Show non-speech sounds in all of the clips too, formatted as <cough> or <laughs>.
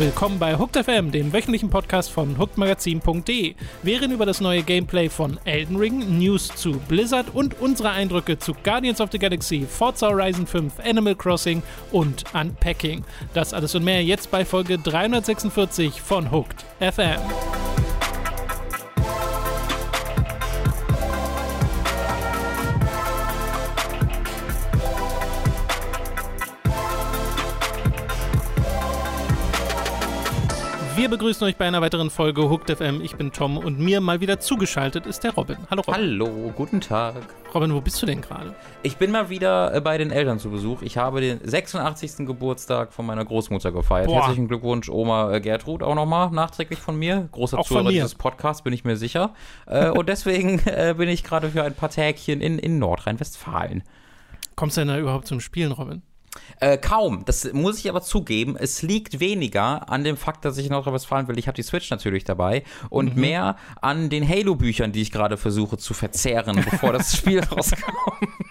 Willkommen bei Hooked FM, dem wöchentlichen Podcast von hookedmagazin.de. Wir reden über das neue Gameplay von Elden Ring, News zu Blizzard und unsere Eindrücke zu Guardians of the Galaxy, Forza Horizon 5, Animal Crossing und Unpacking. Das alles und mehr jetzt bei Folge 346 von Hooked FM. Wir begrüßen euch bei einer weiteren Folge Hooked FM. Ich bin Tom und mir mal wieder zugeschaltet ist der Robin. Hallo Robin. Hallo, guten Tag. Robin, wo bist du denn gerade? Ich bin mal wieder äh, bei den Eltern zu Besuch. Ich habe den 86. Geburtstag von meiner Großmutter gefeiert. Boah. Herzlichen Glückwunsch, Oma äh, Gertrud, auch nochmal nachträglich von mir. Großer auch Zuhörer dieses Podcasts, bin ich mir sicher. Äh, und deswegen <laughs> bin ich gerade für ein paar Tägchen in, in Nordrhein-Westfalen. Kommst du denn da überhaupt zum Spielen, Robin? Äh, kaum. Das muss ich aber zugeben. Es liegt weniger an dem Fakt, dass ich in Nordrhein-Westfalen will. Ich habe die Switch natürlich dabei. Und mhm. mehr an den Halo-Büchern, die ich gerade versuche zu verzehren, bevor das <laughs> Spiel rauskommt.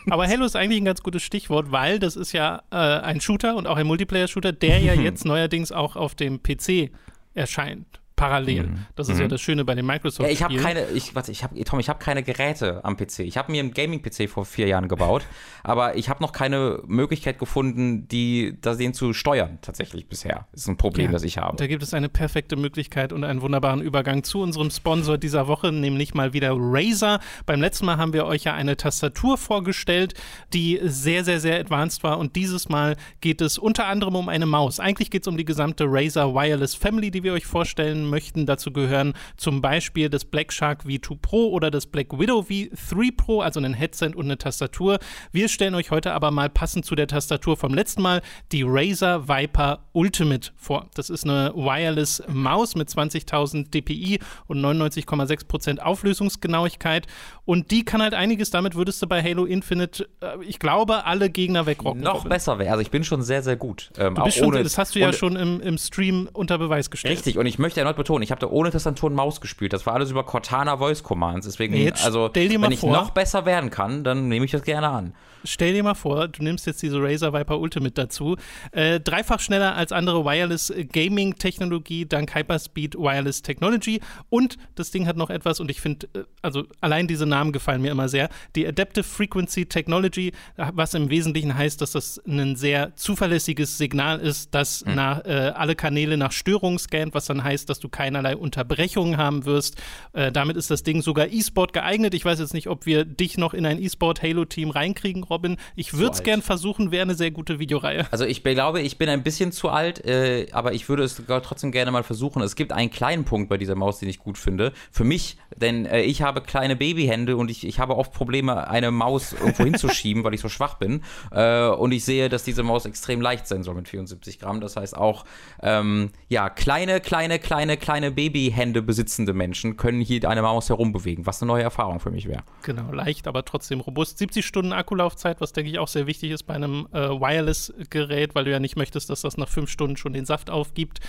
Aber Halo ist eigentlich ein ganz gutes Stichwort, weil das ist ja äh, ein Shooter und auch ein Multiplayer-Shooter, der ja <laughs> jetzt neuerdings auch auf dem PC erscheint parallel. Mhm. Das ist mhm. ja das Schöne bei den Microsoft. Ja, ich habe keine, ich, warte, ich habe, Tom, ich habe keine Geräte am PC. Ich habe mir einen Gaming-PC vor vier Jahren gebaut, <laughs> aber ich habe noch keine Möglichkeit gefunden, die, da den zu steuern tatsächlich bisher. Das ist ein Problem, ja, das ich habe. Da gibt es eine perfekte Möglichkeit und einen wunderbaren Übergang zu unserem Sponsor dieser Woche, nämlich mal wieder Razer. Beim letzten Mal haben wir euch ja eine Tastatur vorgestellt, die sehr, sehr, sehr advanced war und dieses Mal geht es unter anderem um eine Maus. Eigentlich geht es um die gesamte Razer Wireless Family, die wir euch vorstellen möchten. Dazu gehören zum Beispiel das Black Shark V2 Pro oder das Black Widow V3 Pro, also ein Headset und eine Tastatur. Wir stellen euch heute aber mal passend zu der Tastatur vom letzten Mal die Razer Viper Ultimate vor. Das ist eine Wireless Maus mit 20.000 dpi und 99,6% Auflösungsgenauigkeit und die kann halt einiges. Damit würdest du bei Halo Infinite, äh, ich glaube, alle Gegner wegrocken. Noch besser wäre. Also ich bin schon sehr, sehr gut. Ähm, du bist schon, das hast du ja schon im, im Stream unter Beweis gestellt. Richtig. Und ich möchte erneut betonen, ich habe da ohne Tastatur und Maus gespielt. Das war alles über Cortana Voice Commands. Deswegen, Jetzt also, wenn ich vor, noch besser werden kann, dann nehme ich das gerne an. Stell dir mal vor, du nimmst jetzt diese Razer Viper Ultimate dazu. Äh, dreifach schneller als andere Wireless Gaming Technologie dank Hyperspeed Wireless Technology. Und das Ding hat noch etwas, und ich finde, äh, also allein diese Namen gefallen mir immer sehr. Die Adaptive Frequency Technology, was im Wesentlichen heißt, dass das ein sehr zuverlässiges Signal ist, das mhm. nach, äh, alle Kanäle nach Störungen scannt, was dann heißt, dass du keinerlei Unterbrechungen haben wirst. Äh, damit ist das Ding sogar E-Sport geeignet. Ich weiß jetzt nicht, ob wir dich noch in ein E-Sport Halo-Team reinkriegen, Robin. Ich würde es gern versuchen, wäre eine sehr gute Videoreihe. Also ich glaube, ich bin ein bisschen zu alt, äh, aber ich würde es trotzdem gerne mal versuchen. Es gibt einen kleinen Punkt bei dieser Maus, den ich gut finde. Für mich, denn äh, ich habe kleine Babyhände und ich, ich habe oft Probleme, eine Maus irgendwo hinzuschieben, <laughs> weil ich so schwach bin. Äh, und ich sehe, dass diese Maus extrem leicht sein soll mit 74 Gramm. Das heißt auch, ähm, ja, kleine, kleine, kleine, kleine Babyhände besitzende Menschen können hier eine Maus herumbewegen, was eine neue Erfahrung für mich wäre. Genau, leicht, aber trotzdem robust. 70 Stunden Akkulaufzeit, was denke ich auch sehr wichtig ist bei einem äh, Wireless-Gerät, weil du ja nicht möchtest, dass das nach fünf Stunden schon den Saft aufgibt.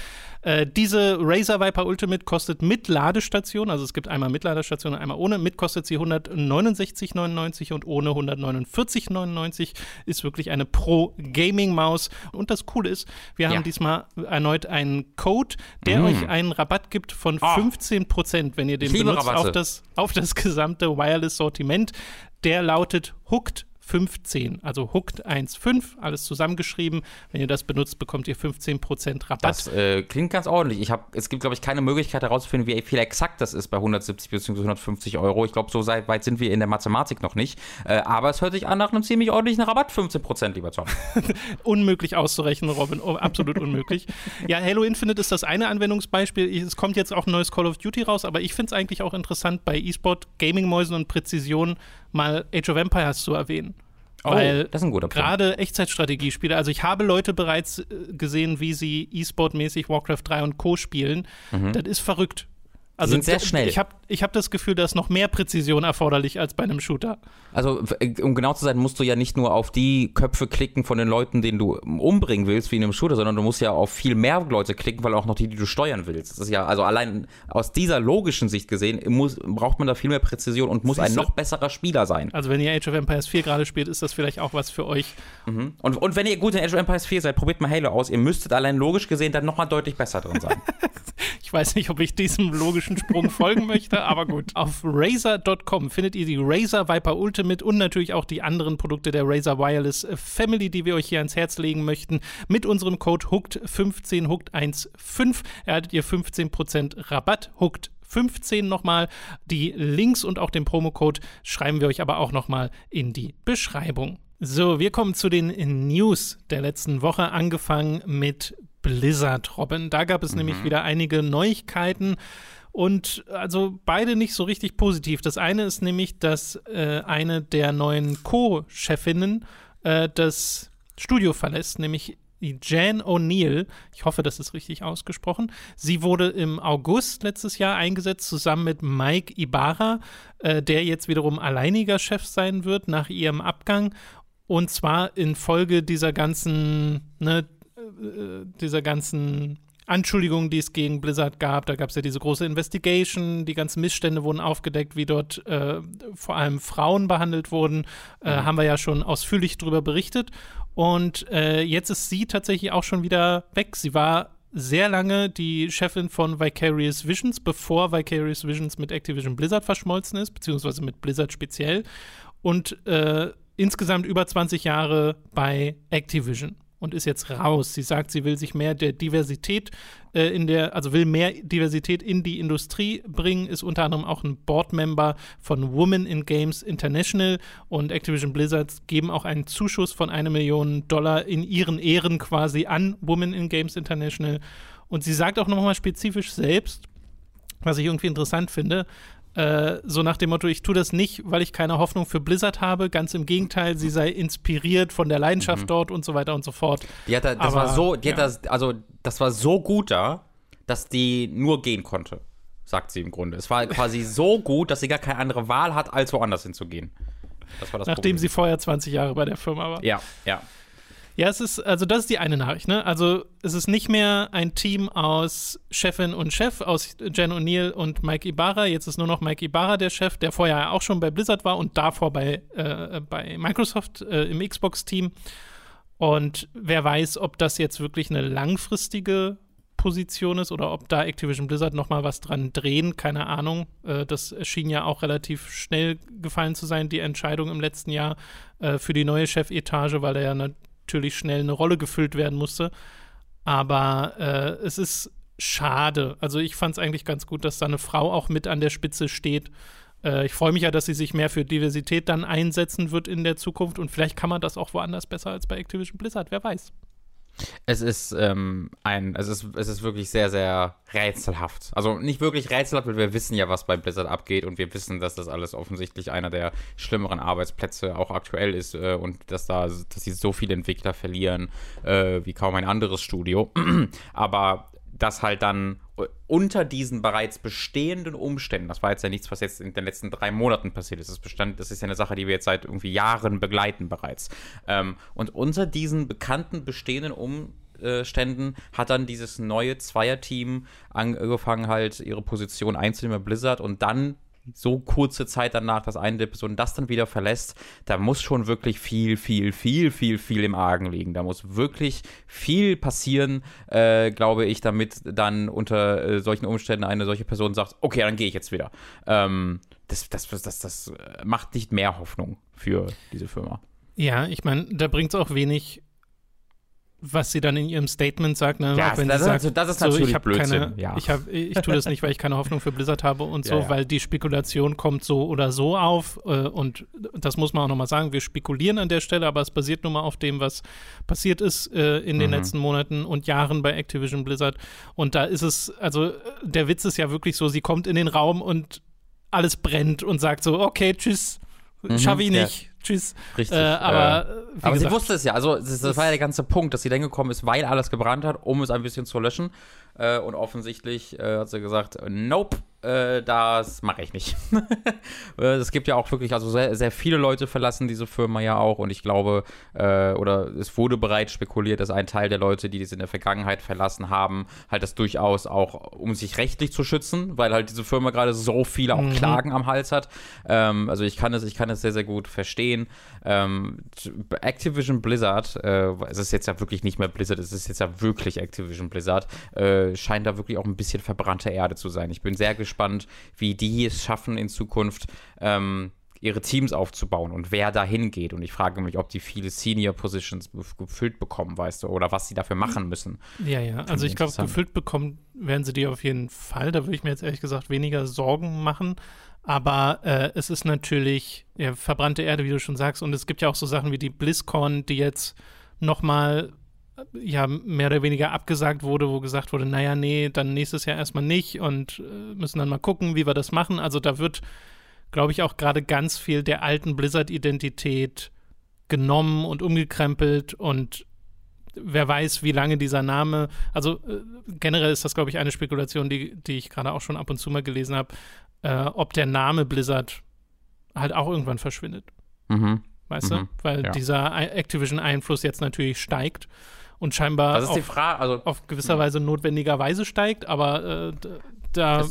Äh, diese Razer Viper Ultimate kostet mit Ladestation, also es gibt einmal mit Ladestation und einmal ohne. Mit kostet sie 169,99 und ohne 149,99 ist wirklich eine Pro-Gaming-Maus. Und das Coole ist, wir haben ja. diesmal erneut einen Code, der mm. euch einen Rabatt gibt von oh. 15%, wenn ihr den benutzt auf das, auf das gesamte Wireless-Sortiment. Der lautet Hooked 15, also Hooked 1.5, alles zusammengeschrieben. Wenn ihr das benutzt, bekommt ihr 15% Rabatt. Das äh, klingt ganz ordentlich. Ich hab, es gibt, glaube ich, keine Möglichkeit herauszufinden, wie viel exakt das ist bei 170 bzw. 150 Euro. Ich glaube, so weit sind wir in der Mathematik noch nicht. Äh, aber es hört sich an nach einem ziemlich ordentlichen Rabatt, 15%, lieber Tom. <laughs> unmöglich auszurechnen, Robin. Oh, absolut unmöglich. Ja, Halo Infinite ist das eine Anwendungsbeispiel. Es kommt jetzt auch ein neues Call of Duty raus, aber ich finde es eigentlich auch interessant, bei E-Sport, Gaming-Mäusen und Präzision mal Age of Empires zu erwähnen. Oh, Weil das ist ein guter Punkt. Gerade Echtzeitstrategiespiele, also ich habe Leute bereits äh, gesehen, wie sie E-Sport-mäßig Warcraft 3 und Co. spielen. Mhm. Das ist verrückt. Also sind sehr schnell. Ich habe ich hab das Gefühl, da ist noch mehr Präzision erforderlich als bei einem Shooter. Also, äh, um genau zu sein, musst du ja nicht nur auf die Köpfe klicken von den Leuten, denen du umbringen willst, wie in einem Shooter, sondern du musst ja auf viel mehr Leute klicken, weil auch noch die, die du steuern willst. Das ist ja, also allein aus dieser logischen Sicht gesehen, muss, braucht man da viel mehr Präzision und muss ein noch besserer Spieler sein. Also, wenn ihr Age of Empires 4 gerade spielt, ist das vielleicht auch was für euch. Mhm. Und, und wenn ihr gut in Age of Empires 4 seid, probiert mal Halo aus. Ihr müsstet allein logisch gesehen dann nochmal deutlich besser drin sein. <laughs> ich weiß nicht, ob ich diesem logischen Sprung <laughs> folgen möchte, aber gut. Auf Razer.com findet ihr die Razer Viper Ultimate und natürlich auch die anderen Produkte der Razer Wireless Family, die wir euch hier ans Herz legen möchten. Mit unserem Code HOOKED15, HOOKED15 erhaltet ihr 15% Rabatt. HOOKED 15 nochmal. Die Links und auch den Promocode schreiben wir euch aber auch nochmal in die Beschreibung. So, wir kommen zu den News der letzten Woche, angefangen mit Blizzard, Robin. Da gab es mhm. nämlich wieder einige Neuigkeiten und also beide nicht so richtig positiv. Das eine ist nämlich, dass äh, eine der neuen Co-Chefinnen äh, das Studio verlässt, nämlich Jan O'Neill. Ich hoffe, das ist richtig ausgesprochen. Sie wurde im August letztes Jahr eingesetzt, zusammen mit Mike Ibarra, äh, der jetzt wiederum alleiniger Chef sein wird nach ihrem Abgang. Und zwar infolge dieser ganzen, ne, äh, dieser ganzen Anschuldigungen, die es gegen Blizzard gab. Da gab es ja diese große Investigation, die ganzen Missstände wurden aufgedeckt, wie dort äh, vor allem Frauen behandelt wurden. Äh, mhm. Haben wir ja schon ausführlich darüber berichtet. Und äh, jetzt ist sie tatsächlich auch schon wieder weg. Sie war sehr lange die Chefin von Vicarious Visions, bevor Vicarious Visions mit Activision Blizzard verschmolzen ist, beziehungsweise mit Blizzard speziell. Und äh, insgesamt über 20 Jahre bei Activision und ist jetzt raus. Sie sagt, sie will sich mehr der Diversität äh, in der, also will mehr Diversität in die Industrie bringen, ist unter anderem auch ein Boardmember von Women in Games International und Activision Blizzard geben auch einen Zuschuss von einer Million Dollar in ihren Ehren quasi an Women in Games International. Und sie sagt auch nochmal spezifisch selbst, was ich irgendwie interessant finde, äh, so nach dem Motto, ich tue das nicht, weil ich keine Hoffnung für Blizzard habe. Ganz im Gegenteil, sie sei inspiriert von der Leidenschaft mhm. dort und so weiter und so fort. Die hat, das Aber, war so, die ja. hat das, also das war so gut da, dass die nur gehen konnte, sagt sie im Grunde. Es war quasi so gut, dass sie gar keine andere Wahl hat, als woanders hinzugehen. Das war das Nachdem Problem. sie vorher 20 Jahre bei der Firma war. Ja, ja. Ja, es ist, also das ist die eine Nachricht, ne? Also es ist nicht mehr ein Team aus Chefin und Chef, aus Jen O'Neill und Mike Ibarra. Jetzt ist nur noch Mike Ibarra der Chef, der vorher auch schon bei Blizzard war und davor bei, äh, bei Microsoft äh, im Xbox-Team. Und wer weiß, ob das jetzt wirklich eine langfristige Position ist oder ob da Activision Blizzard noch mal was dran drehen, keine Ahnung. Äh, das schien ja auch relativ schnell gefallen zu sein, die Entscheidung im letzten Jahr äh, für die neue Chefetage, weil er ja natürlich schnell eine Rolle gefüllt werden musste. Aber äh, es ist schade. Also ich fand es eigentlich ganz gut, dass da eine Frau auch mit an der Spitze steht. Äh, ich freue mich ja, dass sie sich mehr für Diversität dann einsetzen wird in der Zukunft und vielleicht kann man das auch woanders besser als bei Activision Blizzard, wer weiß. Es ist ähm, ein, es ist, es ist wirklich sehr, sehr rätselhaft. Also nicht wirklich rätselhaft, weil wir wissen ja, was bei Blizzard abgeht und wir wissen, dass das alles offensichtlich einer der schlimmeren Arbeitsplätze auch aktuell ist äh, und dass da, dass sie so viele Entwickler verlieren äh, wie kaum ein anderes Studio. <clears throat> Aber das halt dann unter diesen bereits bestehenden Umständen, das war jetzt ja nichts, was jetzt in den letzten drei Monaten passiert ist, das, bestand, das ist ja eine Sache, die wir jetzt seit irgendwie Jahren begleiten bereits. Ähm, und unter diesen bekannten bestehenden Umständen hat dann dieses neue Zweierteam angefangen, halt ihre Position einzunehmen bei Blizzard und dann so kurze Zeit danach, dass eine der Personen das dann wieder verlässt, da muss schon wirklich viel, viel, viel, viel, viel im Argen liegen. Da muss wirklich viel passieren, äh, glaube ich, damit dann unter äh, solchen Umständen eine solche Person sagt, okay, dann gehe ich jetzt wieder. Ähm, das, das, das, das, das macht nicht mehr Hoffnung für diese Firma. Ja, ich meine, da bringt es auch wenig was sie dann in ihrem Statement sagt, ne? Ja, wenn das, sie sagt, also, das ist natürlich so, ich Blödsinn. Keine, ja. Ich, hab, ich tue das nicht, weil ich keine Hoffnung für Blizzard habe und <laughs> so, ja, ja. weil die Spekulation kommt so oder so auf äh, und das muss man auch nochmal sagen, wir spekulieren an der Stelle, aber es basiert nun mal auf dem, was passiert ist äh, in den mhm. letzten Monaten und Jahren bei Activision Blizzard und da ist es, also der Witz ist ja wirklich so, sie kommt in den Raum und alles brennt und sagt so, okay, tschüss, mhm, schaffe ich nicht, tschüss. Richtig. Äh, aber äh, aber sie wusste es ja. Also, das, das war ja der ganze Punkt, dass sie dann gekommen ist, weil alles gebrannt hat, um es ein bisschen zu löschen. Äh, und offensichtlich äh, hat sie gesagt, nope, äh, das mache ich nicht. <laughs> Äh, es gibt ja auch wirklich, also sehr, sehr viele Leute verlassen diese Firma ja auch und ich glaube, äh, oder es wurde bereits spekuliert, dass ein Teil der Leute, die das in der Vergangenheit verlassen haben, halt das durchaus auch, um sich rechtlich zu schützen, weil halt diese Firma gerade so viele auch mhm. Klagen am Hals hat. Ähm, also ich kann es, ich kann es sehr, sehr gut verstehen. Ähm, Activision Blizzard, es ist jetzt ja wirklich nicht mehr Blizzard, es ist jetzt ja wirklich Activision Blizzard, äh, scheint da wirklich auch ein bisschen verbrannte Erde zu sein. Ich bin sehr gespannt wie die es schaffen in Zukunft. Ähm, ihre Teams aufzubauen und wer dahin geht. Und ich frage mich, ob die viele Senior Positions gefüllt bekommen, weißt du, oder was sie dafür machen müssen. Ja, ja, also ich glaube, gefüllt bekommen werden sie die auf jeden Fall. Da würde ich mir jetzt ehrlich gesagt weniger Sorgen machen. Aber äh, es ist natürlich ja, verbrannte Erde, wie du schon sagst. Und es gibt ja auch so Sachen wie die BlizzCon, die jetzt nochmal ja mehr oder weniger abgesagt wurde, wo gesagt wurde, naja, nee, dann nächstes Jahr erstmal nicht und äh, müssen dann mal gucken, wie wir das machen. Also da wird, glaube ich, auch gerade ganz viel der alten Blizzard-Identität genommen und umgekrempelt und wer weiß, wie lange dieser Name, also äh, generell ist das, glaube ich, eine Spekulation, die, die ich gerade auch schon ab und zu mal gelesen habe, äh, ob der Name Blizzard halt auch irgendwann verschwindet. Mhm. Weißt mhm. du? Weil ja. dieser Activision-Einfluss jetzt natürlich steigt und scheinbar Frage, also, auf gewisser Weise notwendigerweise steigt, aber äh, da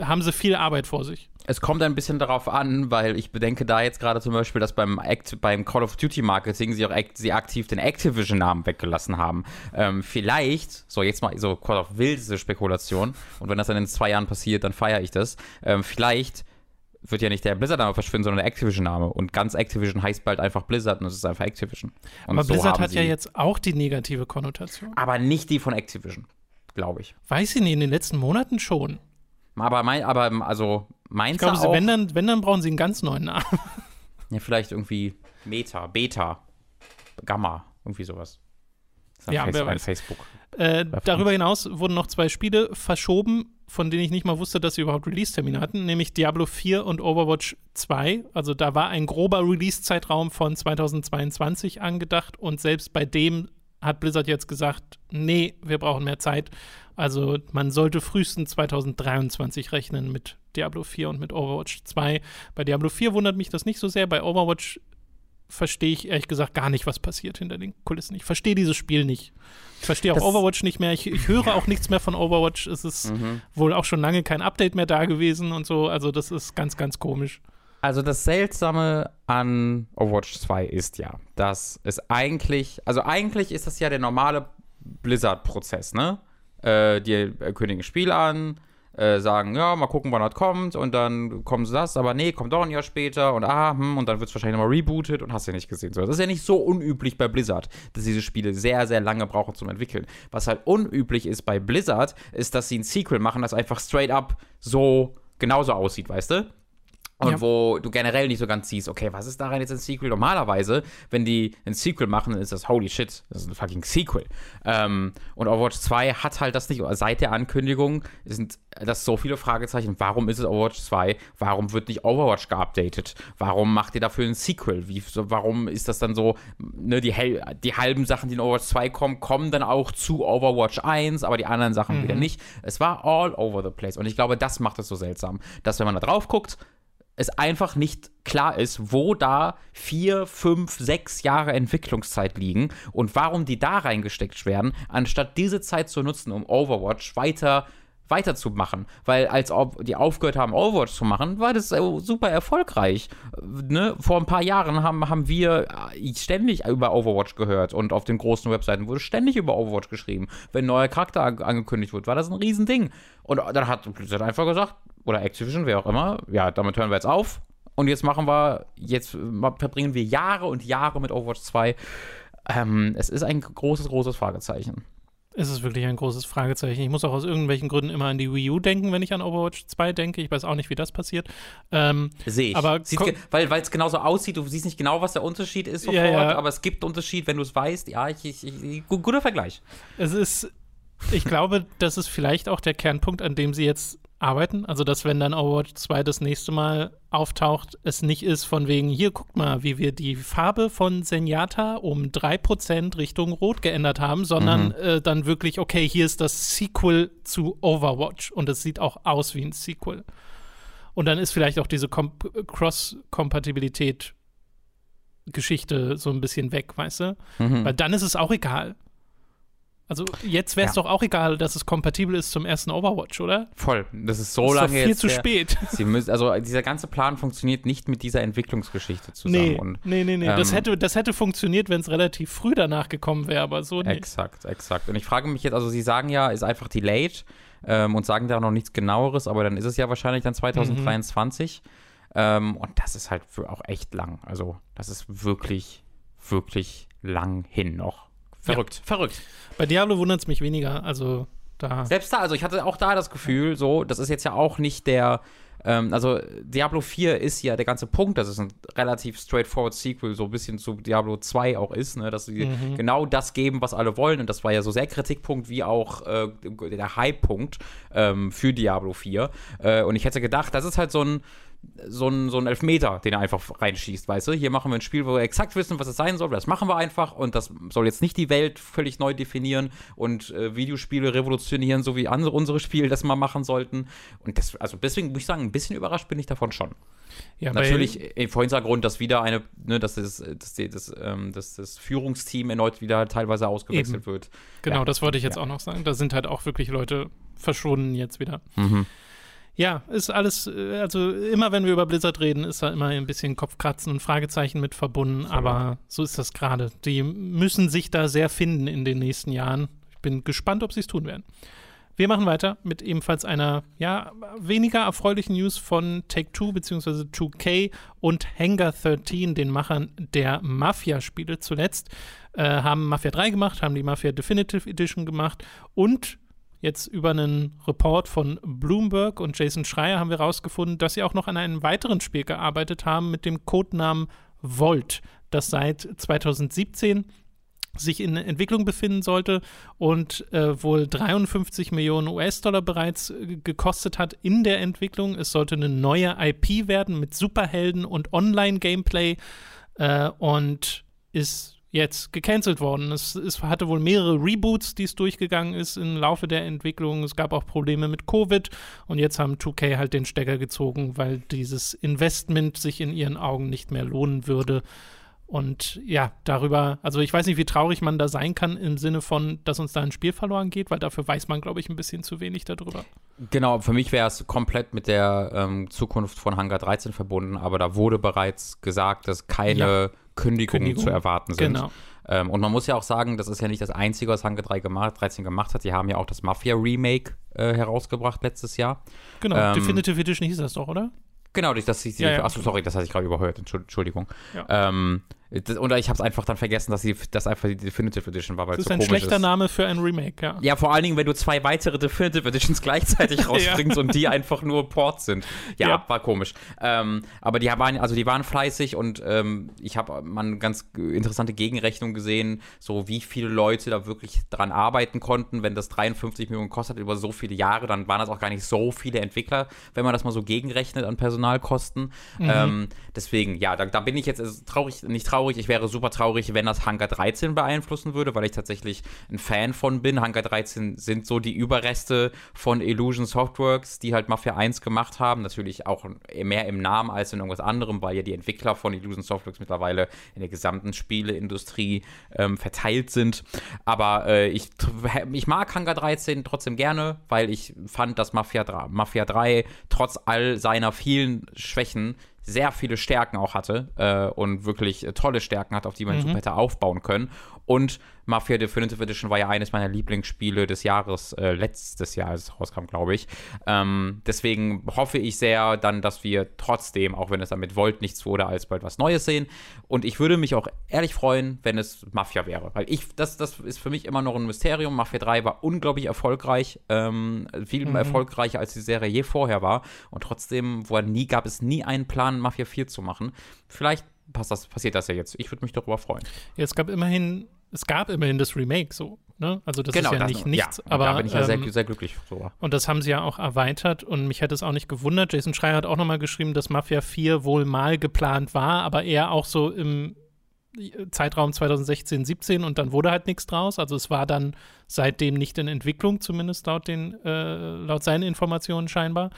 haben sie viel Arbeit vor sich. Es kommt ein bisschen darauf an, weil ich bedenke da jetzt gerade zum Beispiel, dass beim, Act, beim Call of Duty Marketing sie auch act, sie aktiv den Activision-Namen weggelassen haben. Ähm, vielleicht, so jetzt mal so Call of wildeste Spekulation, und wenn das dann in zwei Jahren passiert, dann feiere ich das. Ähm, vielleicht wird ja nicht der Blizzard-Name verschwinden, sondern der Activision-Name. Und ganz Activision heißt bald einfach Blizzard und es ist einfach Activision. Und aber so Blizzard hat ja jetzt auch die negative Konnotation. Aber nicht die von Activision, glaube ich. Weiß ich nicht, in den letzten Monaten schon. Aber, mein, aber also meinst du auch? Wenn dann, wenn, dann brauchen sie einen ganz neuen Namen. <laughs> Ja, vielleicht irgendwie Meta, Beta, Gamma, irgendwie sowas. Ja, Face wer weiß. Facebook. Äh, darüber hinaus wurden noch zwei Spiele verschoben von denen ich nicht mal wusste, dass sie überhaupt Release-Termine hatten, nämlich Diablo 4 und Overwatch 2. Also da war ein grober Release-Zeitraum von 2022 angedacht und selbst bei dem hat Blizzard jetzt gesagt, nee, wir brauchen mehr Zeit. Also man sollte frühestens 2023 rechnen mit Diablo 4 und mit Overwatch 2. Bei Diablo 4 wundert mich das nicht so sehr. Bei Overwatch verstehe ich ehrlich gesagt gar nicht, was passiert hinter den Kulissen. Ich verstehe dieses Spiel nicht. Ich verstehe auch das Overwatch nicht mehr. Ich, ich höre auch nichts mehr von Overwatch. Es ist mhm. wohl auch schon lange kein Update mehr da gewesen und so. Also, das ist ganz, ganz komisch. Also, das Seltsame an Overwatch 2 ist ja, dass es eigentlich, also eigentlich ist das ja der normale Blizzard-Prozess, ne? Äh, die kündigen Spiel an, äh, sagen, ja, mal gucken, wann das kommt und dann sie das, aber nee, kommt doch ein Jahr später und ah, hm, und dann wird es wahrscheinlich nochmal rebootet und hast ja nicht gesehen. Das ist ja nicht so unüblich bei Blizzard, dass diese Spiele sehr, sehr lange brauchen zum Entwickeln. Was halt unüblich ist bei Blizzard, ist, dass sie ein Sequel machen, das einfach straight up so genauso aussieht, weißt du? Und ja. wo du generell nicht so ganz siehst, okay, was ist daran jetzt ein Sequel? Normalerweise, wenn die ein Sequel machen, dann ist das holy shit, das ist ein fucking Sequel. Ähm, und Overwatch 2 hat halt das nicht. Seit der Ankündigung sind das so viele Fragezeichen. Warum ist es Overwatch 2? Warum wird nicht Overwatch geupdatet? Warum macht ihr dafür ein Sequel? Wie, warum ist das dann so, ne, die, die halben Sachen, die in Overwatch 2 kommen, kommen dann auch zu Overwatch 1, aber die anderen Sachen mhm. wieder nicht. Es war all over the place. Und ich glaube, das macht es so seltsam, dass wenn man da drauf guckt, es einfach nicht klar ist, wo da vier, fünf, sechs Jahre Entwicklungszeit liegen und warum die da reingesteckt werden, anstatt diese Zeit zu nutzen, um Overwatch weiter weiterzumachen. Weil als die aufgehört haben, Overwatch zu machen, war das super erfolgreich. Ne? Vor ein paar Jahren haben, haben wir ständig über Overwatch gehört und auf den großen Webseiten wurde ständig über Overwatch geschrieben. Wenn ein neuer Charakter angekündigt wird, war das ein Riesending. Und dann hat Blizzard einfach gesagt, oder Activision, wer auch immer, ja, damit hören wir jetzt auf. Und jetzt machen wir, jetzt verbringen wir Jahre und Jahre mit Overwatch 2. Ähm, es ist ein großes, großes Fragezeichen. Es ist wirklich ein großes Fragezeichen. Ich muss auch aus irgendwelchen Gründen immer an die Wii U denken, wenn ich an Overwatch 2 denke. Ich weiß auch nicht, wie das passiert. Ähm, Sehe ich. Aber weil es genauso aussieht, du siehst nicht genau, was der Unterschied ist sofort, ja, ja. aber es gibt Unterschied, wenn du es weißt. Ja, ich, ich, ich, guter Vergleich. Es ist, ich glaube, das ist vielleicht auch der Kernpunkt, an dem sie jetzt arbeiten. Also, dass wenn dann Overwatch 2 das nächste Mal auftaucht, es nicht ist von wegen, hier guckt mal, wie wir die Farbe von Zenyatta um 3% Richtung Rot geändert haben, sondern mhm. äh, dann wirklich, okay, hier ist das Sequel zu Overwatch und es sieht auch aus wie ein Sequel. Und dann ist vielleicht auch diese Cross-Kompatibilität Geschichte so ein bisschen weg, weißt du? Mhm. Weil dann ist es auch egal. Also jetzt wäre es ja. doch auch egal, dass es kompatibel ist zum ersten Overwatch, oder? Voll. Das ist so das lange ist viel jetzt zu spät. <laughs> Sie müssen, also dieser ganze Plan funktioniert nicht mit dieser Entwicklungsgeschichte zusammen. Nee, und, nee, nee. nee. Ähm, das, hätte, das hätte funktioniert, wenn es relativ früh danach gekommen wäre, aber so nicht. Exakt, exakt. Und ich frage mich jetzt, also Sie sagen ja, ist einfach delayed ähm, und sagen da noch nichts genaueres, aber dann ist es ja wahrscheinlich dann 2023. Mhm. Ähm, und das ist halt auch echt lang. Also das ist wirklich, wirklich lang hin noch. Verrückt, ja. verrückt. Bei Diablo wundert es mich weniger. Also da. Selbst da, also ich hatte auch da das Gefühl, so, das ist jetzt ja auch nicht der. Ähm, also Diablo 4 ist ja der ganze Punkt, dass es ein relativ straightforward Sequel so ein bisschen zu Diablo 2 auch ist, ne? dass sie mhm. genau das geben, was alle wollen. Und das war ja so sehr Kritikpunkt wie auch äh, der Hype-Punkt ähm, für Diablo 4. Äh, und ich hätte gedacht, das ist halt so ein so ein, so ein Elfmeter, den er einfach reinschießt, weißt du? Hier machen wir ein Spiel, wo wir exakt wissen, was es sein soll. Das machen wir einfach und das soll jetzt nicht die Welt völlig neu definieren und äh, Videospiele revolutionieren, so wie andere, unsere Spiele das mal machen sollten. Und das, also deswegen muss ich sagen, ein bisschen überrascht bin ich davon schon. Ja, Natürlich im Hintergrund, dass wieder eine, ne, dass das, dass, das, ähm, dass das Führungsteam erneut wieder teilweise ausgewechselt Eben. wird. Genau, ja. das wollte ich jetzt ja. auch noch sagen. Da sind halt auch wirklich Leute verschwunden jetzt wieder. Mhm. Ja, ist alles, äh, also immer wenn wir über Blizzard reden, ist da immer ein bisschen Kopfkratzen und Fragezeichen mit verbunden, aber so ist das gerade. Die müssen sich da sehr finden in den nächsten Jahren. Ich bin gespannt, ob sie es tun werden. Wir machen weiter mit ebenfalls einer, ja, weniger erfreulichen News von Take-Two bzw. 2K und Hangar 13, den Machern der Mafia-Spiele zuletzt. Äh, haben Mafia 3 gemacht, haben die Mafia Definitive Edition gemacht und Jetzt über einen Report von Bloomberg und Jason Schreier haben wir herausgefunden, dass sie auch noch an einem weiteren Spiel gearbeitet haben mit dem Codenamen Volt, das seit 2017 sich in Entwicklung befinden sollte und äh, wohl 53 Millionen US-Dollar bereits äh, gekostet hat in der Entwicklung. Es sollte eine neue IP werden mit Superhelden und Online-Gameplay äh, und ist jetzt gecancelt worden. Es, es, hatte wohl mehrere Reboots, die es durchgegangen ist im Laufe der Entwicklung. Es gab auch Probleme mit Covid und jetzt haben 2K halt den Stecker gezogen, weil dieses Investment sich in ihren Augen nicht mehr lohnen würde. Und ja, darüber, also ich weiß nicht, wie traurig man da sein kann im Sinne von, dass uns da ein Spiel verloren geht, weil dafür weiß man, glaube ich, ein bisschen zu wenig darüber. Genau, für mich wäre es komplett mit der ähm, Zukunft von Hangar 13 verbunden, aber da wurde bereits gesagt, dass keine ja. Kündigungen Kündigung. zu erwarten sind. Genau. Ähm, und man muss ja auch sagen, das ist ja nicht das Einzige, was Hangar 3 gemacht, 13 gemacht hat. Die haben ja auch das Mafia Remake äh, herausgebracht letztes Jahr. Genau, ähm, Definitive Edition hieß das doch, oder? Genau, das, das, das, ja, ja. achso, sorry, das hatte ich gerade überhört, Entschuldigung. Ja. Ähm, oder ich habe es einfach dann vergessen, dass das einfach die Definitive Edition war, weil das ist so ein schlechter ist. Name für ein Remake, ja. Ja, vor allen Dingen, wenn du zwei weitere Definitive Editions <laughs> gleichzeitig <laughs> rausbringst ja. und die einfach nur Ports sind. Ja, ja. war komisch. Ähm, aber die waren, also die waren fleißig und ähm, ich habe mal eine ganz interessante Gegenrechnung gesehen, so wie viele Leute da wirklich dran arbeiten konnten. Wenn das 53 Millionen kostet über so viele Jahre, dann waren das auch gar nicht so viele Entwickler, wenn man das mal so gegenrechnet an Personalkosten. Mhm. Ähm, deswegen, ja, da, da bin ich jetzt also traurig, nicht traurig traurig. Ich wäre super traurig, wenn das Hangar 13 beeinflussen würde, weil ich tatsächlich ein Fan von bin. Hangar 13 sind so die Überreste von Illusion Softworks, die halt Mafia 1 gemacht haben. Natürlich auch mehr im Namen als in irgendwas anderem, weil ja die Entwickler von Illusion Softworks mittlerweile in der gesamten Spieleindustrie ähm, verteilt sind. Aber äh, ich, ich mag Hangar 13 trotzdem gerne, weil ich fand, dass Mafia 3, Mafia 3 trotz all seiner vielen Schwächen sehr viele Stärken auch hatte äh, und wirklich äh, tolle Stärken hat, auf die man mhm. super hätte aufbauen können. Und Mafia Definitive Edition war ja eines meiner Lieblingsspiele des Jahres, äh, letztes Jahr, als es rauskam, glaube ich. Ähm, deswegen hoffe ich sehr dann, dass wir trotzdem, auch wenn es damit Volt nichts wurde, alsbald was Neues sehen. Und ich würde mich auch ehrlich freuen, wenn es Mafia wäre. Weil ich, das, das ist für mich immer noch ein Mysterium. Mafia 3 war unglaublich erfolgreich, ähm, viel mhm. erfolgreicher als die Serie je vorher war. Und trotzdem war nie, gab es nie einen Plan, Mafia 4 zu machen. Vielleicht das, passiert das ja jetzt. Ich würde mich darüber freuen. Ja, es gab immerhin es gab immerhin das Remake so. Ne? Also das genau, ist ja das, nicht nichts. Ja, aber, da bin ich ja sehr, ähm, sehr glücklich drüber. Und das haben sie ja auch erweitert und mich hätte es auch nicht gewundert. Jason Schreier hat auch nochmal geschrieben, dass Mafia 4 wohl mal geplant war, aber eher auch so im Zeitraum 2016, 17 und dann wurde halt nichts draus. Also es war dann seitdem nicht in Entwicklung, zumindest laut, den, äh, laut seinen Informationen scheinbar.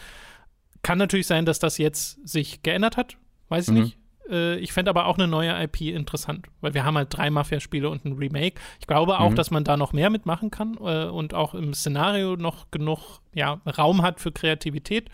Kann natürlich sein, dass das jetzt sich geändert hat, weiß ich Mhm. nicht. Äh, ich fände aber auch eine neue IP interessant, weil wir haben halt drei Mafia-Spiele und ein Remake. Ich glaube auch, Mhm. dass man da noch mehr mitmachen kann äh, und auch im Szenario noch genug ja, Raum hat für Kreativität.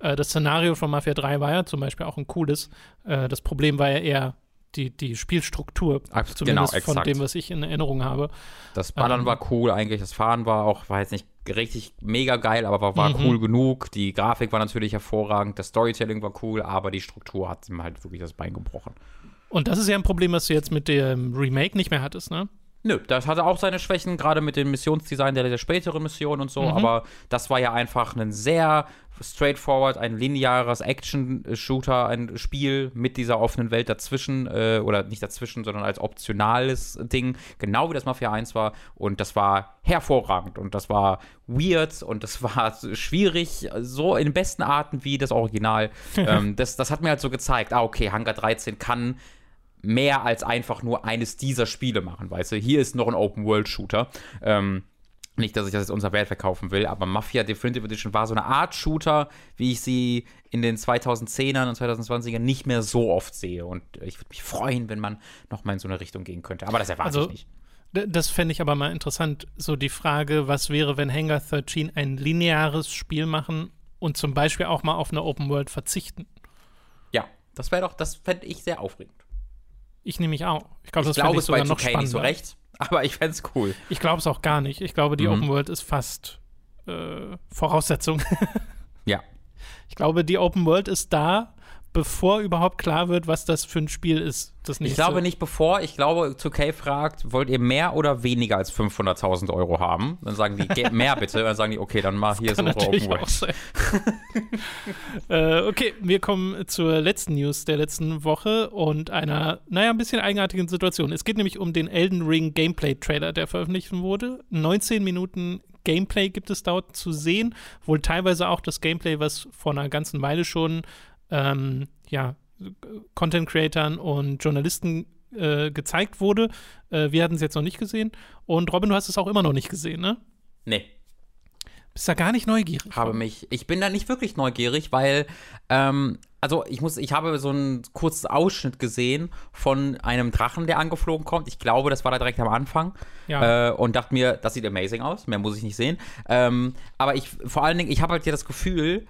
Äh, das Szenario von Mafia 3 war ja zum Beispiel auch ein cooles. Äh, das Problem war ja eher die, die Spielstruktur, Abs- zumindest genau, von dem, was ich in Erinnerung habe. Das Ballern Ähm. war cool eigentlich, das Fahren war auch, jetzt nicht richtig mega geil, aber war, war Mhm. cool genug. Die Grafik war natürlich hervorragend, das Storytelling war cool, aber die Struktur hat ihm halt wirklich das Bein gebrochen. Und das ist ja ein Problem, was du jetzt mit dem Remake nicht mehr hattest, ne? Nö, das hatte auch seine Schwächen, gerade mit dem Missionsdesign der, der späteren Mission und so, Mhm. aber das war ja einfach ein sehr straightforward, ein lineares Action-Shooter, ein Spiel mit dieser offenen Welt dazwischen, äh, oder nicht dazwischen, sondern als optionales Ding, genau wie das Mafia 1 war und das war hervorragend und das war weird und das <laughs> war schwierig, so in besten Arten wie das Original. <laughs> ähm, das, das hat mir halt so gezeigt, ah, okay, Hangar 13 kann mehr als einfach nur eines dieser Spiele machen, weißt du? Hier ist noch ein Open-World-Shooter. Ähm, nicht, dass ich das jetzt unser Wert verkaufen will, aber Mafia Definitive Edition war so eine Art Shooter, wie ich sie in den 2010ern und 2020ern nicht mehr so oft sehe. Und ich würde mich freuen, wenn man noch mal in so eine Richtung gehen könnte. Aber das erwarte Also, ich nicht. Das fände ich aber mal interessant. So die Frage, was wäre, wenn Hangar 13 ein lineares Spiel machen und zum Beispiel auch mal auf eine Open World verzichten? Ja, das wäre doch, das fände ich sehr aufregend. Ich nehme mich auch. Ich glaube, das glaube, ich es bei sogar noch 2K nicht spannender. so recht, aber ich fände es cool. Ich glaube es auch gar nicht. Ich glaube, die Mhm. Open World ist fast äh, Voraussetzung. <laughs> Ja. Ich glaube, die Open World ist da, bevor überhaupt klar wird, was das für ein Spiel ist. Das Ich nächste. glaube nicht bevor. Ich glaube, 2K fragt, wollt ihr mehr oder weniger als 500.000 Euro haben? Dann sagen die, "Ge- mehr bitte. Dann sagen die, okay, dann mal hier natürlich Open World. <laughs> äh, okay, wir kommen zur letzten News der letzten Woche und einer, naja, ein bisschen eigenartigen Situation. Es geht nämlich um den Elden Ring Gameplay-Trailer, der veröffentlicht wurde. 19 Minuten Gameplay gibt es dort zu sehen. Wohl teilweise auch das Gameplay, was vor einer ganzen Weile schon, ähm, ja, Content-Creatern und Journalisten äh, gezeigt wurde. Äh, wir hatten es jetzt noch nicht gesehen. Und Robin, du hast es auch immer noch nicht gesehen, ne? Nee. Bist da gar nicht neugierig. habe mich, ich bin da nicht wirklich neugierig, weil, ähm, also ich muss, ich habe so einen kurzen Ausschnitt gesehen von einem Drachen, der angeflogen kommt. Ich glaube, das war da direkt am Anfang. Ja. Äh, und dachte mir, das sieht amazing aus. Mehr muss ich nicht sehen. Ähm, aber ich, vor allen Dingen, ich habe halt hier das Gefühl,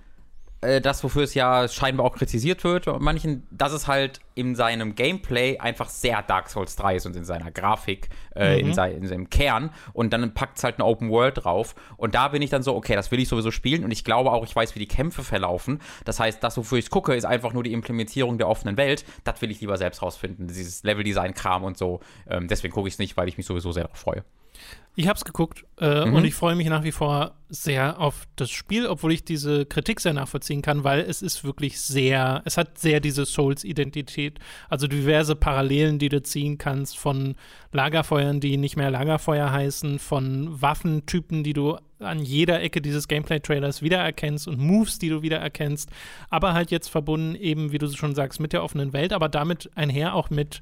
äh, das, wofür es ja scheinbar auch kritisiert wird, bei manchen, dass es halt in seinem Gameplay einfach sehr Dark Souls 3 ist und in seiner Grafik, äh, Mhm. in, sei, in seinem Kern. Und dann packt es halt eine Open World drauf. Und da bin ich dann so, okay, das will ich sowieso spielen. Und ich glaube auch, ich weiß, wie die Kämpfe verlaufen. Das heißt, das, wofür ich gucke, ist einfach nur die Implementierung der offenen Welt. Das will ich lieber selbst rausfinden. Dieses Level-Design-Kram und so. Ähm, deswegen gucke ich es nicht, weil ich mich sowieso sehr darauf freue. Ich hab's geguckt äh, Mhm. und ich freue mich nach wie vor sehr auf das Spiel, obwohl ich diese Kritik sehr nachvollziehen kann, weil es ist wirklich sehr, es hat sehr diese Souls-Identität. Also diverse Parallelen, die du ziehen kannst von Lagerfeuern, die nicht mehr Lagerfeuer heißen, von Waffentypen, die du an jeder Ecke dieses Gameplay-Trailers wiedererkennst und Moves, die du wiedererkennst, aber halt jetzt verbunden eben, wie du schon sagst, mit der offenen Welt, aber damit einher auch mit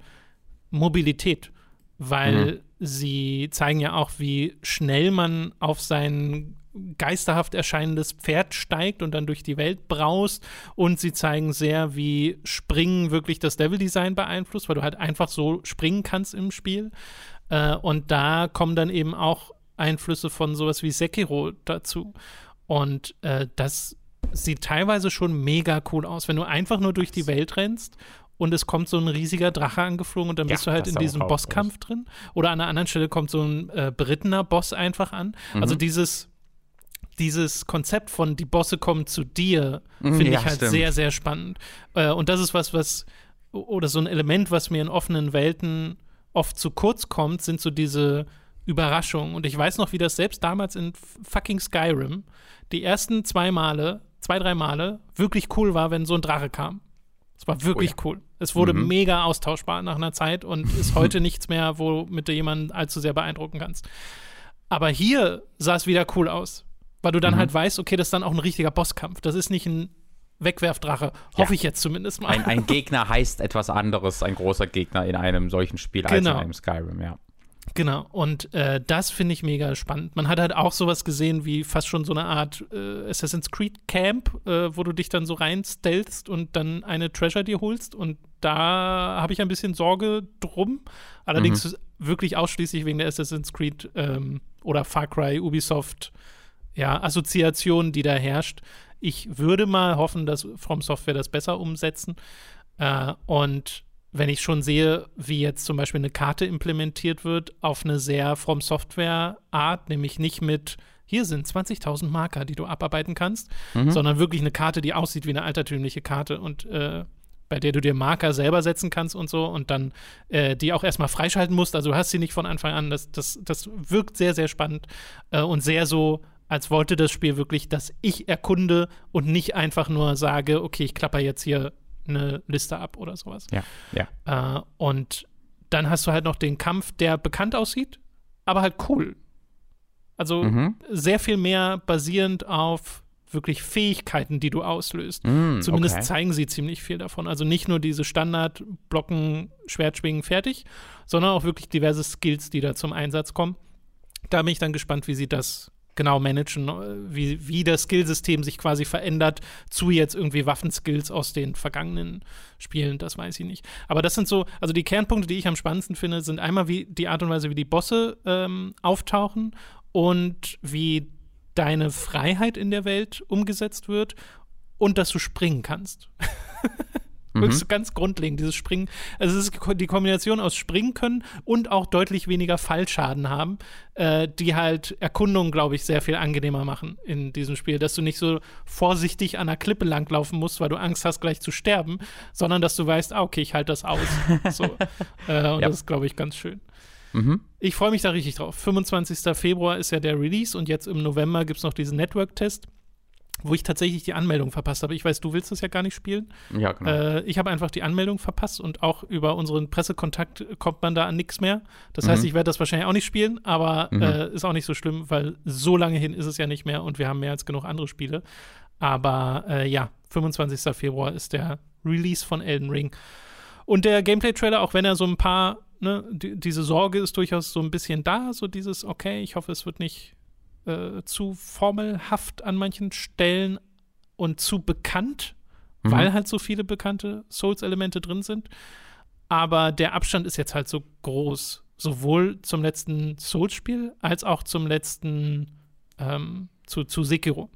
Mobilität, weil sie zeigen ja auch, wie schnell man auf sein geisterhaft erscheinendes Pferd steigt und dann durch die Welt braust und sie zeigen sehr, wie Springen wirklich das Leveldesign beeinflusst, weil du halt einfach so springen kannst im Spiel. Äh, und da kommen dann eben auch Einflüsse von sowas wie Sekiro dazu. Und äh, das sieht teilweise schon mega cool aus, wenn du einfach nur durch die Welt rennst und es kommt so ein riesiger Drache angeflogen und dann Ja, bist du halt in diesem Bosskampf drin. Oder an einer anderen Stelle kommt so ein äh, berittener Boss einfach an. Mhm. Also dieses, dieses Konzept von die Bosse kommen zu dir, Mhm, finde ja, ich halt stimmt. sehr, sehr spannend. Äh, und das ist was, was, oder so ein Element, was mir in offenen Welten oft zu kurz kommt, sind so diese Überraschungen. Und ich weiß noch, wie das selbst damals in fucking Skyrim die ersten zwei Male, zwei, drei Male wirklich cool war, wenn so ein Drache kam. Es war wirklich Oh cool. Es wurde Mhm. mega austauschbar nach einer Zeit und ist <laughs> heute nichts mehr, womit du jemanden allzu sehr beeindrucken kannst. Aber hier sah es wieder cool aus. Weil du dann mhm. halt weißt, okay, das ist dann auch ein richtiger Bosskampf. Das ist nicht ein Wegwerfdrache. Hoffe ja. ich jetzt zumindest mal. Ein, ein, <laughs> Gegner heißt etwas anderes, ein großer Gegner in einem solchen Spiel genau. als in einem Skyrim, ja. Genau, und äh, das finde ich mega spannend. Man hat halt auch sowas gesehen wie fast schon so eine Art äh, Assassin's Creed Camp, äh, wo du dich dann so reinstelst und dann eine Treasure dir holst. Und da habe ich ein bisschen Sorge drum. Allerdings mhm. wirklich ausschließlich wegen der Assassin's Creed ähm, oder Far Cry, Ubisoft, ja, Assoziation, die da herrscht. Ich würde mal hoffen, dass From Software das besser umsetzen. Äh, und wenn ich schon sehe, wie jetzt zum Beispiel eine Karte implementiert wird auf eine sehr From Software Art, nämlich nicht mit hier sind 20.000 Marker, die du abarbeiten kannst, mhm. sondern wirklich eine Karte, die aussieht wie eine altertümliche Karte und äh, bei der du dir Marker selber setzen kannst und so und dann äh, die auch erstmal freischalten musst. Also du hast sie nicht von Anfang an. Das, das, das wirkt sehr, sehr spannend äh, und sehr so, als wollte das Spiel wirklich, dass ich erkunde und nicht einfach nur sage, okay, ich klapper jetzt hier eine Liste ab oder sowas. Ja, ja. Äh, und dann hast du halt noch den Kampf, der bekannt aussieht, aber halt cool. Also mhm. sehr viel mehr basierend auf wirklich Fähigkeiten, die du auslöst. Mm, Zumindest okay. zeigen sie ziemlich viel davon. Also nicht nur diese Standard-Blocken, Schwertschwingen, fertig, sondern auch wirklich diverse Skills, die da zum Einsatz kommen. Da bin ich dann gespannt, wie sie das genau managen, äh, wie, wie das Skillsystem sich quasi verändert zu jetzt irgendwie Waffenskills aus den vergangenen Spielen, das weiß ich nicht. Aber das sind so, also die Kernpunkte, die ich am spannendsten finde, sind einmal wie die Art und Weise, wie die Bosse ähm, auftauchen und wie deine Freiheit in der Welt umgesetzt wird und dass du springen kannst. <laughs> Mhm. Ganz grundlegend, dieses Springen. Also es ist die Kombination aus Springen können und auch deutlich weniger Fallschaden haben, äh, die halt Erkundungen, glaube ich, sehr viel angenehmer machen in diesem Spiel. Dass du nicht so vorsichtig an der Klippe langlaufen musst, weil du Angst hast, gleich zu sterben, sondern dass du weißt, ah, okay, ich halte das aus. <laughs> so. äh, und ja. das ist, glaube ich, ganz schön. Mhm. Ich freue mich da richtig drauf. 25. Februar ist ja der Release und jetzt im November gibt es noch diesen Network-Test wo ich tatsächlich die Anmeldung verpasst habe. Ich weiß, du willst das ja gar nicht spielen. Ja, genau. Äh, ich habe einfach die Anmeldung verpasst und auch über unseren Pressekontakt kommt man da an nichts mehr. Das mhm. heißt, ich werde das wahrscheinlich auch nicht spielen, aber mhm. äh, ist auch nicht so schlimm, weil so lange hin ist es ja nicht mehr und wir haben mehr als genug andere Spiele. Aber äh, ja, 25. Februar ist der Release von Elden Ring. Und der Gameplay-Trailer, auch wenn er so ein paar, ne, die, diese Sorge ist durchaus so ein bisschen da, so dieses, okay, ich hoffe, es wird nicht äh, zu formelhaft an manchen Stellen und zu bekannt, mhm. weil halt so viele bekannte Souls-Elemente drin sind. Aber der Abstand ist jetzt halt so groß, sowohl zum letzten Souls-Spiel als auch zum letzten ähm, zu, zu Sekiro.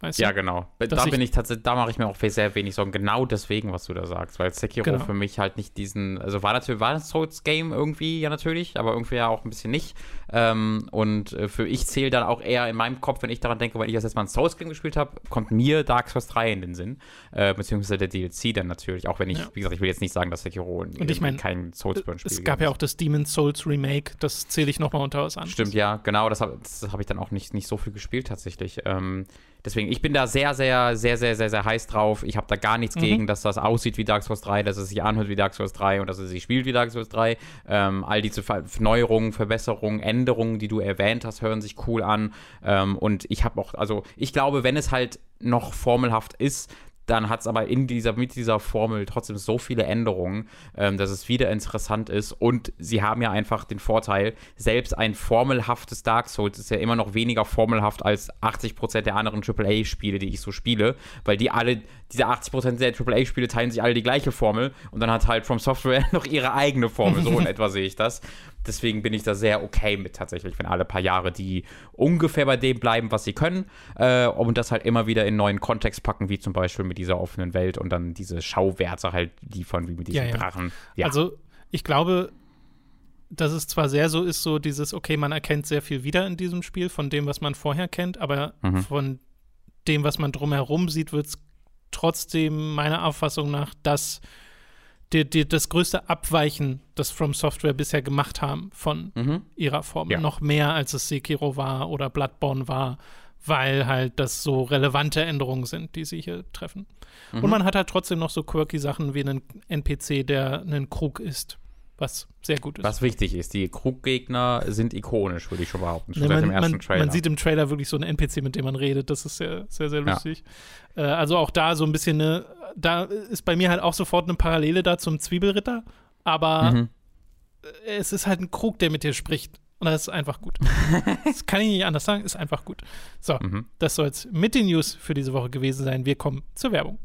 Weißt ja, genau. Da bin ich tatsächlich, da mache ich mir auch sehr wenig Sorgen. Genau deswegen, was du da sagst, weil Sekiro genau. für mich halt nicht diesen, also war natürlich war ein Souls Game irgendwie ja natürlich, aber irgendwie ja auch ein bisschen nicht. Ähm, und äh, für ich zähle dann auch eher in meinem Kopf, wenn ich daran denke, weil ich das jetzt mal ein Souls Game gespielt habe, kommt mir Dark Souls 3 in den Sinn, äh, beziehungsweise der DLC dann natürlich, auch wenn ich, ja. wie gesagt, ich will jetzt nicht sagen, dass Sekiro und ich mein, kein Soulsburn Spiel ist. Es gab ja auch das Demon's Souls Remake, das zähle ich nochmal unter was an. Stimmt, ja, genau, das habe hab ich dann auch nicht, nicht so viel gespielt tatsächlich. Ähm, Deswegen, ich bin da sehr, sehr, sehr, sehr, sehr, sehr heiß drauf. Ich habe da gar nichts mhm. gegen, dass das aussieht wie Dark Souls 3, dass es sich anhört wie Dark Souls 3 und dass es sich spielt wie Dark Souls 3. Ähm, all diese Neuerungen, Verbesserungen, Änderungen, die du erwähnt hast, hören sich cool an. Ähm, und ich habe auch, also ich glaube, wenn es halt noch formelhaft ist, dann hat es aber in dieser, mit dieser Formel trotzdem so viele Änderungen, ähm, dass es wieder interessant ist. Und sie haben ja einfach den Vorteil, selbst ein formelhaftes Dark Souls ist ja immer noch weniger formelhaft als 80% der anderen AAA-Spiele, die ich so spiele, weil die alle, diese 80% der AAA-Spiele teilen sich alle die gleiche Formel und dann hat halt From Software <laughs> noch ihre eigene Formel. So in <laughs> etwa sehe ich das. Deswegen bin ich da sehr okay mit tatsächlich, wenn alle paar Jahre die ungefähr bei dem bleiben, was sie können äh, und das halt immer wieder in neuen Kontext packen, wie zum Beispiel mit dieser offenen Welt und dann diese Schauwerte halt liefern, wie mit diesen ja, ja. Drachen. Ja. Also ich glaube, dass es zwar sehr so ist, so dieses, okay, man erkennt sehr viel wieder in diesem Spiel von dem, was man vorher kennt, aber mhm. von dem, was man drumherum sieht, wird es trotzdem meiner Auffassung nach das die, die, das größte Abweichen, das From Software bisher gemacht haben von mhm. ihrer Form. Ja. Noch mehr als es Sekiro war oder Bloodborne war, weil halt das so relevante Änderungen sind, die sie hier treffen. Mhm. Und man hat halt trotzdem noch so quirky Sachen wie einen NPC, der einen Krug ist. Was sehr gut ist. Was wichtig ist, die Kruggegner sind ikonisch, würde ich schon behaupten. Schon Ja, seit man, dem ersten man, Trailer. man sieht im Trailer wirklich so einen NPC, mit dem man redet. Das ist sehr, sehr, sehr lustig. Äh, also auch da so ein bisschen eine, da ist bei mir halt auch sofort eine Parallele da zum Zwiebelritter, aber mhm. es ist halt ein Krug, der mit dir spricht. Und das ist einfach gut. <laughs> das kann ich nicht anders sagen, ist einfach gut. So, Mhm. das soll es mit den News für diese Woche gewesen sein. Wir kommen zur Werbung.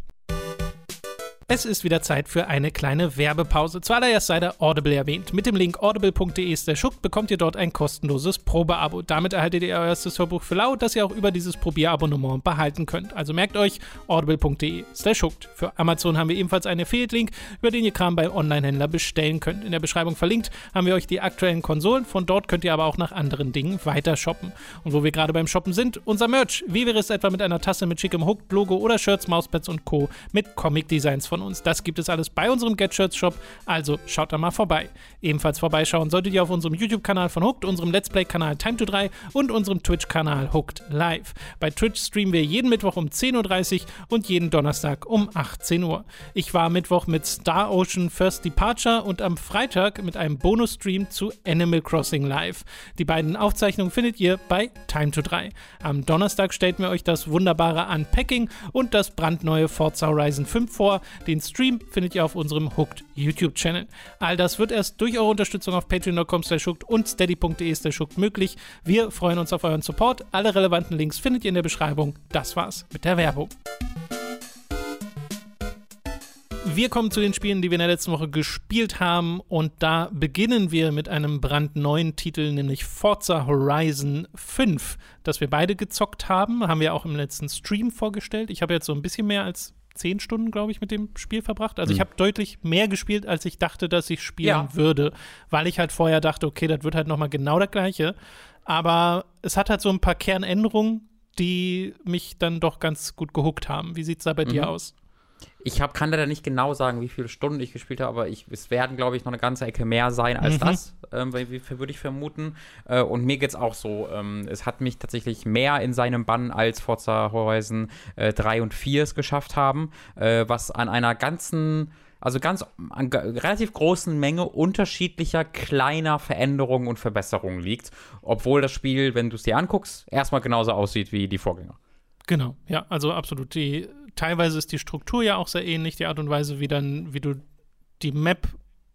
Es ist wieder Zeit für eine kleine Werbepause. Zuallererst sei da Audible erwähnt. Mit dem Link audible.de bekommt ihr dort ein kostenloses Probeabo. Damit erhaltet ihr euer erstes Hörbuch für lau, das ihr auch über dieses Probierabonnement behalten könnt. Also merkt euch audible.de. Für Amazon haben wir ebenfalls einen Affiliate-Link, über den ihr Kram bei Online-Händler bestellen könnt. In der Beschreibung verlinkt haben wir euch die aktuellen Konsolen. Von dort könnt ihr aber auch nach anderen Dingen weiter shoppen. Und wo wir gerade beim Shoppen sind, unser Merch. Wie wäre es etwa mit einer Tasse mit schickem Hooked-Logo oder Shirts, Mauspads und Co. mit Comic-Designs von uns. Das gibt es alles bei unserem Get Shop, also schaut da mal vorbei. Ebenfalls vorbeischauen solltet ihr auf unserem YouTube-Kanal von Hooked, unserem Let's Play-Kanal Time to 3 und unserem Twitch-Kanal Hooked Live. Bei Twitch streamen wir jeden Mittwoch um 10.30 Uhr und jeden Donnerstag um 18 Uhr. Ich war Mittwoch mit Star Ocean First Departure und am Freitag mit einem Bonus-Stream zu Animal Crossing Live. Die beiden Aufzeichnungen findet ihr bei Time to 3. Am Donnerstag stellten wir euch das wunderbare Unpacking und das brandneue Forza Horizon 5 vor. Den Stream findet ihr auf unserem Hooked YouTube-Channel. All das wird erst durch eure Unterstützung auf patreon.com hooked und steady.de hooked möglich. Wir freuen uns auf euren Support. Alle relevanten Links findet ihr in der Beschreibung. Das war's mit der Werbung. Wir kommen zu den Spielen, die wir in der letzten Woche gespielt haben und da beginnen wir mit einem brandneuen Titel, nämlich Forza Horizon 5, das wir beide gezockt haben, haben wir auch im letzten Stream vorgestellt. Ich habe jetzt so ein bisschen mehr als zehn Stunden, glaube ich, mit dem Spiel verbracht. Also ich habe deutlich mehr gespielt, als ich dachte, dass ich spielen Ja. würde, weil ich halt vorher dachte, okay, das wird halt nochmal genau das gleiche. Aber es hat halt so ein paar Kernänderungen, die mich dann doch ganz gut gehuckt haben. Wie sieht's da bei dir Mhm. aus? Ich hab, kann leider nicht genau sagen, wie viele Stunden ich gespielt habe, aber ich, es werden, glaube ich, noch eine ganze Ecke mehr sein als Mhm. das, ähm, würde ich vermuten. Äh, und mir geht's auch so. Ähm, es hat mich tatsächlich mehr in seinem Bann als Forza Horizon äh, 3 und 4 es geschafft haben, äh, was an einer ganzen also ganz an relativ großen Menge unterschiedlicher kleiner Veränderungen und Verbesserungen liegt, obwohl das Spiel, wenn du es dir anguckst, erstmal genauso aussieht wie die Vorgänger. Genau, ja, also absolut. Die, teilweise ist die Struktur ja auch sehr ähnlich, die Art und Weise, wie dann, wie du die Map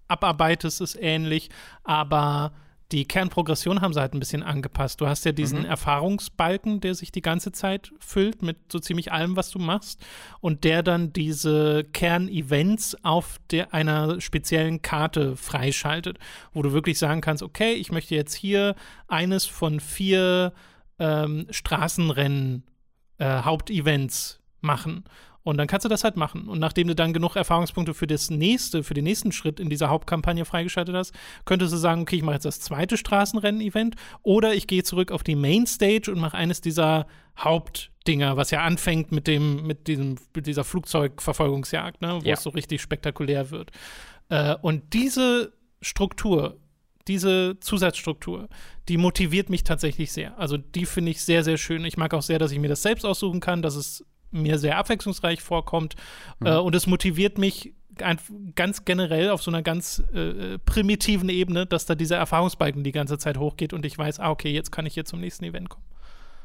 abarbeitest, ist ähnlich, aber die Kernprogression haben sie halt ein bisschen angepasst. Du hast ja diesen Mhm. Erfahrungsbalken, der sich die ganze Zeit füllt mit so ziemlich allem, was du machst, und der dann diese Kernevents auf der, einer speziellen Karte freischaltet, wo du wirklich sagen kannst, okay, ich möchte jetzt hier eines von vier ähm, Straßenrennen äh, Hauptevents machen. Und dann kannst du das halt machen. Und nachdem du dann genug Erfahrungspunkte für das nächste, für den nächsten Schritt in dieser Hauptkampagne freigeschaltet hast, könntest du sagen, okay, ich mache jetzt das zweite Straßenrennen-Event oder ich gehe zurück auf die Mainstage und mache eines dieser Hauptdinger, was ja anfängt mit dem, mit diesem, mit dieser Flugzeugverfolgungsjagd, ne, wo Ja. es so richtig spektakulär wird. Äh, und diese Struktur, diese Zusatzstruktur, die motiviert mich tatsächlich sehr. Also die finde ich sehr, sehr schön. Ich mag auch sehr, dass ich mir das selbst aussuchen kann, dass es mir sehr abwechslungsreich vorkommt. Äh, und es motiviert mich ein, ganz generell auf so einer ganz äh, primitiven Ebene, dass da dieser Erfahrungsbalken die ganze Zeit hochgeht und ich weiß, ah, okay, jetzt kann ich hier zum nächsten Event kommen.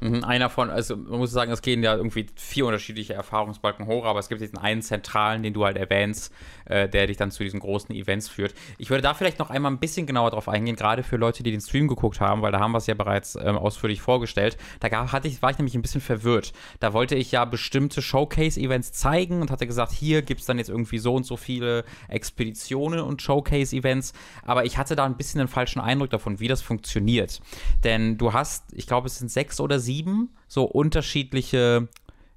Mhm, Einer von, also man muss sagen, es gehen ja irgendwie vier unterschiedliche Erfahrungsbalken hoch, aber es gibt diesen einen zentralen, den du halt erwähnst, äh, der dich dann zu diesen großen Events führt. Ich würde da vielleicht noch einmal ein bisschen genauer drauf eingehen, gerade für Leute, die den Stream geguckt haben, weil da haben wir es ja bereits ähm, ausführlich vorgestellt. Da gab, hatte ich, war ich nämlich ein bisschen verwirrt. Da wollte ich ja bestimmte Showcase-Events zeigen und hatte gesagt, hier gibt es dann jetzt irgendwie so und so viele Expeditionen und Showcase-Events, aber ich hatte da ein bisschen den falschen Eindruck davon, wie das funktioniert. Denn du hast, ich glaube, es sind sechs oder sieben so unterschiedliche,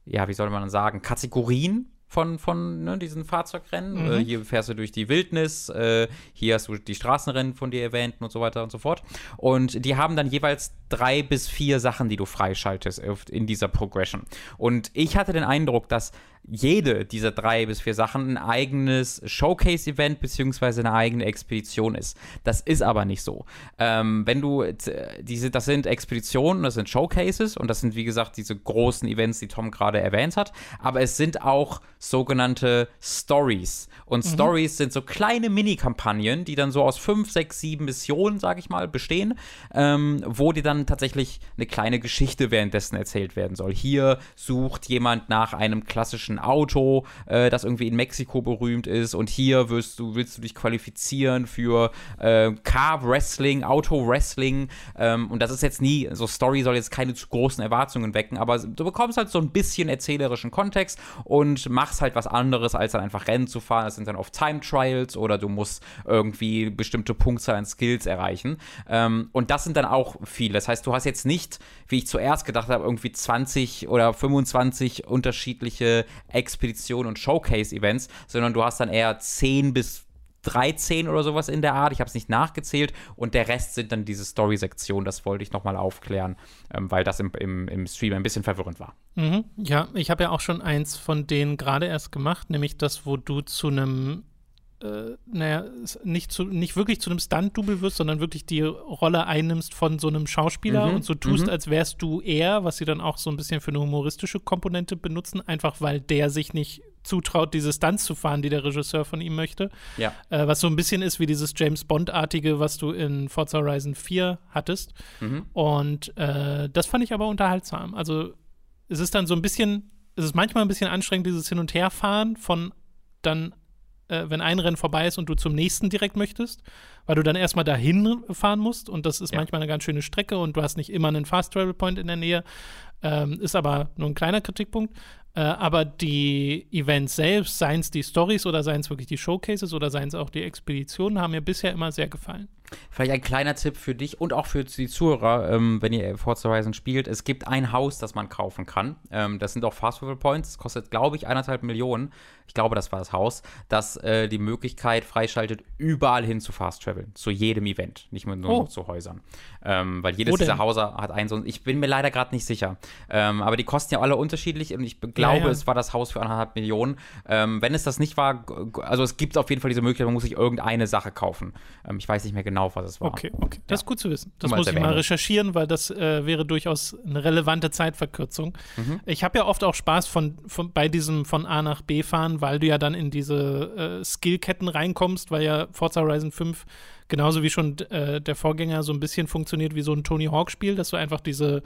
ja, wie soll man sagen, Kategorien von, von ne, diesen Fahrzeugrennen. Mhm. Äh, hier fährst du durch die Wildnis, äh, hier hast du die Straßenrennen von dir erwähnt und so weiter und so fort. Und die haben dann jeweils drei bis vier Sachen, die du freischaltest in dieser Progression. Und ich hatte den Eindruck, dass jede dieser drei bis vier Sachen ein eigenes Showcase-Event beziehungsweise eine eigene Expedition ist. Das ist aber nicht so. Ähm, wenn du diese, das sind Expeditionen, das sind Showcases und das sind wie gesagt diese großen Events, die Tom gerade erwähnt hat. Aber es sind auch sogenannte Stories. Und mhm. Stories sind so kleine Mini-Kampagnen, die dann so aus fünf, sechs, sieben Missionen, sag ich mal, bestehen, ähm, wo dir dann tatsächlich eine kleine Geschichte währenddessen erzählt werden soll. Hier sucht jemand nach einem klassischen Auto, äh, das irgendwie in Mexiko berühmt ist, und hier wirst du, willst du dich qualifizieren für äh, Car Wrestling, Auto Wrestling. Ähm, und das ist jetzt nie, so Story soll jetzt keine zu großen Erwartungen wecken, aber du bekommst halt so ein bisschen erzählerischen Kontext und machst halt was anderes, als dann einfach Rennen zu fahren das sind dann oft Time Trials oder du musst irgendwie bestimmte Punktzahl an Skills erreichen. Ähm, und das sind dann auch viele. Das heißt, du hast jetzt nicht, wie ich zuerst gedacht habe, irgendwie 20 oder 25 unterschiedliche Expeditionen und Showcase-Events, sondern du hast dann eher 10 bis 13 oder sowas in der Art. Ich habe es nicht nachgezählt. Und der Rest sind dann diese Story-Sektionen. Das wollte ich nochmal aufklären, ähm, weil das im, im, im Stream ein bisschen verwirrend war. Mhm. Ja, ich habe ja auch schon eins von denen gerade erst gemacht, nämlich das, wo du zu einem äh, naja, nicht, zu, nicht wirklich zu einem Stunt-Double wirst, sondern wirklich die Rolle einnimmst von so einem Schauspieler mhm, und so tust, mhm. als wärst du er, was sie dann auch so ein bisschen für eine humoristische Komponente benutzen, einfach weil der sich nicht zutraut, diese Stunts zu fahren, die der Regisseur von ihm möchte. Ja. Äh, was so ein bisschen ist wie dieses James Bond-artige, was du in Forza Horizon 4 hattest. Mhm. Und äh, das fand ich aber unterhaltsam. Also es ist dann so ein bisschen, es ist manchmal ein bisschen anstrengend, dieses Hin- und Herfahren von dann äh, wenn ein Rennen vorbei ist und du zum nächsten direkt möchtest, weil du dann erstmal dahin fahren musst und das ist ja. manchmal eine ganz schöne Strecke und du hast nicht immer einen Fast Travel Point in der Nähe. Ähm, ist aber nur ein kleiner Kritikpunkt. Äh, aber die Events selbst, seien es die Stories oder seien es wirklich die Showcases oder seien es auch die Expeditionen, haben mir bisher immer sehr gefallen. Vielleicht ein kleiner Tipp für dich und auch für die Zuhörer, ähm, wenn ihr Forza Horizon spielt. Es gibt ein Haus, das man kaufen kann. Ähm, das sind auch Fast Travel Points. Das kostet, glaube ich, eineinhalb Millionen. Ich glaube, das war das Haus, das äh, die Möglichkeit freischaltet, überall hin zu Fast Travel. Zu jedem Event, nicht nur, oh. zu Häusern. Ähm, weil jedes dieser Häuser hat einen so. Ich bin mir leider gerade nicht sicher. Ähm, aber die kosten ja alle unterschiedlich und ich glaube, ja, ja. es war das Haus für eineinhalb Millionen. Ähm, wenn es das nicht war, also es gibt auf jeden Fall diese Möglichkeit, man muss sich irgendeine Sache kaufen. Ähm, ich weiß nicht mehr genau, was es war. Okay, okay. Das ist gut zu wissen. Das muss ich mal recherchieren, weil das äh, wäre durchaus eine relevante Zeitverkürzung. Mhm. Ich habe ja oft auch Spaß von, von, bei diesem von A nach B fahren, weil du ja dann in diese äh, Skillketten reinkommst, weil ja Forza Horizon 5 genauso wie schon äh, der Vorgänger so ein bisschen funktioniert wie so ein Tony Hawk-Spiel, dass du einfach diese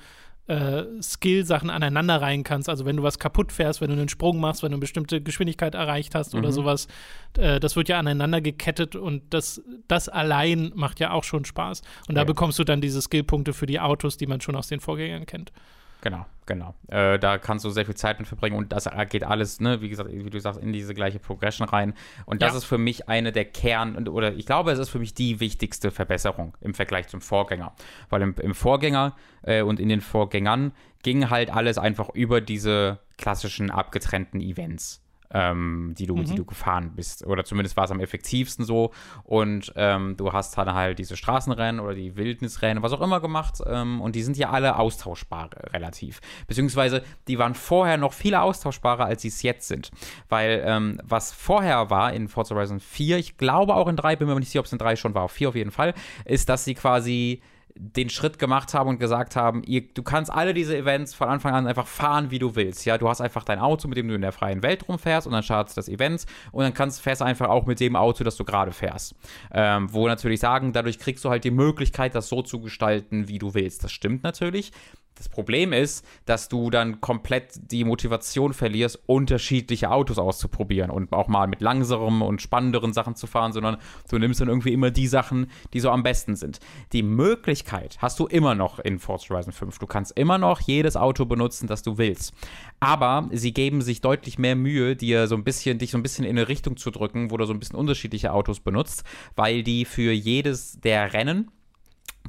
äh, Skill-Sachen aneinander rein kannst. Also wenn du was kaputt fährst, wenn du einen Sprung machst, wenn du eine bestimmte Geschwindigkeit erreicht hast mhm. oder sowas, äh, das wird ja aneinander gekettet und das, das allein macht ja auch schon Spaß. Und da bekommst du dann diese Skillpunkte für die Autos, die man schon aus den Vorgängern kennt. Genau, genau. Äh, da kannst du sehr viel Zeit mit verbringen und das geht alles, ne, wie gesagt, wie du sagst, in diese gleiche Progression rein. Und das ja. ist für mich eine der Kern- oder ich glaube, es ist für mich die wichtigste Verbesserung im Vergleich zum Vorgänger. Weil im, im Vorgänger äh, und in den Vorgängern ging halt alles einfach über diese klassischen abgetrennten Events ähm, die, du, mhm. die du gefahren bist. Oder zumindest war es am effektivsten so. Und ähm, du hast dann halt diese Straßenrennen oder die Wildnisrennen, was auch immer gemacht. Ähm, und die sind ja alle austauschbar relativ. Beziehungsweise die waren vorher noch viel austauschbarer, als sie es jetzt sind. Weil ähm, was vorher war in Forza Horizon 4, ich glaube auch in 3, bin mir nicht sicher, ob es in 3 schon war, auf 4 auf jeden Fall, ist, dass sie quasi den Schritt gemacht haben und gesagt haben, ihr, du kannst alle diese Events von Anfang an einfach fahren, wie du willst. Ja, du hast einfach dein Auto, mit dem du in der freien Welt rumfährst und dann startest du das Event und dann kannst, fährst du einfach auch mit dem Auto, das du gerade fährst. Ähm, wo natürlich sagen, dadurch kriegst du halt die Möglichkeit, das so zu gestalten, wie du willst. Das stimmt natürlich. Das Problem ist, dass du dann komplett die Motivation verlierst, unterschiedliche Autos auszuprobieren und auch mal mit langsameren und spannenderen Sachen zu fahren, sondern du nimmst dann irgendwie immer die Sachen, die so am besten sind. Die Möglichkeit hast du immer noch in Forza Horizon 5. Du kannst immer noch jedes Auto benutzen, das du willst. Aber sie geben sich deutlich mehr Mühe, dir so ein bisschen, dich so ein bisschen in eine Richtung zu drücken, wo du so ein bisschen unterschiedliche Autos benutzt, weil die für jedes der Rennen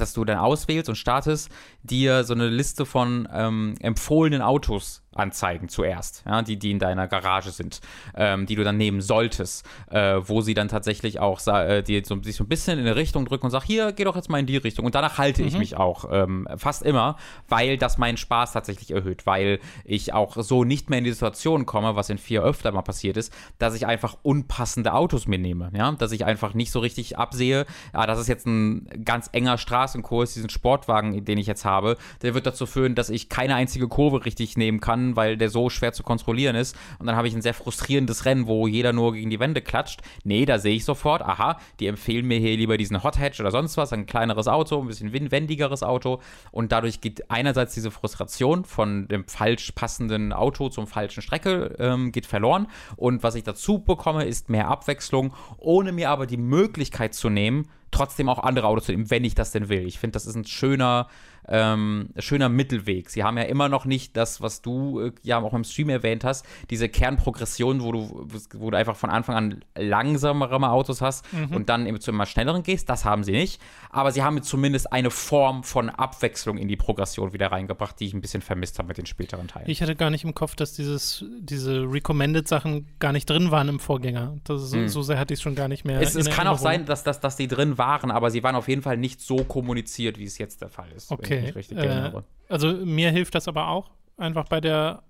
dass du dann auswählst und startest, dir so eine Liste von ähm, empfohlenen Autos anzeigen zuerst, ja, die, die in deiner Garage sind, ähm, die du dann nehmen solltest, äh, wo sie dann tatsächlich auch äh, die so, sich so ein bisschen in eine Richtung drücken und sagen, hier, geh doch jetzt mal in die Richtung. Und danach halte mhm. ich mich auch ähm, fast immer, weil das meinen Spaß tatsächlich erhöht, weil ich auch so nicht mehr in die Situation komme, was in vier öfter mal passiert ist, dass ich einfach unpassende Autos mir nehme, ja, dass ich einfach nicht so richtig absehe, ah, das ist jetzt ein ganz enger Straßenkurs, diesen Sportwagen, den ich jetzt habe, der wird dazu führen, dass ich keine einzige Kurve richtig nehmen kann, kann, weil der so schwer zu kontrollieren ist. Und dann habe ich ein sehr frustrierendes Rennen, wo jeder nur gegen die Wände klatscht. Nee, da sehe ich sofort, aha, die empfehlen mir hier lieber diesen Hot Hatch oder sonst was, ein kleineres Auto, ein bisschen wendigeres Auto. Und dadurch geht einerseits diese Frustration von dem falsch passenden Auto zum falschen Strecke ähm, geht verloren. Und was ich dazu bekomme, ist mehr Abwechslung, ohne mir aber die Möglichkeit zu nehmen, trotzdem auch andere Autos zu nehmen, wenn ich das denn will. Ich finde, das ist ein schöner, ähm, schöner Mittelweg. Sie haben ja immer noch nicht das, was du äh, ja auch im Stream erwähnt hast, diese Kernprogression, wo du, wo du einfach von Anfang an langsamere Autos hast mhm. und dann zu immer schnelleren gehst. Das haben sie nicht. Aber sie haben zumindest eine Form von Abwechslung in die Progression wieder reingebracht, die ich ein bisschen vermisst habe mit den späteren Teilen. Ich hatte gar nicht im Kopf, dass dieses, diese Recommended-Sachen gar nicht drin waren im Vorgänger. Das, mhm. So sehr hatte ich es schon gar nicht mehr. Es, es kann auch sein, dass, dass, dass die drin waren, aber sie waren auf jeden Fall nicht so kommuniziert, wie es jetzt der Fall ist. Okay äh, Also mir hilft das aber auch einfach bei der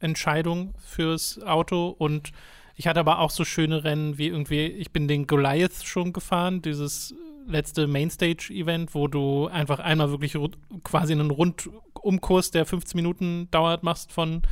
Entscheidung fürs Auto und ich hatte aber auch so schöne Rennen wie irgendwie, ich bin den Goliath schon gefahren, dieses letzte Mainstage-Event, wo du einfach einmal wirklich quasi einen Rundumkurs, der 15 Minuten dauert, machst von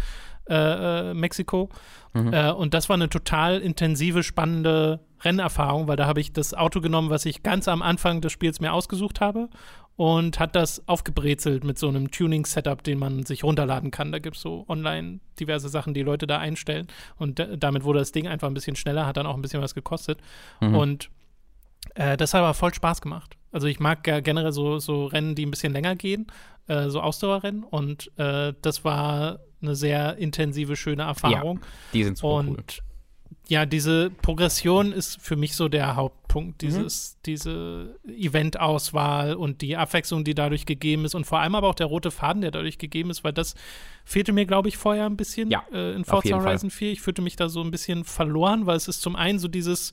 äh, äh, Mexiko. Mhm. Äh, und das war eine total intensive, spannende Rennerfahrung, weil da habe ich das Auto genommen, was ich ganz am Anfang des Spiels mir ausgesucht habe und hat das aufgebrezelt mit so einem Tuning-Setup, den man sich runterladen kann. Da gibt es so online diverse Sachen, die Leute da einstellen. Und damit wurde das Ding einfach ein bisschen schneller, hat dann auch ein bisschen was gekostet. Mhm. Und äh, das hat aber voll Spaß gemacht. Also ich mag ja generell so, so Rennen, die ein bisschen länger gehen, äh, so Ausdauerrennen. Und äh, das war eine sehr intensive, schöne Erfahrung. Ja, die sind super und cool ja, diese Progression ist für mich so der Hauptpunkt, mhm. dieses, mhm. diese Eventauswahl und die Abwechslung, die dadurch gegeben ist und vor allem aber auch der rote Faden, der dadurch gegeben ist, weil das fehlte mir, glaube ich, vorher ein bisschen ja, äh, in Forza Horizon 4. Ich fühlte mich da so ein bisschen verloren, weil es ist zum einen so dieses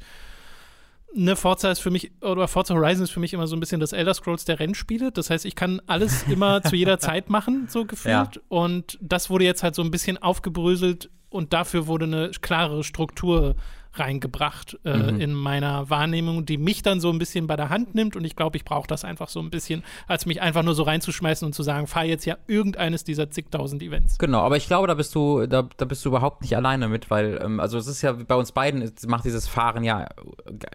ne, Forza ist für mich, oder Forza Horizon ist für mich immer so ein bisschen das Elder Scrolls der Rennspiele. Das heißt, ich kann alles <laughs> immer zu jeder Zeit machen, so gefühlt. Ja. Und das wurde jetzt halt so ein bisschen aufgebröselt und dafür wurde eine klarere Struktur reingebracht äh, mhm. in meiner Wahrnehmung, die mich dann so ein bisschen bei der Hand nimmt und ich glaube, ich brauche das einfach so ein bisschen, als mich einfach nur so reinzuschmeißen und zu sagen, fahr jetzt ja irgendeines dieser zigtausend Events. Genau, aber ich glaube, da bist du, da, da bist du überhaupt nicht alleine mit, weil, ähm, also es ist ja bei uns beiden, macht dieses Fahren ja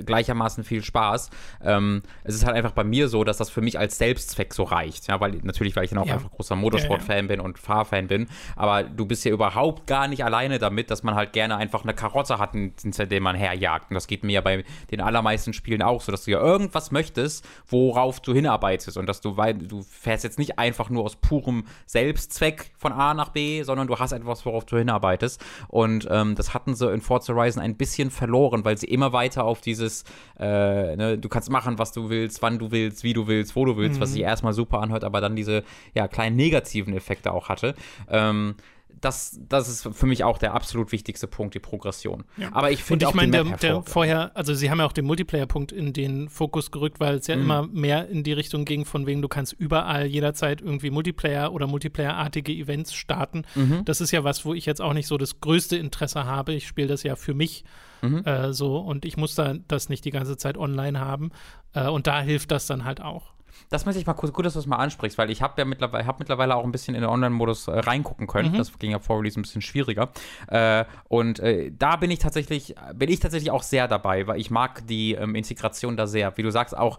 gleichermaßen viel Spaß. Ähm, es ist halt einfach bei mir so, dass das für mich als Selbstzweck so reicht, ja, weil natürlich, weil ich dann auch ja. einfach großer Motorsport-Fan bin und Fahrfan bin, aber du bist ja überhaupt gar nicht alleine damit, dass man halt gerne einfach eine Karotte hat, ein hinter dem man herjagt. Und das geht mir ja bei den allermeisten Spielen auch so, dass du ja irgendwas möchtest, worauf du hinarbeitest. Und dass du, weil du fährst jetzt nicht einfach nur aus purem Selbstzweck von A nach B, sondern du hast etwas, worauf du hinarbeitest. Und ähm, das hatten sie in Forza Horizon ein bisschen verloren, weil sie immer weiter auf dieses, äh, ne, du kannst machen, was du willst, wann du willst, wie du willst, wo du willst, mhm. was sich erstmal super anhört, aber dann diese ja, kleinen negativen Effekte auch hatte. Ähm, das, das ist für mich auch der absolut wichtigste Punkt, die Progression. Ja. Aber ich finde auch meine, der, der vorher, also sie haben ja auch den Multiplayer-Punkt in den Fokus gerückt, weil es ja mhm. immer mehr in die Richtung ging, von wegen du kannst überall jederzeit irgendwie Multiplayer oder Multiplayer-artige Events starten. Mhm. Das ist ja was, wo ich jetzt auch nicht so das größte Interesse habe. Ich spiele das ja für mich mhm. äh, so und ich muss da das nicht die ganze Zeit online haben. Äh, und da hilft das dann halt auch das möchte ich mal kurz, gut, dass du es mal ansprichst, weil ich habe ja mittlerweile, hab mittlerweile auch ein bisschen in den Online-Modus äh, reingucken können. Mhm. Das ging ja vor Release ein bisschen schwieriger. Äh, und äh, da bin ich tatsächlich, bin ich tatsächlich auch sehr dabei, weil ich mag die ähm, Integration da sehr. Wie du sagst, auch,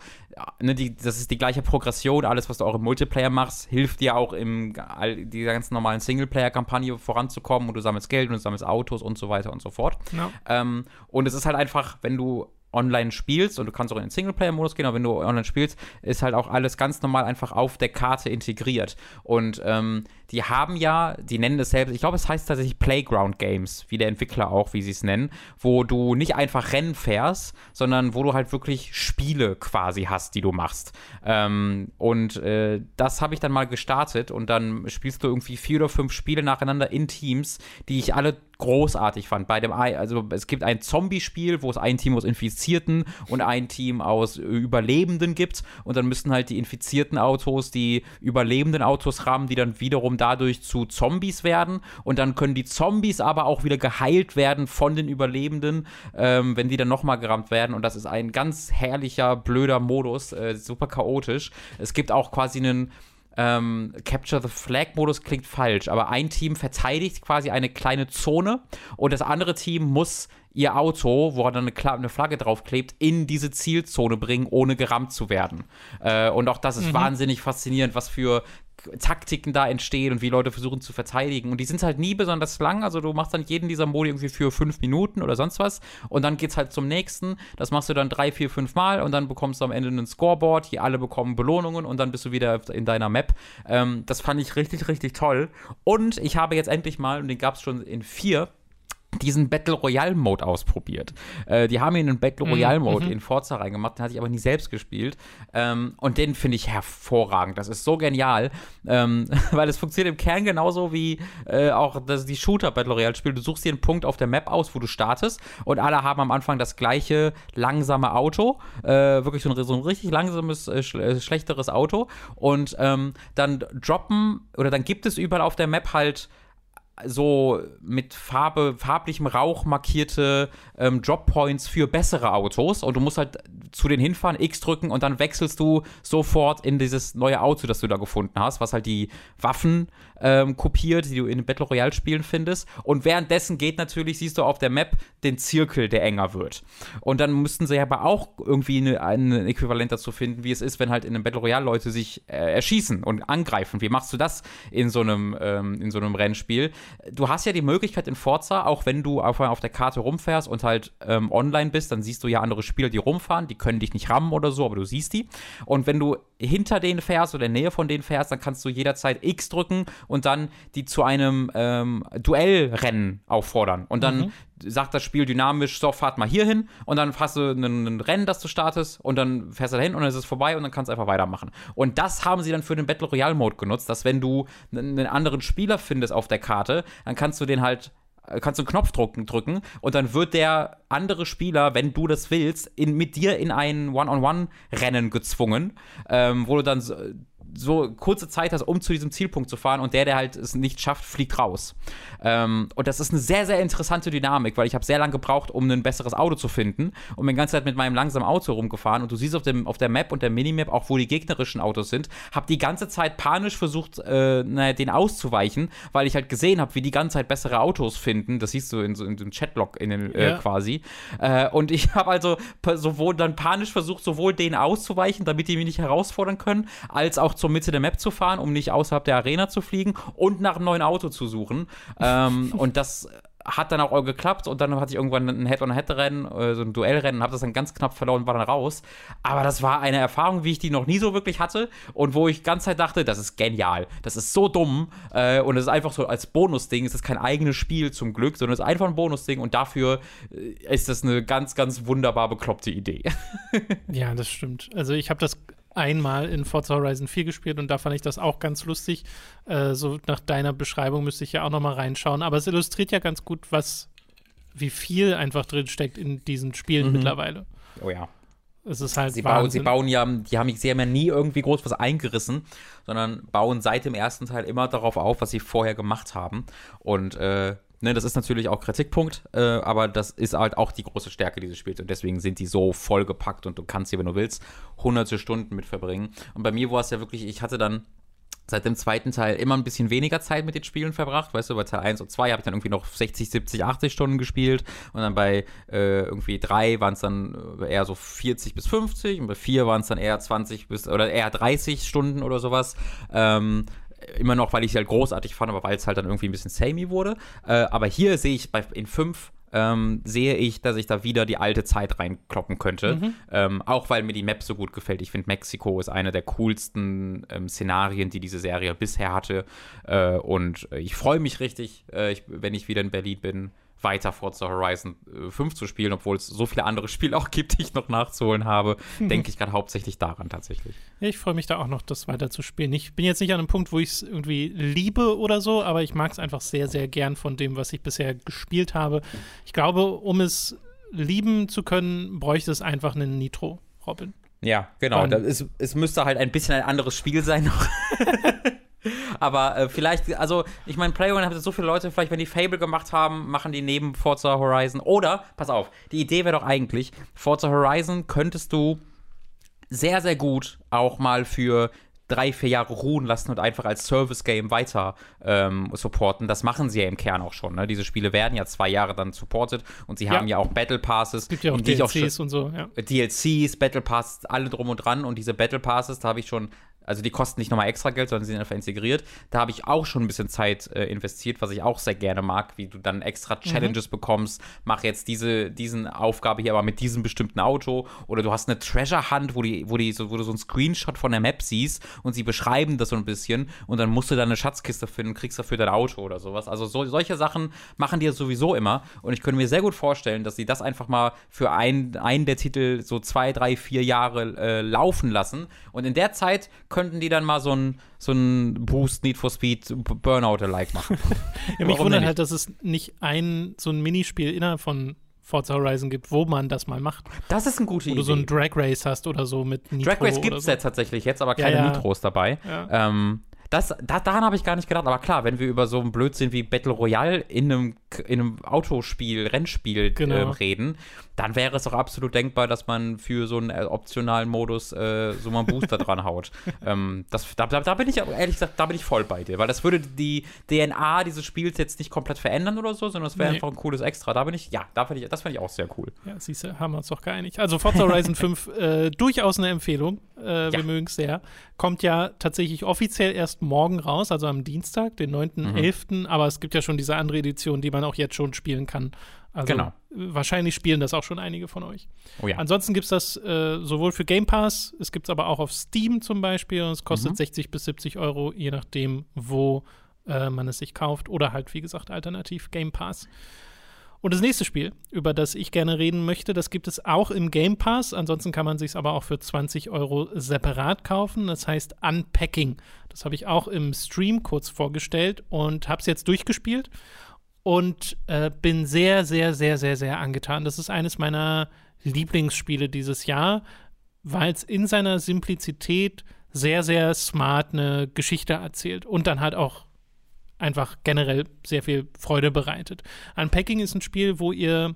ne, die, das ist die gleiche Progression, alles, was du auch im Multiplayer machst, hilft dir auch in all, dieser ganz normalen Singleplayer-Kampagne voranzukommen und du sammelst Geld und du sammelst Autos und so weiter und so fort. Ja. Ähm, und es ist halt einfach, wenn du online spielst und du kannst auch in den Singleplayer-Modus gehen, aber wenn du online spielst, ist halt auch alles ganz normal einfach auf der Karte integriert. Und ähm, die haben ja, die nennen es selbst, ich glaube, es heißt tatsächlich Playground Games, wie der Entwickler auch, wie sie es nennen, wo du nicht einfach Rennen fährst, sondern wo du halt wirklich Spiele quasi hast, die du machst. Ähm, und äh, das habe ich dann mal gestartet und dann spielst du irgendwie vier oder fünf Spiele nacheinander in Teams, die ich alle großartig fand. Bei dem, also es gibt ein Zombie-Spiel, wo es ein Team aus Infizierten und ein Team aus Überlebenden gibt und dann müssen halt die infizierten Autos die überlebenden Autos rammen, die dann wiederum dadurch zu Zombies werden und dann können die Zombies aber auch wieder geheilt werden von den Überlebenden, ähm, wenn die dann nochmal gerammt werden und das ist ein ganz herrlicher, blöder Modus, äh, super chaotisch. Es gibt auch quasi einen ähm, Capture the Flag-Modus klingt falsch, aber ein Team verteidigt quasi eine kleine Zone und das andere Team muss ihr Auto, wo dann eine, eine Flagge draufklebt, in diese Zielzone bringen, ohne gerammt zu werden. Äh, und auch das ist mhm. wahnsinnig faszinierend, was für Taktiken da entstehen und wie Leute versuchen zu verteidigen. Und die sind halt nie besonders lang. Also du machst dann jeden dieser Modi irgendwie für fünf Minuten oder sonst was. Und dann geht's halt zum nächsten. Das machst du dann drei, vier, fünf Mal und dann bekommst du am Ende ein Scoreboard. Hier alle bekommen Belohnungen und dann bist du wieder in deiner Map. Ähm, das fand ich richtig, richtig toll. Und ich habe jetzt endlich mal, und den gab es schon in vier, diesen Battle Royale Mode ausprobiert. Äh, die haben ihn in Battle mhm, Royale Mode mhm. in Forza reingemacht, den hatte ich aber nie selbst gespielt. Ähm, und den finde ich hervorragend. Das ist so genial, ähm, <laughs> weil es funktioniert im Kern genauso wie äh, auch das, die Shooter Battle Royale Spiel. Du suchst dir einen Punkt auf der Map aus, wo du startest und alle haben am Anfang das gleiche langsame Auto, äh, wirklich so ein, so ein, richtig langsames, äh, äh, schlechteres Auto und ähm, dann droppen oder dann gibt es überall auf der Map halt so mit Farbe, farblichem Rauch markierte ähm, Drop Points für bessere Autos. Und du musst halt zu den hinfahren, X drücken und dann wechselst du sofort in dieses neue Auto, das du da gefunden hast, was halt die Waffen ähm, kopiert, die du in Battle Royale Spielen findest. Und währenddessen geht natürlich, siehst du auf der Map den Zirkel, der enger wird. Und dann müssten sie aber auch irgendwie ein Äquivalent dazu finden, wie es ist, wenn halt in einem Battle Royale Leute sich äh, erschießen und angreifen. Wie machst du das in so einem, ähm, in so einem Rennspiel? Du hast ja die Möglichkeit in Forza, auch wenn du auf, auf der Karte rumfährst und halt ähm, online bist, dann siehst du ja andere Spieler, die rumfahren, die können dich nicht rammen oder so, aber du siehst die. Und wenn du hinter denen fährst oder in der Nähe von denen fährst, dann kannst du jederzeit X drücken und dann die zu einem ähm, Duellrennen auffordern. Und dann mhm. sagt das Spiel dynamisch, so, fahrt mal hier hin und dann hast du ein, Rennen, das du startest und dann fährst du dahin und dann ist es vorbei und dann kannst du einfach weitermachen. Und das haben sie dann für den Battle Royale Mode genutzt, dass wenn du einen anderen Spieler findest auf der Karte, dann kannst du den halt äh, kannst du einen Knopf drücken, drücken und dann wird der andere Spieler, wenn du das willst, in, mit dir in ein One-on-One-Rennen gezwungen, ähm, wo du dann so kurze Zeit hast, um zu diesem Zielpunkt zu fahren und der, der halt es nicht schafft, fliegt raus. Ähm, und das ist eine sehr, sehr interessante Dynamik, weil ich habe sehr lange gebraucht, um ein besseres Auto zu finden und bin die ganze Zeit mit meinem langsamen Auto rumgefahren und du siehst auf, dem, auf der Map und der Minimap auch, wo die gegnerischen Autos sind, habe die ganze Zeit panisch versucht, äh, naja, den auszuweichen, weil ich halt gesehen habe, wie die ganze Zeit bessere Autos finden. Das siehst du in so in dem Chatlog in den, äh, ja. quasi. Äh, und ich <laughs> habe also sowohl dann panisch versucht, sowohl denen auszuweichen, damit die mich nicht herausfordern können, als auch zur Mitte der Map zu fahren, um nicht außerhalb der Arena zu fliegen und nach einem neuen Auto zu suchen. ähm, <laughs> und das hat dann auch geklappt und dann hatte ich irgendwann ein Head-on-Head-Rennen, so ein Duellrennen, habe das dann ganz knapp verloren und war dann raus. Aber das war eine Erfahrung, wie ich die noch nie so wirklich hatte und wo ich ganz Zeit dachte, das ist genial, das ist so dumm äh, und es ist einfach so als Bonusding, es ist kein eigenes Spiel zum Glück, sondern es ist einfach ein Bonusding und dafür äh, ist das eine ganz, ganz wunderbar bekloppte Idee. <laughs> ja, das stimmt. Also ich habe das einmal in Forza Horizon 4 gespielt und da fand ich das auch ganz lustig. Äh, so nach deiner Beschreibung müsste ich ja auch noch mal reinschauen. Aber es illustriert ja ganz gut, was, wie viel einfach drin steckt in diesen Spielen mhm. mittlerweile. Oh ja. Es ist halt sie bauen, sie bauen ja, die haben, sie haben ja nie irgendwie groß was eingerissen, sondern bauen seit dem ersten Teil immer darauf auf, was sie vorher gemacht haben. Und äh, Ne, das ist natürlich auch Kritikpunkt, äh, aber das ist halt auch die große Stärke dieses Spiels und deswegen sind die so vollgepackt und du kannst hier, wenn du willst, hunderte Stunden mit verbringen. Und bei mir war es ja wirklich, ich hatte dann seit dem zweiten Teil immer ein bisschen weniger Zeit mit den Spielen verbracht. Weißt du, bei Teil 1 und 2 habe ich dann irgendwie noch 60, 70, 80 Stunden gespielt. Und dann bei äh, irgendwie 3 waren es dann eher so 40 bis 50. Und bei 4 waren es dann eher 20 bis oder eher 30 Stunden oder sowas. Ähm, immer noch, weil ich sie halt großartig fand, aber weil es halt dann irgendwie ein bisschen samey wurde. Äh, aber hier sehe ich bei, in fünf ähm, sehe ich, dass ich da wieder die alte Zeit reinkloppen könnte. Mhm. Ähm, auch weil mir die Map so gut gefällt. Ich finde, Mexiko ist eine der coolsten ähm, Szenarien, die diese Serie bisher hatte. Äh, und ich freue mich richtig, äh, ich, wenn ich wieder in Berlin bin weiter Forza Horizon 5 äh, zu spielen, obwohl es so viele andere <laughs> Spiele auch gibt, die ich noch nachzuholen habe, mhm. denke ich gerade hauptsächlich daran tatsächlich. Ich freue mich da auch noch, das weiter zu spielen. Ich bin jetzt nicht an einem Punkt, wo ich es irgendwie liebe oder so, aber ich mag es einfach sehr, sehr gern von dem, was ich bisher gespielt habe. Ich glaube, um es lieben zu können, bräuchte es einfach einen Nitro, Robin. Ja, genau. Ist, es müsste halt ein bisschen ein anderes Spiel sein noch. <laughs> <laughs> Aber äh, vielleicht, also ich meine, PlayOne hat so viele Leute, vielleicht wenn die Fable gemacht haben, machen die neben Forza Horizon. Oder, pass auf, die Idee wäre doch eigentlich, Forza Horizon könntest du sehr, sehr gut auch mal für drei, vier Jahre ruhen lassen und einfach als Service-Game weiter ähm, supporten. Das machen sie ja im Kern auch schon. Ne? Diese Spiele werden ja zwei Jahre dann supported und sie ja. haben ja auch Battle Passes. Es gibt ja auch DLCs auch und so. Ja. DLCs, Battle Passes, alle drum und dran und diese Battle Passes, da habe ich schon also die kosten nicht nochmal extra Geld, sondern sie sind einfach integriert. Da habe ich auch schon ein bisschen Zeit äh, investiert, was ich auch sehr gerne mag, wie du dann extra mhm. Challenges mhm. bekommst. Mach jetzt diese diesen Aufgabe hier aber mit diesem bestimmten Auto. Oder du hast eine Treasure Hunt, wo, die, wo, die, so, wo du so einen Screenshot von der Map siehst und sie beschreiben das so ein bisschen. Und dann musst du da eine Schatzkiste finden und kriegst dafür dein Auto oder sowas. Also so, solche Sachen machen die ja sowieso immer. Und ich könnte mir sehr gut vorstellen, dass sie das einfach mal für einen, einen der Titel so zwei, drei, vier Jahre äh, laufen lassen. Und in der Zeit könnten die dann mal so ein, so ein Boost Need for Speed Burnout-alike machen. <laughs> ja, mich wundert halt, dass es nicht ein so ein Minispiel innerhalb von Forza Horizon gibt, wo man das mal macht. Das ist eine gute Idee. Wo du so ein Drag Race hast oder so mit Nitro. Drag Race gibt es so. ja tatsächlich jetzt, aber keine ja, ja. Nitros dabei. Ja. Ähm, das, da, daran habe ich gar nicht gedacht. Aber klar, wenn wir über so ein Blödsinn wie Battle Royale in einem, in einem Autospiel, Rennspiel genau. äh, reden, dann wäre es doch absolut denkbar, dass man für so einen äh, optionalen Modus äh, so mal einen Booster dran haut. <laughs> Ähm, das, da, da, bin ich ehrlich gesagt, da bin ich voll bei dir, weil das würde die DNA dieses Spiels jetzt nicht komplett verändern oder so, sondern es wäre nee. einfach ein cooles Extra. Da bin ich, ja, da ich, das finde ich auch sehr cool. Ja, siehst du, haben wir uns doch geeinigt. Also Forza Horizon <laughs> 5, äh, durchaus eine Empfehlung. Äh, ja. Wir mögen es sehr. Kommt ja tatsächlich offiziell erst morgen raus, also am Dienstag, den 9.11., mhm. aber es gibt ja schon diese andere Edition, die man auch jetzt schon spielen kann. Also genau. wahrscheinlich spielen das auch schon einige von euch. Oh ja. Ansonsten gibt es das äh, sowohl für Game Pass, es gibt es aber auch auf Steam zum Beispiel und es kostet mhm. 60 bis 70 Euro, je nachdem, wo äh, man es sich kauft oder halt, wie gesagt, alternativ Game Pass. Und das nächste Spiel, über das ich gerne reden möchte, das gibt es auch im Game Pass. Ansonsten kann man sich aber auch für 20 Euro separat kaufen. Das heißt Unpacking. Das habe ich auch im Stream kurz vorgestellt und habe es jetzt durchgespielt und äh, bin sehr, sehr, sehr, sehr, sehr angetan. Das ist eines meiner Lieblingsspiele dieses Jahr, weil es in seiner Simplizität sehr, sehr smart eine Geschichte erzählt und dann halt auch einfach generell sehr viel Freude bereitet. Unpacking ist ein Spiel, wo ihr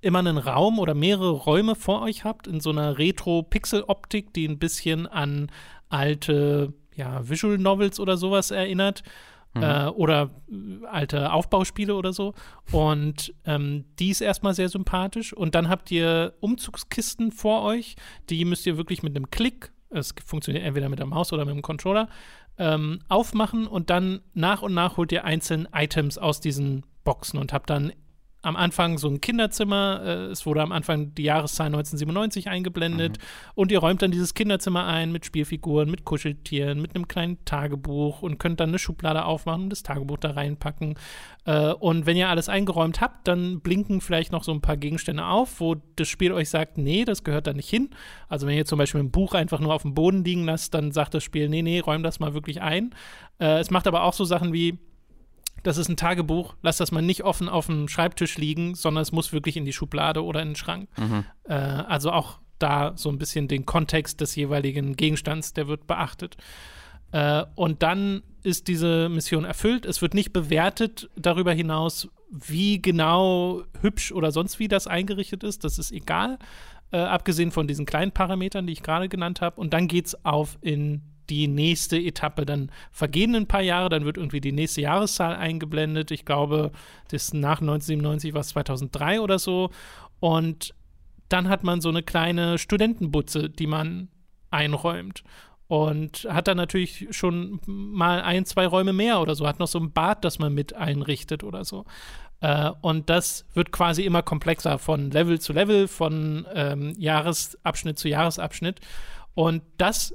immer einen Raum oder mehrere Räume vor euch habt in so einer Retro-Pixel-Optik, die ein bisschen an alte ja, Visual Novels oder sowas erinnert mhm. äh, oder äh, alte Aufbauspiele oder so. Und ähm, die ist erstmal sehr sympathisch. Und dann habt ihr Umzugskisten vor euch. Die müsst ihr wirklich mit einem Klick, es funktioniert entweder mit der Maus oder mit dem Controller, ähm, aufmachen und dann nach und nach holt ihr einzelne Items aus diesen Boxen und habt dann am Anfang so ein Kinderzimmer. Äh, es wurde am Anfang die Jahreszahl 1997 eingeblendet. Mhm. Und ihr räumt dann dieses Kinderzimmer ein mit Spielfiguren, mit Kuscheltieren, mit einem kleinen Tagebuch und könnt dann eine Schublade aufmachen und das Tagebuch da reinpacken. Äh, und wenn ihr alles eingeräumt habt, dann blinken vielleicht noch so ein paar Gegenstände auf, wo das Spiel euch sagt, nee, das gehört da nicht hin. Also wenn ihr zum Beispiel ein Buch einfach nur auf dem Boden liegen lasst, dann sagt das Spiel, nee, nee, räum das mal wirklich ein. Äh, es macht aber auch so Sachen wie, das ist ein Tagebuch, lass das mal nicht offen auf dem Schreibtisch liegen, sondern es muss wirklich in die Schublade oder in den Schrank. Mhm. Äh, also auch da so ein bisschen den Kontext des jeweiligen Gegenstands, der wird beachtet. Äh, und dann ist diese Mission erfüllt. Es wird nicht bewertet darüber hinaus, wie genau hübsch oder sonst wie das eingerichtet ist. Das ist egal, äh, abgesehen von diesen kleinen Parametern, die ich gerade genannt habe. Und dann geht es auf in die nächste Etappe. Dann vergehen ein paar Jahre, dann wird irgendwie die nächste Jahreszahl eingeblendet. Ich glaube, das nach 1997 war es 2003 oder so. Und dann hat man so eine kleine Studentenbutze, die man einräumt. und hat dann natürlich schon mal ein, zwei Räume mehr oder so, hat noch so ein Bad, das man mit einrichtet oder so. Äh, und das wird quasi immer komplexer von Level zu Level, von ähm, Jahresabschnitt zu Jahresabschnitt. Und das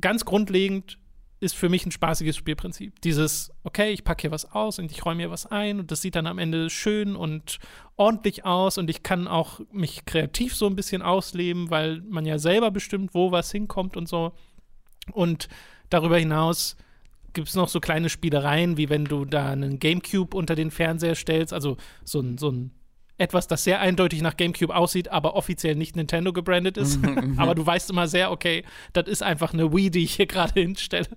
ganz grundlegend ist für mich ein spaßiges Spielprinzip. Dieses, okay, ich packe hier was aus und ich räume hier was ein und das sieht dann am Ende schön und ordentlich aus und ich kann auch mich kreativ so ein bisschen ausleben, weil man ja selber bestimmt, wo was hinkommt und so. Und darüber hinaus gibt es noch so kleine Spielereien, wie wenn du da einen Gamecube unter den Fernseher stellst, also so ein, so ein etwas, das sehr eindeutig nach GameCube aussieht, aber offiziell nicht Nintendo gebrandet ist. <laughs> Mhm, aber du weißt immer sehr, okay, das ist einfach eine Wii, die ich hier gerade <laughs> hinstelle.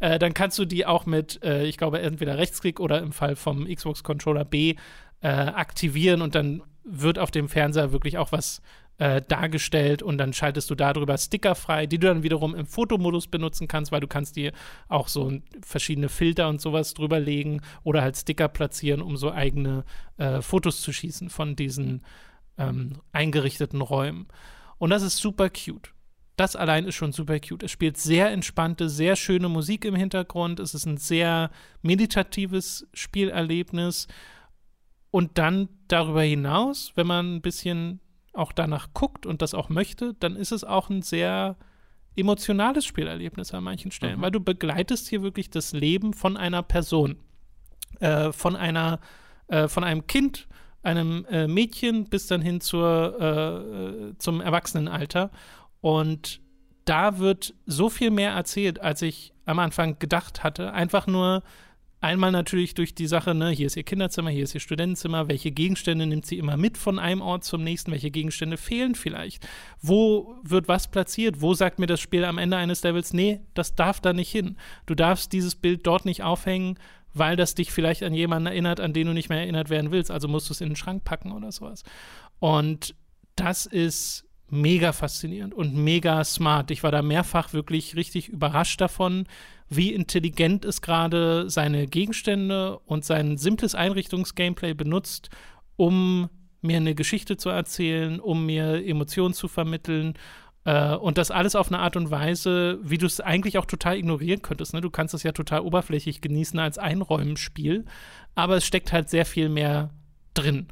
Äh, dann kannst du die auch mit, äh, ich glaube, entweder Rechtsklick oder im Fall vom Xbox-Controller B äh, aktivieren und dann wird auf dem Fernseher wirklich auch was äh, dargestellt und dann schaltest du darüber Sticker frei, die du dann wiederum im Fotomodus benutzen kannst, weil du kannst dir auch so verschiedene Filter und sowas drüber legen oder halt Sticker platzieren, um so eigene äh, Fotos zu schießen von diesen ähm, eingerichteten Räumen. Und das ist super cute. Das allein ist schon super cute. Es spielt sehr entspannte, sehr schöne Musik im Hintergrund. Es ist ein sehr meditatives Spielerlebnis. Und dann darüber hinaus, wenn man ein bisschen auch danach guckt und das auch möchte, dann ist es auch ein sehr emotionales Spielerlebnis an manchen Stellen, mhm. weil du begleitest hier wirklich das Leben von einer Person, äh, von einer, äh, von einem Kind, einem äh, Mädchen bis dann hin zur, äh, zum Erwachsenenalter. Und da wird so viel mehr erzählt, als ich am Anfang gedacht hatte. Einfach nur Einmal natürlich durch die Sache, ne, hier ist ihr Kinderzimmer, hier ist ihr Studentenzimmer, welche Gegenstände nimmt sie immer mit von einem Ort zum nächsten, welche Gegenstände fehlen vielleicht? Wo wird was platziert? Wo sagt mir das Spiel am Ende eines Levels, nee, das darf da nicht hin. Du darfst dieses Bild dort nicht aufhängen, weil das dich vielleicht an jemanden erinnert, an den du nicht mehr erinnert werden willst. Also musst du es in den Schrank packen oder sowas. Und das ist mega faszinierend und mega smart. Ich war da mehrfach wirklich richtig überrascht davon, wie intelligent es gerade seine Gegenstände und sein simples Einrichtungsgameplay benutzt, um mir eine Geschichte zu erzählen, um mir Emotionen zu vermitteln. Äh, und das alles auf eine Art und Weise, wie du es eigentlich auch total ignorieren könntest. Ne? Du kannst es ja total oberflächlich genießen als Einräumspiel, aber es steckt halt sehr viel mehr drin,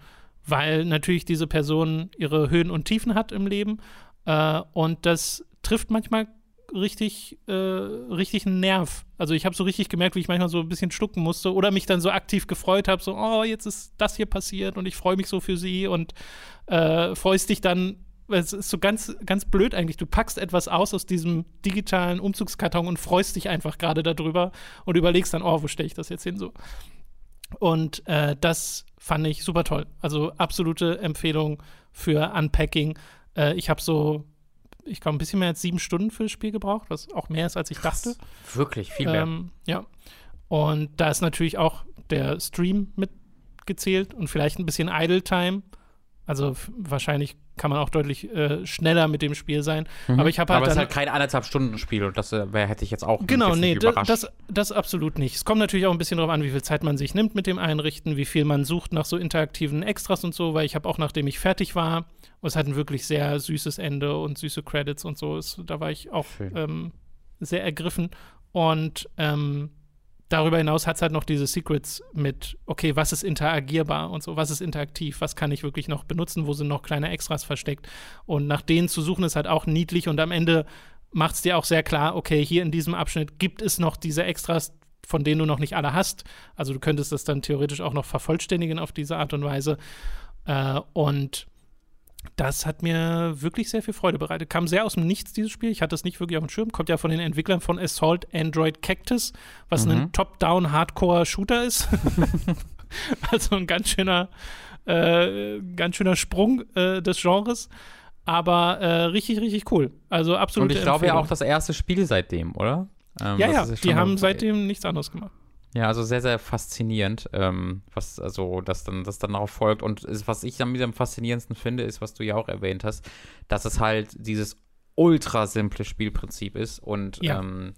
weil natürlich diese Person ihre Höhen und Tiefen hat im Leben. Äh, und das trifft manchmal richtig, äh, richtig einen Nerv. Also ich habe so richtig gemerkt, wie ich manchmal so ein bisschen schlucken musste oder mich dann so aktiv gefreut habe, so, oh, jetzt ist das hier passiert und ich freue mich so für sie und äh, freust dich dann, es ist so ganz, ganz blöd eigentlich. Du packst etwas aus aus diesem digitalen Umzugskarton und freust dich einfach gerade darüber und überlegst dann, oh, wo stelle ich das jetzt hin so. Und äh, das fand ich super toll. Also absolute Empfehlung für Unpacking. Äh, ich habe so ich glaube, ein bisschen mehr als sieben Stunden für das Spiel gebraucht, was auch mehr ist, als ich dachte. Wirklich, viel mehr. Ähm, ja. Und da ist natürlich auch der Stream mitgezählt und vielleicht ein bisschen Idle Time. Also wahrscheinlich kann man auch deutlich äh, schneller mit dem Spiel sein. Mhm. Aber ich habe halt. Aber es ist halt kein anderthalb Stunden Spiel und das äh, hätte ich jetzt auch. Genau, nee, das, das absolut nicht. Es kommt natürlich auch ein bisschen darauf an, wie viel Zeit man sich nimmt mit dem Einrichten, wie viel man sucht nach so interaktiven Extras und so, weil ich habe auch, nachdem ich fertig war, und es hat ein wirklich sehr süßes Ende und süße Credits und so. Es, da war ich auch ähm, sehr ergriffen. Und ähm, darüber hinaus hat es halt noch diese Secrets mit, okay, was ist interagierbar und so, was ist interaktiv, was kann ich wirklich noch benutzen, wo sind noch kleine Extras versteckt. Und nach denen zu suchen ist halt auch niedlich und am Ende macht es dir auch sehr klar, okay, hier in diesem Abschnitt gibt es noch diese Extras, von denen du noch nicht alle hast. Also du könntest das dann theoretisch auch noch vervollständigen auf diese Art und Weise. Äh, und das hat mir wirklich sehr viel Freude bereitet. Kam sehr aus dem Nichts, dieses Spiel. Ich hatte es nicht wirklich auf dem Schirm. Kommt ja von den Entwicklern von Assault Android Cactus, was mhm. ein Top-Down-Hardcore-Shooter ist. <laughs> also ein ganz schöner, äh, ganz schöner Sprung äh, des Genres. Aber äh, richtig, richtig cool. Also absolut. Und ich glaube ja auch das erste Spiel seitdem, oder? Ähm, ja, ja, die haben seitdem nichts anderes gemacht. Ja, also sehr, sehr faszinierend, ähm, was also das dann, das dann darauf folgt. Und ist, was ich dann wieder am faszinierendsten finde, ist, was du ja auch erwähnt hast, dass es halt dieses ultra simple Spielprinzip ist und ja. ähm,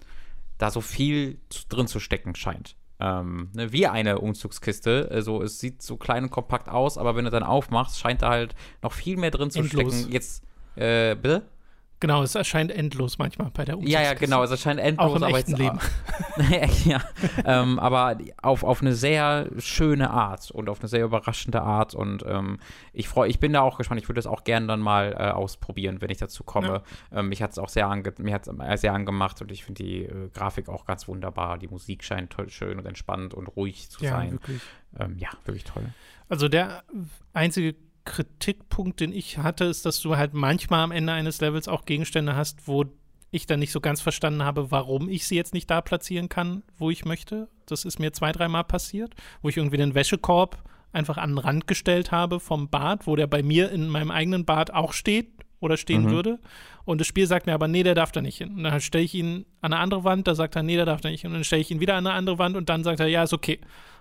da so viel drin zu stecken scheint. Ähm, ne, wie eine Umzugskiste. Also es sieht so klein und kompakt aus, aber wenn du dann aufmachst, scheint da halt noch viel mehr drin zu Endlos. stecken. Jetzt, äh, bitte? Genau, es erscheint endlos manchmal bei der Umzugskiste. Ja, ja, genau, es erscheint endlos. Auch im aber echten jetzt, Leben. <laughs> ja, ähm, aber auf, auf eine sehr schöne Art und auf eine sehr überraschende Art und ähm, ich freue, ich bin da auch gespannt. Ich würde das auch gerne dann mal äh, ausprobieren, wenn ich dazu komme. Ja. Ähm, mich hat es auch sehr, ange mir hat's sehr angemacht und ich finde die äh, Grafik auch ganz wunderbar. Die Musik scheint toll, schön und entspannt und ruhig zu ja, sein. Wirklich. Ähm, ja, wirklich toll. Also der einzige Kritikpunkt, den ich hatte, ist, dass du halt manchmal am Ende eines Levels auch Gegenstände hast, wo ich dann nicht so ganz verstanden habe, warum ich sie jetzt nicht da platzieren kann, wo ich möchte. Das ist mir zwei, dreimal passiert, wo ich irgendwie den Wäschekorb einfach an den Rand gestellt habe vom Bad, wo der bei mir in meinem eigenen Bad auch steht oder stehen mhm. würde. Und das Spiel sagt mir aber, nee, der darf da nicht hin. Und dann stelle ich ihn an eine andere Wand, da sagt er, nee, der darf da nicht hin. Und dann stelle ich ihn wieder an eine andere Wand und dann sagt er, ja, ist okay.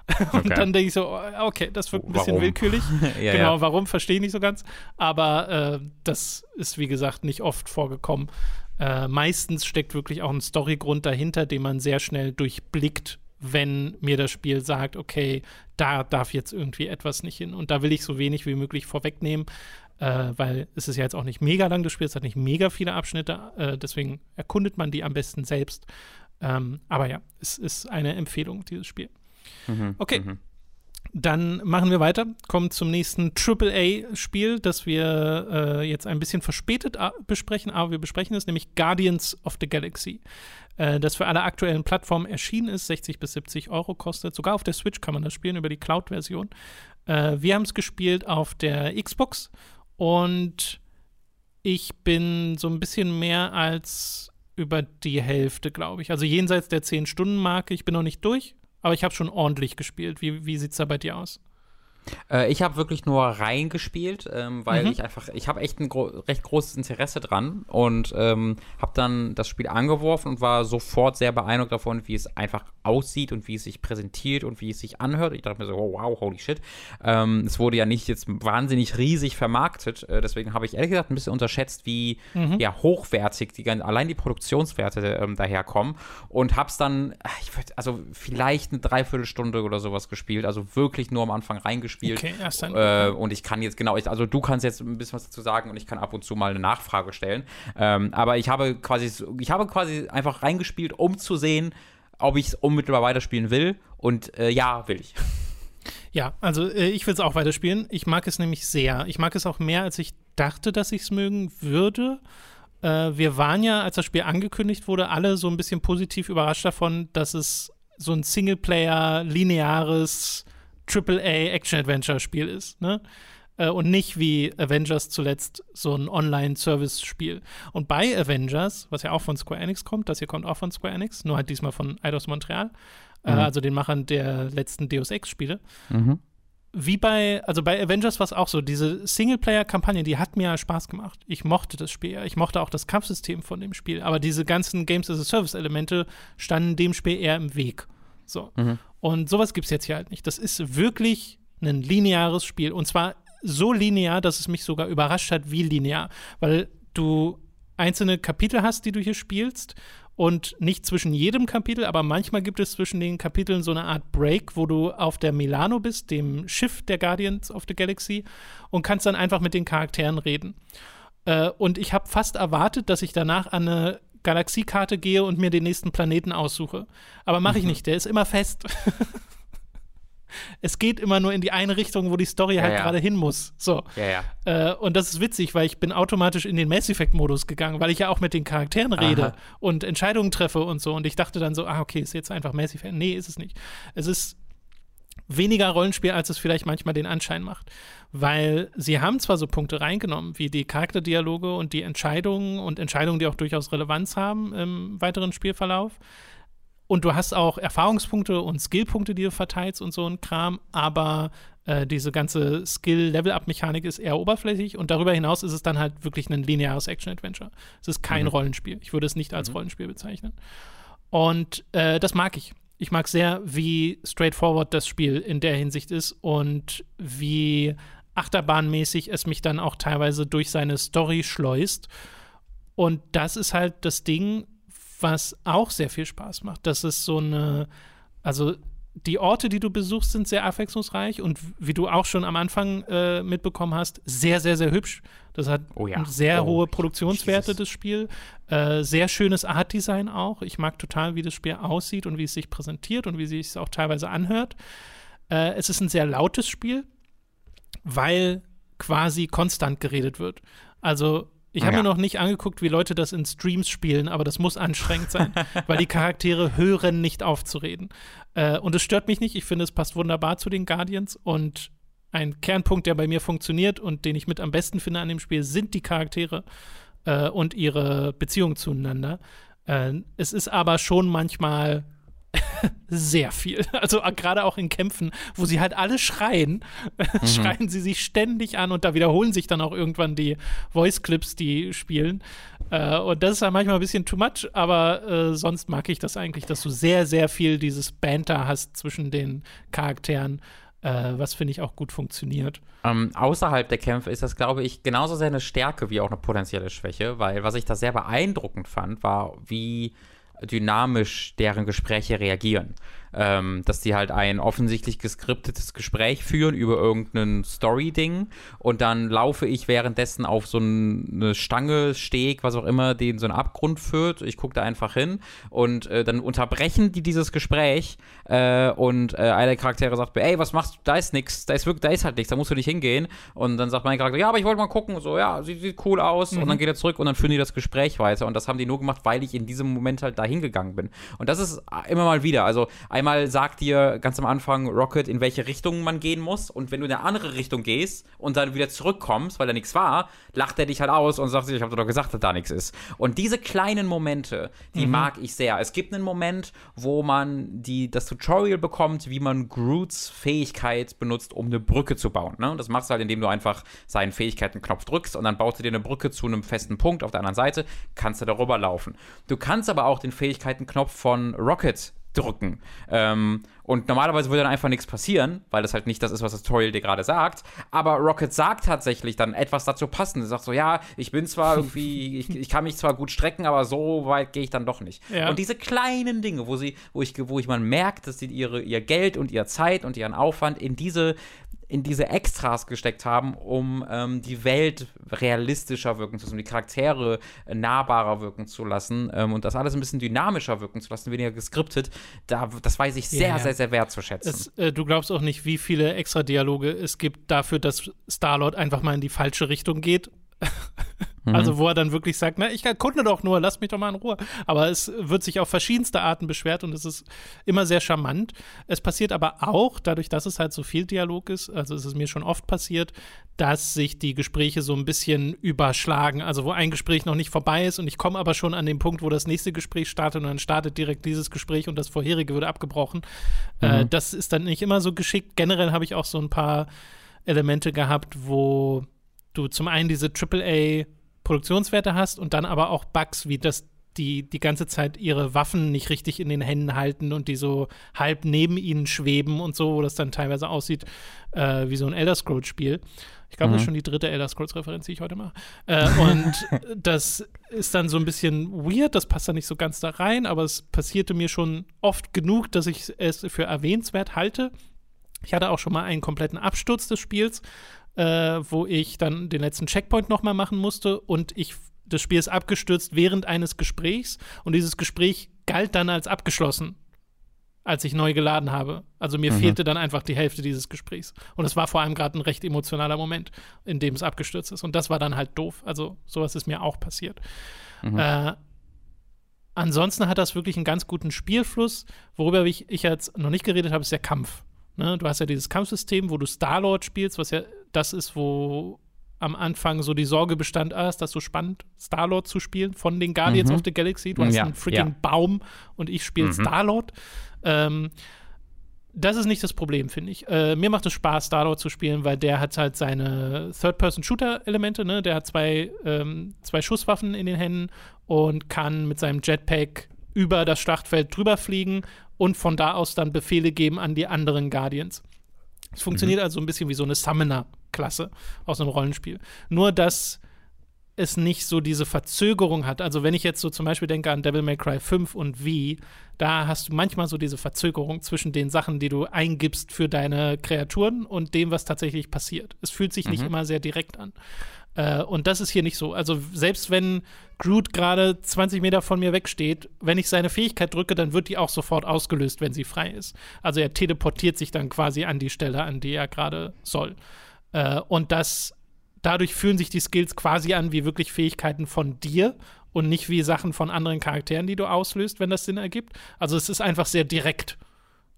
<laughs> Und okay. dann denke ich so, okay, das wird ein bisschen warum? willkürlich. <laughs> ja, genau, ja. warum, verstehe ich nicht so ganz. Aber äh, das ist, wie gesagt, nicht oft vorgekommen. Äh, meistens steckt wirklich auch ein Storygrund dahinter, den man sehr schnell durchblickt, wenn mir das Spiel sagt, okay, da darf jetzt irgendwie etwas nicht hin. Und da will ich so wenig wie möglich vorwegnehmen, äh, weil es ist ja jetzt auch nicht mega lang, das Spiel es hat nicht mega viele Abschnitte, äh, deswegen erkundet man die am besten selbst. Ähm, aber ja, es ist eine Empfehlung, dieses Spiel. Mhm, okay. Mhm. Dann machen wir weiter, kommen zum nächsten AAA-Spiel, das wir äh, jetzt ein bisschen verspätet äh, besprechen, aber wir besprechen es, nämlich Guardians of the Galaxy, äh, das für alle aktuellen Plattformen erschienen ist, 60 bis 70 Euro kostet. Sogar auf der Switch kann man das spielen, über die Cloud-Version. Äh, wir haben es gespielt auf der Xbox und ich bin so ein bisschen mehr als über die Hälfte, glaube ich. Also jenseits der 10-Stunden-Marke. Ich bin noch nicht durch, aber ich habe schon ordentlich gespielt. Wie, wie sieht es da bei dir aus? Äh, ich habe wirklich nur reingespielt, ähm, weil mhm. ich einfach, ich habe echt ein gro recht großes Interesse dran und ähm, habe dann das Spiel angeworfen und war sofort sehr beeindruckt davon, wie es einfach aussieht und wie es sich präsentiert und wie es sich anhört. Ich dachte mir so, oh, wow, holy shit. Ähm, es wurde ja nicht jetzt wahnsinnig riesig vermarktet, äh, deswegen habe ich ehrlich gesagt ein bisschen unterschätzt, wie mhm. ja, hochwertig die, allein die Produktionswerte ähm, daherkommen und habe es dann, ich würde, also vielleicht eine Dreiviertelstunde oder sowas gespielt, also wirklich nur am Anfang reingespielt gespielt. Okay, erst dann. Äh, und ich kann jetzt, genau, ich, also du kannst jetzt ein bisschen was dazu sagen und ich kann ab und zu mal eine Nachfrage stellen. Ähm, aber ich habe quasi, ich habe quasi einfach reingespielt, um zu sehen, ob ich es unmittelbar weiterspielen will. Und äh, ja, will ich. Ja, also äh, ich will es auch weiterspielen. Ich mag es nämlich sehr. Ich mag es auch mehr, als ich dachte, dass ich es mögen würde. Äh, wir waren ja, als das Spiel angekündigt wurde, alle so ein bisschen positiv überrascht davon, dass es so ein Singleplayer, lineares AAA-Action-Adventure-Spiel ist, ne? Äh, und nicht wie Avengers zuletzt so ein Online-Service-Spiel. Und bei Avengers, was ja auch von Square Enix kommt, das hier kommt auch von Square Enix, nur halt diesmal von Eidos Montreal, äh, mhm. also den Machern der letzten Deus Ex-Spiele. Mhm. Wie bei, also bei Avengers war es auch so, diese Singleplayer-Kampagne, die hat mir Spaß gemacht. Ich mochte das Spiel, ich mochte auch das Kampfsystem von dem Spiel, aber diese ganzen Games as a Service-Elemente standen dem Spiel eher im Weg. So. Mhm. Und sowas gibt es jetzt hier halt nicht. Das ist wirklich ein lineares Spiel. Und zwar so linear, dass es mich sogar überrascht hat, wie linear. Weil du einzelne Kapitel hast, die du hier spielst. Und nicht zwischen jedem Kapitel, aber manchmal gibt es zwischen den Kapiteln so eine Art Break, wo du auf der Milano bist, dem Schiff der Guardians of the Galaxy, und kannst dann einfach mit den Charakteren reden. Äh, und ich habe fast erwartet, dass ich danach an eine Galaxiekarte gehe und mir den nächsten Planeten aussuche. Aber mache ich mhm. nicht, der ist immer fest. <laughs> es geht immer nur in die eine Richtung, wo die Story ja, halt ja. gerade hin muss. So. Ja, äh, und das ist witzig, weil ich bin automatisch in den Mass Effect-Modus gegangen, weil ich ja auch mit den Charakteren rede Aha. und Entscheidungen treffe und so. Und ich dachte dann so, ah, okay, ist jetzt einfach Mass Effect. Nee, ist es nicht. Es ist weniger Rollenspiel, als es vielleicht manchmal den Anschein macht. Weil sie haben zwar so Punkte reingenommen, wie die Charakterdialoge und die Entscheidungen und Entscheidungen, die auch durchaus Relevanz haben im weiteren Spielverlauf. Und du hast auch Erfahrungspunkte und Skillpunkte, die du verteilst und so ein Kram, aber äh, diese ganze Skill-Level-Up-Mechanik ist eher oberflächlich und darüber hinaus ist es dann halt wirklich ein lineares Action-Adventure. Es ist kein mhm. Rollenspiel. Ich würde es nicht als mhm. Rollenspiel bezeichnen. Und äh, das mag ich ich mag sehr, wie straightforward das Spiel in der Hinsicht ist und wie achterbahnmäßig es mich dann auch teilweise durch seine Story schleust. Und das ist halt das Ding, was auch sehr viel Spaß macht. Das ist so eine, also die Orte, die du besuchst, sind sehr abwechslungsreich und wie du auch schon am Anfang äh, mitbekommen hast, sehr, sehr, sehr hübsch. Das hat oh ja. sehr oh, hohe Produktionswerte, Jesus. das Spiel. Äh, sehr schönes Artdesign auch. Ich mag total, wie das Spiel aussieht und wie es sich präsentiert und wie es sich auch teilweise anhört. Äh, es ist ein sehr lautes Spiel, weil quasi konstant geredet wird. Also ich habe Ja. mir noch nicht angeguckt, wie Leute das in Streams spielen, aber das muss anstrengend sein, <laughs> weil die Charaktere hören nicht auf zu reden. Äh, und es stört mich nicht. Ich finde, es passt wunderbar zu den Guardians. Und ein Kernpunkt, der bei mir funktioniert und den ich mit am besten finde an dem Spiel, sind die Charaktere äh, und ihre Beziehung zueinander. Äh, es ist aber schon manchmal sehr viel. <laughs> Also äh, gerade auch in Kämpfen, wo sie halt alle schreien, <laughs> schreien sie sich ständig an und da wiederholen sich dann auch irgendwann die Voice-Clips, die spielen. Äh, und das ist halt manchmal ein bisschen too much, aber äh, sonst mag ich das eigentlich, dass du sehr, sehr viel dieses Banter hast zwischen den Charakteren, äh, was finde ich auch gut funktioniert. Ähm, außerhalb der Kämpfe ist das, glaube ich, genauso sehr eine Stärke wie auch eine potenzielle Schwäche, weil was ich da sehr beeindruckend fand, war, wie dynamisch deren Gespräche reagieren. Ähm, dass die halt ein offensichtlich geskriptetes Gespräch führen über irgendein Story-Ding und dann laufe ich währenddessen auf so ein- eine Stange, Steg, was auch immer, den so einen Abgrund führt. Ich gucke da einfach hin und äh, dann unterbrechen die dieses Gespräch äh, und äh, einer der Charaktere sagt mir, ey, was machst du? Da ist nix, da ist wirklich, da ist halt nichts, da musst du nicht hingehen. Und dann sagt mein Charakter, ja, aber ich wollte mal gucken, so, ja, sieht, sieht cool aus. Und dann geht er zurück und dann führen die das Gespräch weiter. Und das haben die nur gemacht, weil ich in diesem Moment halt da hingegangen bin. Und das ist immer mal wieder. Also einmal sagt dir ganz am Anfang Rocket, in welche Richtung man gehen muss. Und wenn du in eine andere Richtung gehst und dann wieder zurückkommst, weil da nichts war, lacht er dich halt aus und sagt sich, ich habe doch gesagt, dass da nichts ist. Und diese kleinen Momente, die mag ich sehr. Es gibt einen Moment, wo man die, das Tutorial bekommt, wie man Groots Fähigkeit benutzt, um eine Brücke zu bauen. Ne? Und das machst du halt, indem du einfach seinen Fähigkeitenknopf drückst und dann baust du dir eine Brücke zu einem festen Punkt auf der anderen Seite, kannst du darüber laufen. Du kannst aber auch den Fähigkeitenknopf von Rocket drücken. Ähm, und normalerweise würde dann einfach nichts passieren, weil das halt nicht das ist, was das Tutorial dir gerade sagt. Aber Rocket sagt tatsächlich dann etwas dazu passend. Er sagt so, ja, ich bin zwar irgendwie, <laughs> ich, ich kann mich zwar gut strecken, aber so weit gehe ich dann doch nicht. Ja. Und diese kleinen Dinge, wo sie, wo ich, wo ich man merkt, dass sie ihre, ihr Geld und ihre Zeit und ihren Aufwand in diese in diese Extras gesteckt haben, um ähm, die Welt realistischer wirken zu lassen, um die Charaktere äh, nahbarer wirken zu lassen ähm, und das alles ein bisschen dynamischer wirken zu lassen, weniger geskriptet. Da, das weiß ich sehr, ja. sehr, sehr wertzuschätzen. Es, äh, du glaubst auch nicht, wie viele extra Dialoge es gibt dafür, dass Star-Lord einfach mal in die falsche Richtung geht. <laughs> Also, wo er dann wirklich sagt, na, ich erkunde doch nur, lass mich doch mal in Ruhe. Aber es wird sich auf verschiedenste Arten beschwert und es ist immer sehr charmant. Es passiert aber auch, dadurch, dass es halt so viel Dialog ist, also es ist mir schon oft passiert, dass sich die Gespräche so ein bisschen überschlagen. Also, wo ein Gespräch noch nicht vorbei ist und ich komme aber schon an den Punkt, wo das nächste Gespräch startet und dann startet direkt dieses Gespräch und das vorherige wird abgebrochen. Äh, das ist dann nicht immer so geschickt. Generell habe ich auch so ein paar Elemente gehabt, wo du zum einen diese AAA Produktionswerte hast und dann aber auch Bugs, wie das die die ganze Zeit ihre Waffen nicht richtig in den Händen halten und die so halb neben ihnen schweben und so, wo das dann teilweise aussieht äh, wie so ein Elder Scrolls Spiel. Ich glaube, das ist schon die dritte Elder Scrolls Referenz, die ich heute mache. Äh, und <laughs> das ist dann so ein bisschen weird, das passt da nicht so ganz da rein, aber es passierte mir schon oft genug, dass ich es für erwähnenswert halte. Ich hatte auch schon mal einen kompletten Absturz des Spiels, äh, wo ich dann den letzten Checkpoint nochmal machen musste und ich das Spiel ist abgestürzt während eines Gesprächs und dieses Gespräch galt dann als abgeschlossen, als ich neu geladen habe. Also mir fehlte dann einfach die Hälfte dieses Gesprächs. Und es war vor allem gerade ein recht emotionaler Moment, in dem es abgestürzt ist. Und das war dann halt doof. Also sowas ist mir auch passiert. Äh, ansonsten hat das wirklich einen ganz guten Spielfluss. Worüber ich, ich jetzt noch nicht geredet habe, ist der Kampf. Ne? Du hast ja dieses Kampfsystem, wo du Star-Lord spielst, was ja das ist, wo am Anfang so die Sorge bestand, ah, ist das so spannend, Star-Lord zu spielen von den Guardians of the Galaxy. Du hast Ja, einen freaking ja. Baum und ich spiele Star-Lord. Ähm, das ist nicht das Problem, finde ich. Äh, mir macht es Spaß, Star-Lord zu spielen, weil der hat halt seine Third-Person-Shooter-Elemente, ne? Der hat zwei, ähm, zwei Schusswaffen in den Händen und kann mit seinem Jetpack über das Schlachtfeld drüber fliegen und von da aus dann Befehle geben an die anderen Guardians. Es funktioniert also ein bisschen wie so eine Summoner-Klasse aus einem Rollenspiel. Nur, dass es nicht so diese Verzögerung hat. Also wenn ich jetzt so zum Beispiel denke an Devil May Cry 5 und V, da hast du manchmal so diese Verzögerung zwischen den Sachen, die du eingibst für deine Kreaturen und dem, was tatsächlich passiert. Es fühlt sich mhm. nicht immer sehr direkt an. Äh, und das ist hier nicht so. Also selbst wenn Groot gerade 20 Meter von mir wegsteht, wenn ich seine Fähigkeit drücke, dann wird die auch sofort ausgelöst, wenn sie frei ist. Also er teleportiert sich dann quasi an die Stelle, an die er gerade soll. Äh, und das dadurch fühlen sich die Skills quasi an wie wirklich Fähigkeiten von dir und nicht wie Sachen von anderen Charakteren, die du auslöst, wenn das Sinn ergibt. Also es ist einfach sehr direkt.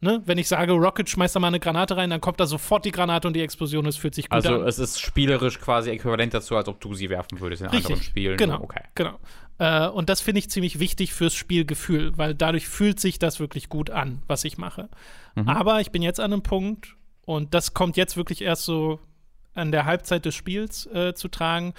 Ne? Wenn ich sage, Rocket schmeißt da mal eine Granate rein, dann kommt da sofort die Granate und die Explosion, es fühlt sich gut also, an. Also es ist spielerisch quasi äquivalent dazu, als ob du sie werfen würdest in Richtig. anderen Spielen. Genau, okay. genau. Äh, und das finde ich ziemlich wichtig fürs Spielgefühl, weil dadurch fühlt sich das wirklich gut an, was ich mache. Mhm. Aber ich bin jetzt an einem Punkt, und das kommt jetzt wirklich erst so an der Halbzeit des Spiels äh, zu tragen,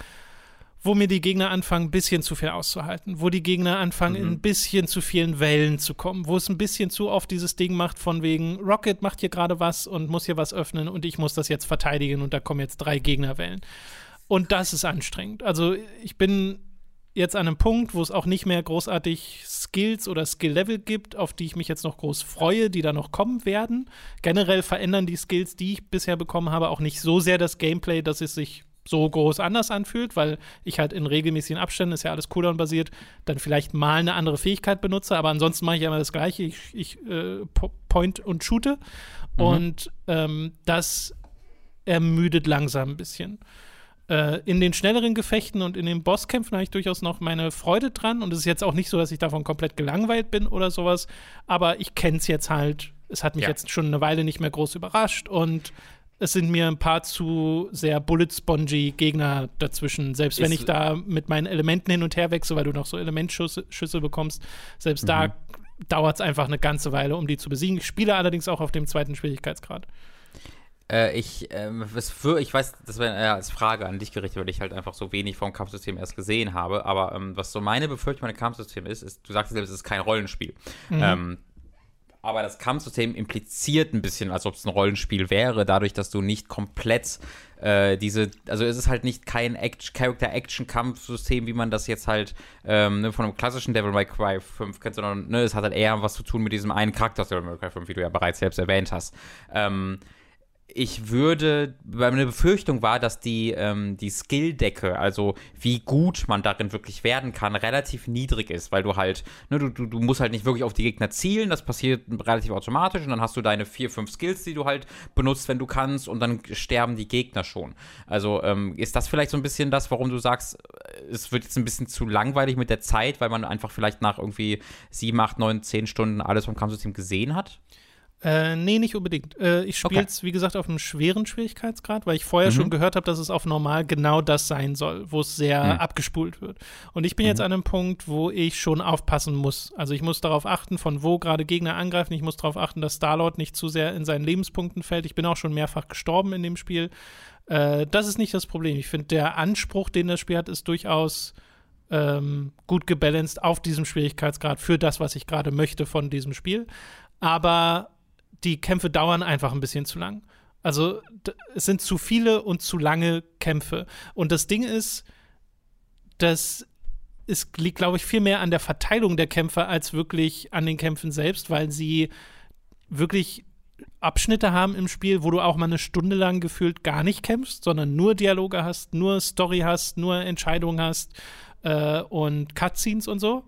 wo mir die Gegner anfangen, ein bisschen zu viel auszuhalten, wo die Gegner anfangen, mhm. in ein bisschen zu vielen Wellen zu kommen, wo es ein bisschen zu oft dieses Ding macht von wegen, Rocket macht hier gerade was und muss hier was öffnen und ich muss das jetzt verteidigen und da kommen jetzt drei Gegnerwellen. Und das ist anstrengend. Also ich bin jetzt an einem Punkt, wo es auch nicht mehr großartig Skills oder Skill-Level gibt, auf die ich mich jetzt noch groß freue, die da noch kommen werden. Generell verändern die Skills, die ich bisher bekommen habe, auch nicht so sehr das Gameplay, dass es sich so groß anders anfühlt, weil ich halt in regelmäßigen Abständen, ist ja alles Cooldown-basiert, dann vielleicht mal eine andere Fähigkeit benutze, aber ansonsten mache ich immer das Gleiche. Ich, ich äh, point und shoote. Mhm. Und ähm, das ermüdet langsam ein bisschen. Äh, in den schnelleren Gefechten und in den Bosskämpfen habe ich durchaus noch meine Freude dran. Und es ist jetzt auch nicht so, dass ich davon komplett gelangweilt bin oder sowas. Aber ich kenne es jetzt halt. Es hat mich ja. jetzt schon eine Weile nicht mehr groß überrascht. Und es sind mir ein paar zu sehr bullet-spongy Gegner dazwischen. Selbst ist wenn ich da mit meinen Elementen hin und her wechsle, weil du noch so Elementschüsse Schüsse bekommst, selbst mhm. da dauert es einfach eine ganze Weile, um die zu besiegen. Ich spiele allerdings auch auf dem zweiten Schwierigkeitsgrad. Äh, ich, ähm, für, ich weiß, das wäre eher als Frage an dich gerichtet, weil ich halt einfach so wenig vom Kampfsystem erst gesehen habe. Aber ähm, was so meine Befürchtung mit dem Kampfsystem ist, ist, du sagst selbst, es ist kein Rollenspiel. Mhm. Ähm, aber das Kampfsystem impliziert ein bisschen, als ob es ein Rollenspiel wäre, dadurch, dass du nicht komplett äh, diese, also es ist halt nicht kein Character-Action-Kampfsystem, wie man das jetzt halt ähm, ne, von einem klassischen Devil May Cry 5 kennt, sondern ne, es hat halt eher was zu tun mit diesem einen Charakter aus Devil May Cry 5, wie du ja bereits selbst erwähnt hast. Ähm, ich würde, meine Befürchtung war, dass die, ähm, die Skill-Decke, also wie gut man darin wirklich werden kann, relativ niedrig ist, weil du halt, ne, du, du, du musst halt nicht wirklich auf die Gegner zielen, das passiert relativ automatisch und dann hast du deine vier, fünf Skills, die du halt benutzt, wenn du kannst und dann sterben die Gegner schon. Also ähm, ist das vielleicht so ein bisschen das, warum du sagst, es wird jetzt ein bisschen zu langweilig mit der Zeit, weil man einfach vielleicht nach irgendwie sieben, acht, neun, zehn Stunden alles vom Kampfsystem gesehen hat? Äh, nee, nicht unbedingt. Äh, ich spiele es, okay. wie gesagt, auf einem schweren Schwierigkeitsgrad, weil ich vorher mhm. schon gehört habe, dass es auf normal genau das sein soll, wo es sehr mhm. abgespult wird. Und ich bin mhm. jetzt an einem Punkt, wo ich schon aufpassen muss. Also ich muss darauf achten, von wo gerade Gegner angreifen. Ich muss darauf achten, dass Starlord nicht zu sehr in seinen Lebenspunkten fällt. Ich bin auch schon mehrfach gestorben in dem Spiel. Äh, das ist nicht das Problem. Ich finde, der Anspruch, den das Spiel hat, ist durchaus ähm, gut gebalanced auf diesem Schwierigkeitsgrad für das, was ich gerade möchte von diesem Spiel. Aber die Kämpfe dauern einfach ein bisschen zu lang. Also es sind zu viele und zu lange Kämpfe. Und das Ding ist, das es liegt, glaube ich, viel mehr an der Verteilung der Kämpfe als wirklich an den Kämpfen selbst, weil sie wirklich Abschnitte haben im Spiel, wo du auch mal eine Stunde lang gefühlt gar nicht kämpfst, sondern nur Dialoge hast, nur Story hast, nur Entscheidungen hast äh, und Cutscenes und so.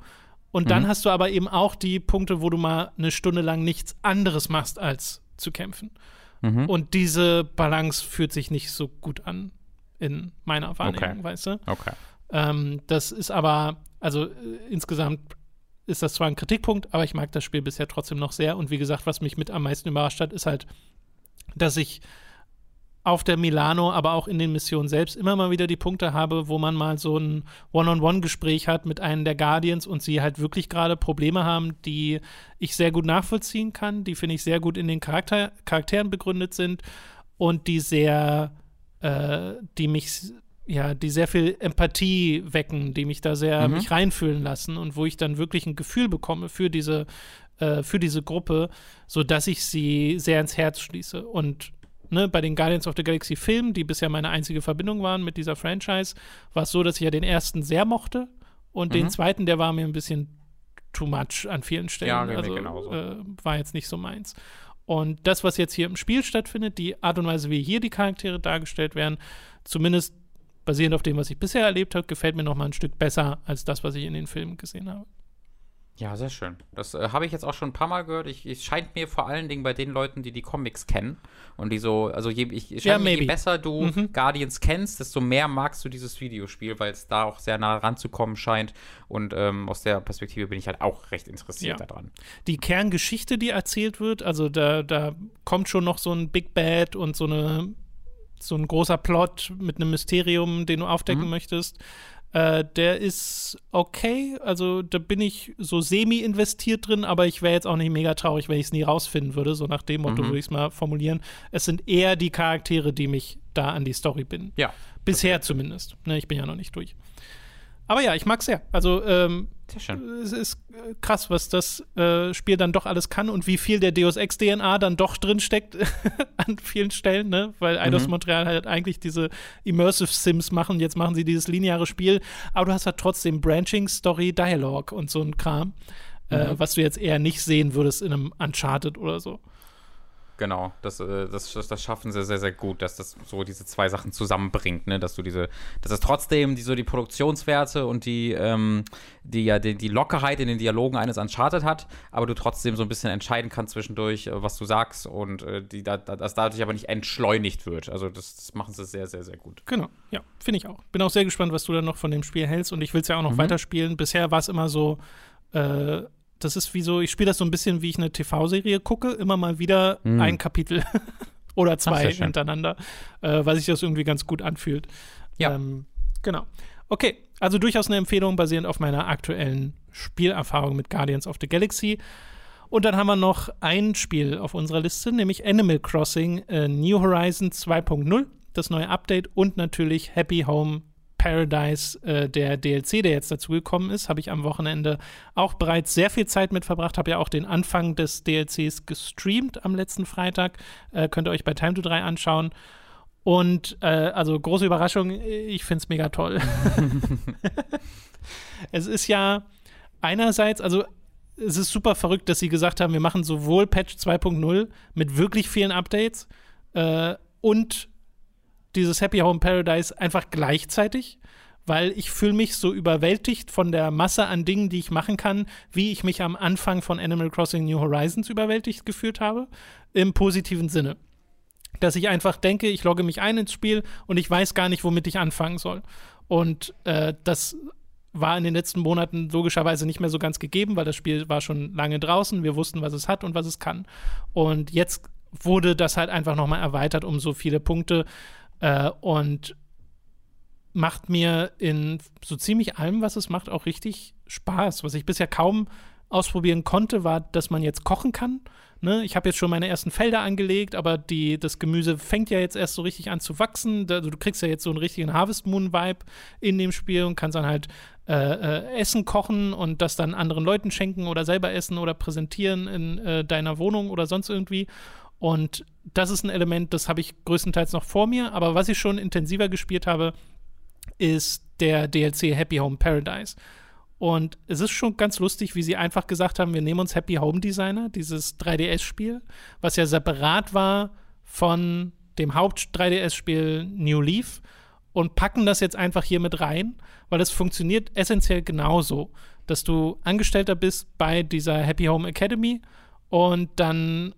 Und dann mhm. hast du aber eben auch die Punkte, wo du mal eine Stunde lang nichts anderes machst, als zu kämpfen. Mhm. Und diese Balance fühlt sich nicht so gut an in meiner Wahrnehmung, okay. weißt du? Okay. Ähm, das ist aber, also äh, insgesamt ist das zwar ein Kritikpunkt, aber ich mag das Spiel bisher trotzdem noch sehr. Und wie gesagt, was mich mit am meisten überrascht hat, ist halt, dass ich auf der Milano, aber auch in den Missionen selbst immer mal wieder die Punkte habe, wo man mal so ein One-on-One-Gespräch hat mit einem der Guardians und sie halt wirklich gerade Probleme haben, die ich sehr gut nachvollziehen kann, die finde ich sehr gut in den Charakter Charakteren begründet sind und die sehr, äh, die mich ja, die sehr viel Empathie wecken, die mich da sehr mhm. mich reinfühlen lassen und wo ich dann wirklich ein Gefühl bekomme für diese, äh, für diese Gruppe, sodass ich sie sehr ins Herz schließe. Und ne, bei den Guardians of the Galaxy Filmen, die bisher meine einzige Verbindung waren mit dieser Franchise, war es so, dass ich ja den ersten sehr mochte und mhm. den zweiten, der war mir ein bisschen too much an vielen Stellen. Ja, also äh, war jetzt nicht so meins. Und das, was jetzt hier im Spiel stattfindet, die Art und Weise, wie hier die Charaktere dargestellt werden, zumindest basierend auf dem, was ich bisher erlebt habe, gefällt mir noch mal ein Stück besser als das, was ich in den Filmen gesehen habe. Ja, sehr schön. Das äh, habe ich jetzt auch schon ein paar Mal gehört. Ich, es scheint mir vor allen Dingen bei den Leuten, die die Comics kennen und die so, also je, ich, scheint ja, mir, je besser du mhm. Guardians kennst, desto mehr magst du dieses Videospiel, weil es da auch sehr nah ranzukommen scheint. Und ähm, aus der Perspektive bin ich halt auch recht interessiert ja. daran. Die Kerngeschichte, die erzählt wird, also da, da kommt schon noch so ein Big Bad und so eine so ein großer Plot mit einem Mysterium, den du aufdecken mhm. möchtest. Äh, der ist okay. Also da bin ich so semi investiert drin, aber ich wäre jetzt auch nicht mega traurig, wenn ich es nie rausfinden würde. So nach dem Motto mhm. würde ich es mal formulieren. Es sind eher die Charaktere, die mich da an die Story binden. Ja. Bisher okay. zumindest. Ne, ich bin ja noch nicht durch. Aber ja, ich mag es sehr. Also, ähm, es ist äh, krass, was das äh, Spiel dann doch alles kann und wie viel der Deus Ex DNA dann doch drin steckt <laughs> an vielen Stellen, ne? Weil Eidos mhm. Montreal halt eigentlich diese Immersive Sims machen, jetzt machen sie dieses lineare Spiel, aber du hast halt trotzdem Branching, Story, Dialog und so ein Kram, äh, mhm. äh, was du jetzt eher nicht sehen würdest in einem Uncharted oder so. Genau, das, äh, das, das, das, schaffen sie sehr, sehr gut, dass das so diese zwei Sachen zusammenbringt, ne? Dass du diese, dass es trotzdem die, so die Produktionswerte und die, ähm, die ja die, die Lockerheit in den Dialogen eines Uncharted hat, aber du trotzdem so ein bisschen entscheiden kannst zwischendurch, äh, was du sagst und äh, die, da, das dadurch aber nicht entschleunigt wird. Also das, das machen sie sehr, sehr, sehr gut. Genau, ja, finde ich auch. Bin auch sehr gespannt, was du dann noch von dem Spiel hältst und ich will es ja auch noch mhm. weiterspielen. Bisher war es immer so, äh, das ist wie so, ich spiele das so ein bisschen, wie ich eine TV-Serie gucke, immer mal wieder mhm. ein Kapitel <laughs> oder zwei Ach, hintereinander, äh, weil sich das irgendwie ganz gut anfühlt. Ja. Ähm, genau. Okay, also durchaus eine Empfehlung basierend auf meiner aktuellen Spielerfahrung mit Guardians of the Galaxy. Und dann haben wir noch ein Spiel auf unserer Liste, nämlich Animal Crossing äh, New Horizon 2.0, das neue Update und natürlich Happy Home Paradise, äh, der DLC, der jetzt dazugekommen ist, habe ich am Wochenende auch bereits sehr viel Zeit mit verbracht, habe ja auch den Anfang des DLCs gestreamt am letzten Freitag. Äh, könnt ihr euch bei Time to 3 anschauen. Und äh, also große Überraschung, ich finde es mega toll. <laughs> es ist ja einerseits, also es ist super verrückt, dass sie gesagt haben, wir machen sowohl Patch 2.0 mit wirklich vielen Updates äh, und dieses Happy Home Paradise einfach gleichzeitig, weil ich fühle mich so überwältigt von der Masse an Dingen, die ich machen kann, wie ich mich am Anfang von Animal Crossing New Horizons überwältigt gefühlt habe, im positiven Sinne. Dass ich einfach denke, ich logge mich ein ins Spiel und ich weiß gar nicht, womit ich anfangen soll. Und äh, das war in den letzten Monaten logischerweise nicht mehr so ganz gegeben, weil das Spiel war schon lange draußen. Wir wussten, was es hat und was es kann. Und jetzt wurde das halt einfach nochmal erweitert um so viele Punkte, äh, und macht mir in so ziemlich allem, was es macht, auch richtig Spaß. Was ich bisher kaum ausprobieren konnte, war, dass man jetzt kochen kann. Ne? Ich habe jetzt schon meine ersten Felder angelegt, aber die, das Gemüse fängt ja jetzt erst so richtig an zu wachsen. Da, du kriegst ja jetzt so einen richtigen Harvest Moon-Vibe in dem Spiel und kannst dann halt äh, äh, Essen kochen und das dann anderen Leuten schenken oder selber essen oder präsentieren in äh, deiner Wohnung oder sonst irgendwie. Und das ist ein Element, das habe ich größtenteils noch vor mir, aber was ich schon intensiver gespielt habe, ist der DLC Happy Home Paradise. Und es ist schon ganz lustig, wie sie einfach gesagt haben, wir nehmen uns Happy Home Designer, dieses 3DS-Spiel, was ja separat war von dem Haupt-3DS-Spiel New Leaf und packen das jetzt einfach hier mit rein, weil es funktioniert essentiell genauso, dass du Angestellter bist bei dieser Happy Home Academy und dann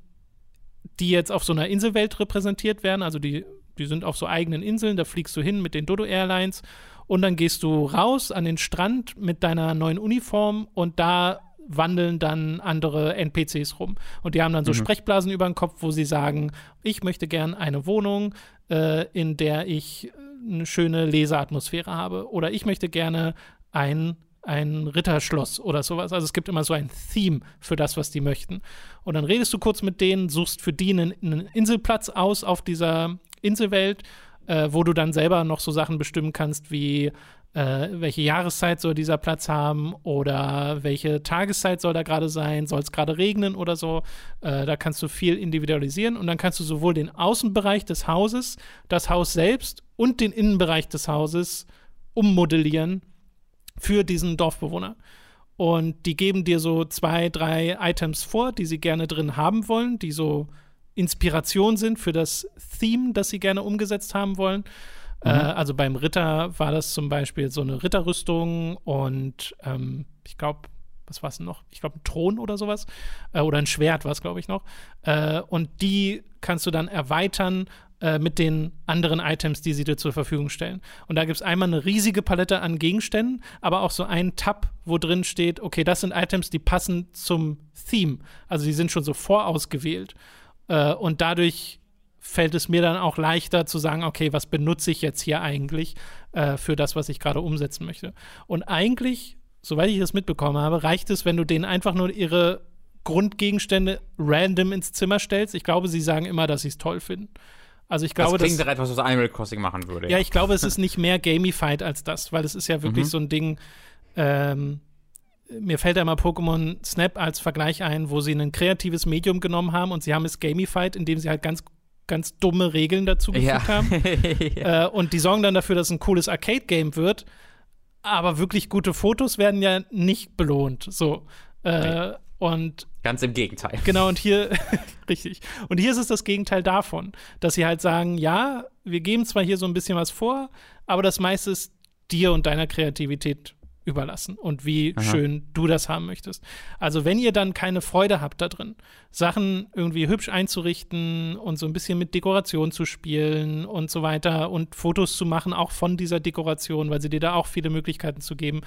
die jetzt auf so einer Inselwelt repräsentiert werden. Also die, die sind auf so eigenen Inseln, da fliegst du hin mit den Dodo Airlines und dann gehst du raus an den Strand mit deiner neuen Uniform und da wandeln dann andere NPCs rum. Und die haben dann so mhm. Sprechblasen über den Kopf, wo sie sagen, ich möchte gern eine Wohnung, äh, in der ich eine schöne Leseatmosphäre habe. Oder ich möchte gerne ein ein Ritterschloss oder sowas. Also es gibt immer so ein Theme für das, was die möchten. Und dann redest du kurz mit denen, suchst für die einen, einen Inselplatz aus auf dieser Inselwelt äh, wo du dann selber noch so Sachen bestimmen kannst wie äh, welche Jahreszeit soll dieser Platz haben oder welche Tageszeit soll da gerade sein, soll es gerade regnen oder so. Äh, da kannst du viel individualisieren und dann kannst du sowohl den Außenbereich des Hauses, das Haus selbst und den Innenbereich des Hauses ummodellieren für diesen Dorfbewohner. Und die geben dir so zwei, drei Items vor, die sie gerne drin haben wollen, die so Inspiration sind für das Theme, das sie gerne umgesetzt haben wollen. Äh, mhm. Äh, also beim Ritter war das zum Beispiel so eine Ritterrüstung und ähm, ich glaube, was war es noch? Ich glaube, ein Thron oder sowas. Äh, oder ein Schwert war es, glaube ich, noch. Äh, und die kannst du dann erweitern äh, mit den anderen Items, die sie dir zur Verfügung stellen. Und da gibt es einmal eine riesige Palette an Gegenständen, aber auch so einen Tab, wo drin steht, okay, das sind Items, die passen zum Theme. Also die sind schon so vorausgewählt. Äh, und dadurch fällt es mir dann auch leichter zu sagen, okay, was benutze ich jetzt hier eigentlich äh, für das, was ich gerade umsetzen möchte. Und eigentlich, soweit ich das mitbekommen habe, reicht es, wenn du denen einfach nur ihre Grundgegenstände random ins Zimmer stellst. Ich glaube, sie sagen immer, dass sie es toll finden. Also ich glaube, das klingt das, etwas, was Animal Crossing machen würde. Ja, ich glaube, es ist nicht mehr gamified als das, weil es ist ja wirklich mhm. so ein Ding. Ähm, mir fällt immer Pokémon Snap als Vergleich ein, wo sie ein kreatives Medium genommen haben und sie haben es gamified, indem sie halt ganz ganz dumme Regeln dazu gefügt ja. haben. <laughs> ja. äh, und die sorgen dann dafür, dass es ein cooles Arcade-Game wird. Aber wirklich gute Fotos werden ja nicht belohnt. So. Äh. Und ganz im Gegenteil. Genau, und hier, <laughs> richtig. Und hier ist es das Gegenteil davon, dass sie halt sagen, ja, wir geben zwar hier so ein bisschen was vor, aber das meiste ist dir und deiner Kreativität überlassen und wie Aha. schön du das haben möchtest. Also wenn ihr dann keine Freude habt da drin, Sachen irgendwie hübsch einzurichten und so ein bisschen mit Dekoration zu spielen und so weiter und Fotos zu machen, auch von dieser Dekoration, weil sie dir da auch viele Möglichkeiten zu geben,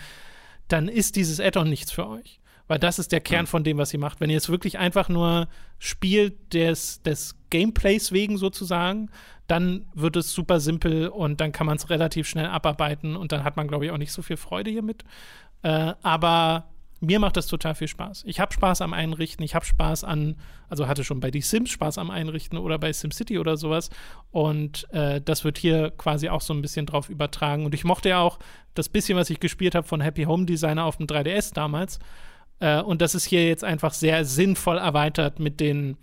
dann ist dieses Add-on nichts für euch. Weil das ist der Kern von dem, was ihr macht. Wenn ihr es wirklich einfach nur spielt des, des Gameplays wegen sozusagen, dann wird es super simpel und dann kann man es relativ schnell abarbeiten und dann hat man, glaube ich, auch nicht so viel Freude hiermit. Äh, aber mir macht das total viel Spaß. Ich habe Spaß am Einrichten, ich habe Spaß an, also hatte schon bei die Sims Spaß am Einrichten oder bei SimCity oder sowas. Und äh, das wird hier quasi auch so ein bisschen drauf übertragen. Und ich mochte ja auch das bisschen, was ich gespielt habe von Happy Home Designer auf dem 3DS damals. Äh, und das ist hier jetzt einfach sehr sinnvoll erweitert mit den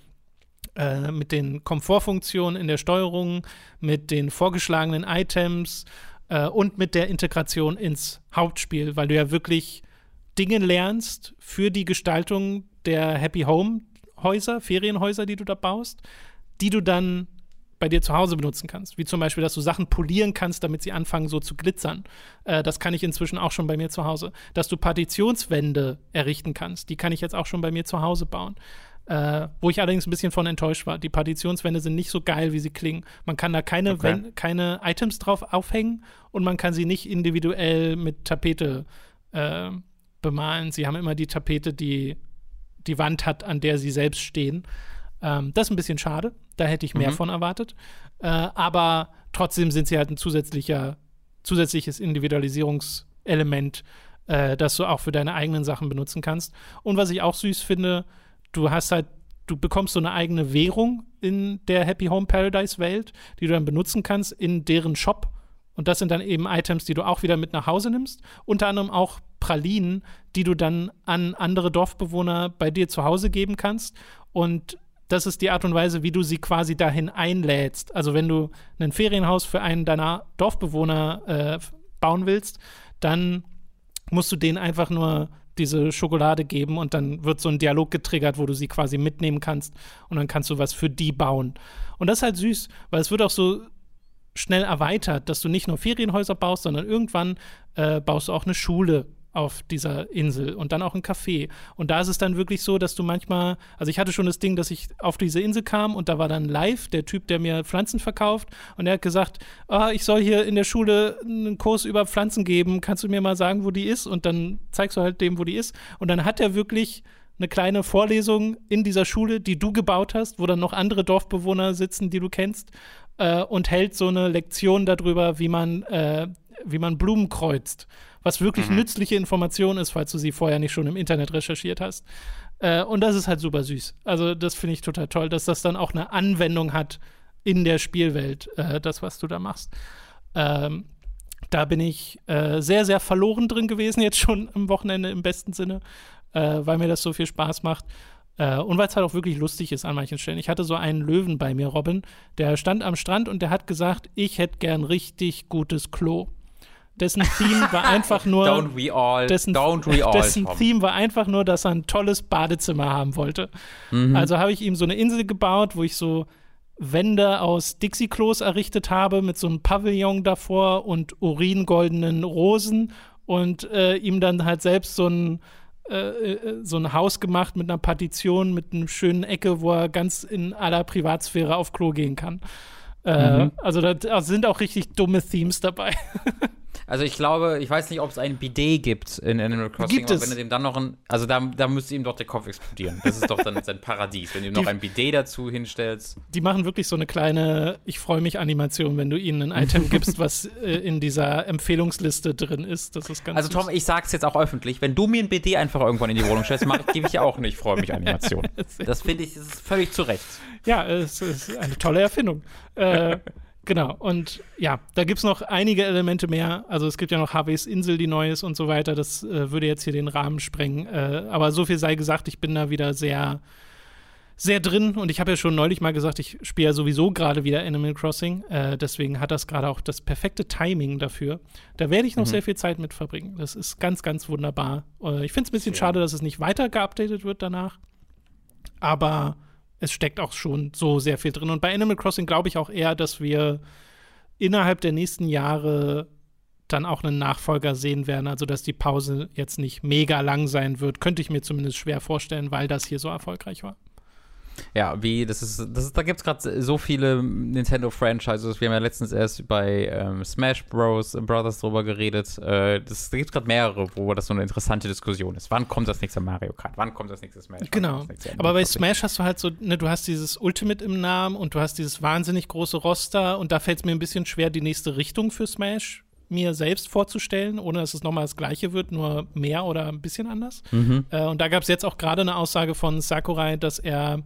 äh, mit den Komfortfunktionen in der Steuerung, mit den vorgeschlagenen Items äh, und mit der Integration ins Hauptspiel, weil du ja wirklich Dinge lernst für die Gestaltung der Happy Home Häuser, Ferienhäuser, die du da baust, die du dann bei dir zu Hause benutzen kannst. Wie zum Beispiel, dass du Sachen polieren kannst, damit sie anfangen so zu glitzern. Äh, das kann ich inzwischen auch schon bei mir zu Hause. Dass du Partitionswände errichten kannst, die kann ich jetzt auch schon bei mir zu Hause bauen. Äh, wo ich allerdings ein bisschen von enttäuscht war. Die Partitionswände sind nicht so geil, wie sie klingen. Man kann da keine, okay. keine Items drauf aufhängen und man kann sie nicht individuell mit Tapete äh, bemalen. Sie haben immer die Tapete, die die Wand hat, an der sie selbst stehen. Ähm, das ist ein bisschen schade. Da hätte ich mehr mhm. von erwartet. Äh, aber trotzdem sind sie halt ein zusätzlicher, zusätzliches Individualisierungselement, äh, das du auch für deine eigenen Sachen benutzen kannst. Und was ich auch süß finde, du hast halt, du bekommst so eine eigene Währung in der Happy Home Paradise Welt, die du dann benutzen kannst in deren Shop. Und das sind dann eben Items, die du auch wieder mit nach Hause nimmst. Unter anderem auch Pralinen, die du dann an andere Dorfbewohner bei dir zu Hause geben kannst. Und das ist die Art und Weise, wie du sie quasi dahin einlädst. Also wenn du ein Ferienhaus für einen deiner Dorfbewohner äh, bauen willst, dann musst du denen einfach nur diese Schokolade geben und dann wird so ein Dialog getriggert, wo du sie quasi mitnehmen kannst und dann kannst du was für die bauen. Und das ist halt süß, weil es wird auch so schnell erweitert, dass du nicht nur Ferienhäuser baust, sondern irgendwann äh, baust du auch eine Schule auf dieser Insel und dann auch ein Café. Und da ist es dann wirklich so, dass du manchmal, also ich hatte schon das Ding, dass ich auf diese Insel kam und da war dann live der Typ, der mir Pflanzen verkauft und er hat gesagt, ah, ich soll hier in der Schule einen Kurs über Pflanzen geben, kannst du mir mal sagen, wo die ist? Und dann zeigst du halt dem, wo die ist. Und dann hat er wirklich eine kleine Vorlesung in dieser Schule, die du gebaut hast, wo dann noch andere Dorfbewohner sitzen, die du kennst, äh, und hält so eine Lektion darüber, wie man, äh, wie man Blumen kreuzt was wirklich mhm. nützliche Information ist, falls du sie vorher nicht schon im Internet recherchiert hast. Äh, und das ist halt super süß. Also, das finde ich total toll, dass das dann auch eine Anwendung hat in der Spielwelt, äh, das, was du da machst. Ähm, da bin ich äh, sehr, sehr verloren drin gewesen, jetzt schon am Wochenende im besten Sinne, äh, weil mir das so viel Spaß macht. Äh, und weil es halt auch wirklich lustig ist an manchen Stellen. Ich hatte so einen Löwen bei mir, Robin, der stand am Strand und der hat gesagt, ich hätte gern richtig gutes Klo. Dessen Theme war <laughs> einfach nur. Don't we all. Dessen, don't we all. Dessen Tom. Theme war einfach nur, dass er ein tolles Badezimmer haben wollte. Mhm. Also habe ich ihm so eine Insel gebaut, wo ich so Wände aus Dixie-Klos errichtet habe, mit so einem Pavillon davor und uringoldenen Rosen und äh, ihm dann halt selbst so ein, äh, äh, so ein Haus gemacht mit einer Partition, mit einer schönen Ecke, wo er ganz in aller Privatsphäre auf Klo gehen kann. Äh, Mhm. Also da sind auch richtig dumme Themes dabei. <laughs> Also ich glaube, ich weiß nicht, ob es ein Bidet gibt in Animal Crossing, Gibt aber es. wenn du dem dann noch ein, also da, da müsste ihm doch der Kopf explodieren. Das ist doch dann sein Paradies, wenn du ihm noch ein Bidet dazu hinstellst. Die machen wirklich so eine kleine Ich freue mich Animation, wenn du ihnen ein Item <laughs> gibst, was äh, in dieser Empfehlungsliste drin ist. Das ist ganz Also Tom, süß. ich sag's jetzt auch öffentlich, wenn du mir ein BD einfach irgendwann in die Wohnung stellst, mach- gebe ich ja auch nicht, freue mich Animation. <laughs> Das finde ich, das ist völlig zu Recht. Ja, es ist eine tolle Erfindung. äh, <laughs> genau. Und ja, da gibt es noch einige Elemente mehr. Also es gibt ja noch Harveys Insel, die neu ist und so weiter. Das äh, würde jetzt hier den Rahmen sprengen. Äh, aber so viel sei gesagt, ich bin da wieder sehr, sehr drin. Und ich habe ja schon neulich mal gesagt, ich spiele ja sowieso gerade wieder Animal Crossing. Äh, deswegen hat das gerade auch das perfekte Timing dafür. Da werde ich noch sehr viel Zeit mit verbringen. Das ist ganz, ganz wunderbar. Äh, ich finde es ein bisschen Schön. schade, dass es nicht weiter geupdatet wird danach. Aber es steckt auch schon so sehr viel drin. Und bei Animal Crossing glaube ich auch eher, dass wir innerhalb der nächsten Jahre dann auch einen Nachfolger sehen werden. Also, dass die Pause jetzt nicht mega lang sein wird, könnte ich mir zumindest schwer vorstellen, weil das hier so erfolgreich war. Ja, wie, das ist, das ist da gibt's gerade so viele Nintendo-Franchises. Wir haben ja letztens erst bei ähm, Smash Bros. Brothers drüber geredet. Äh, das, da gibt's gerade mehrere, wo das so eine interessante Diskussion ist. Wann kommt das nächste Mario Kart? Wann kommt das nächste Smash? Genau. nächste Aber bei? Smash hast du halt so, ne, du hast dieses Ultimate im Namen und du hast dieses wahnsinnig große Roster und da fällt es mir ein bisschen schwer, die nächste Richtung für Smash mir selbst vorzustellen, ohne dass es nochmal das gleiche wird, nur mehr oder ein bisschen anders. Mhm. Äh, und da gab es jetzt auch gerade eine Aussage von Sakurai, dass er,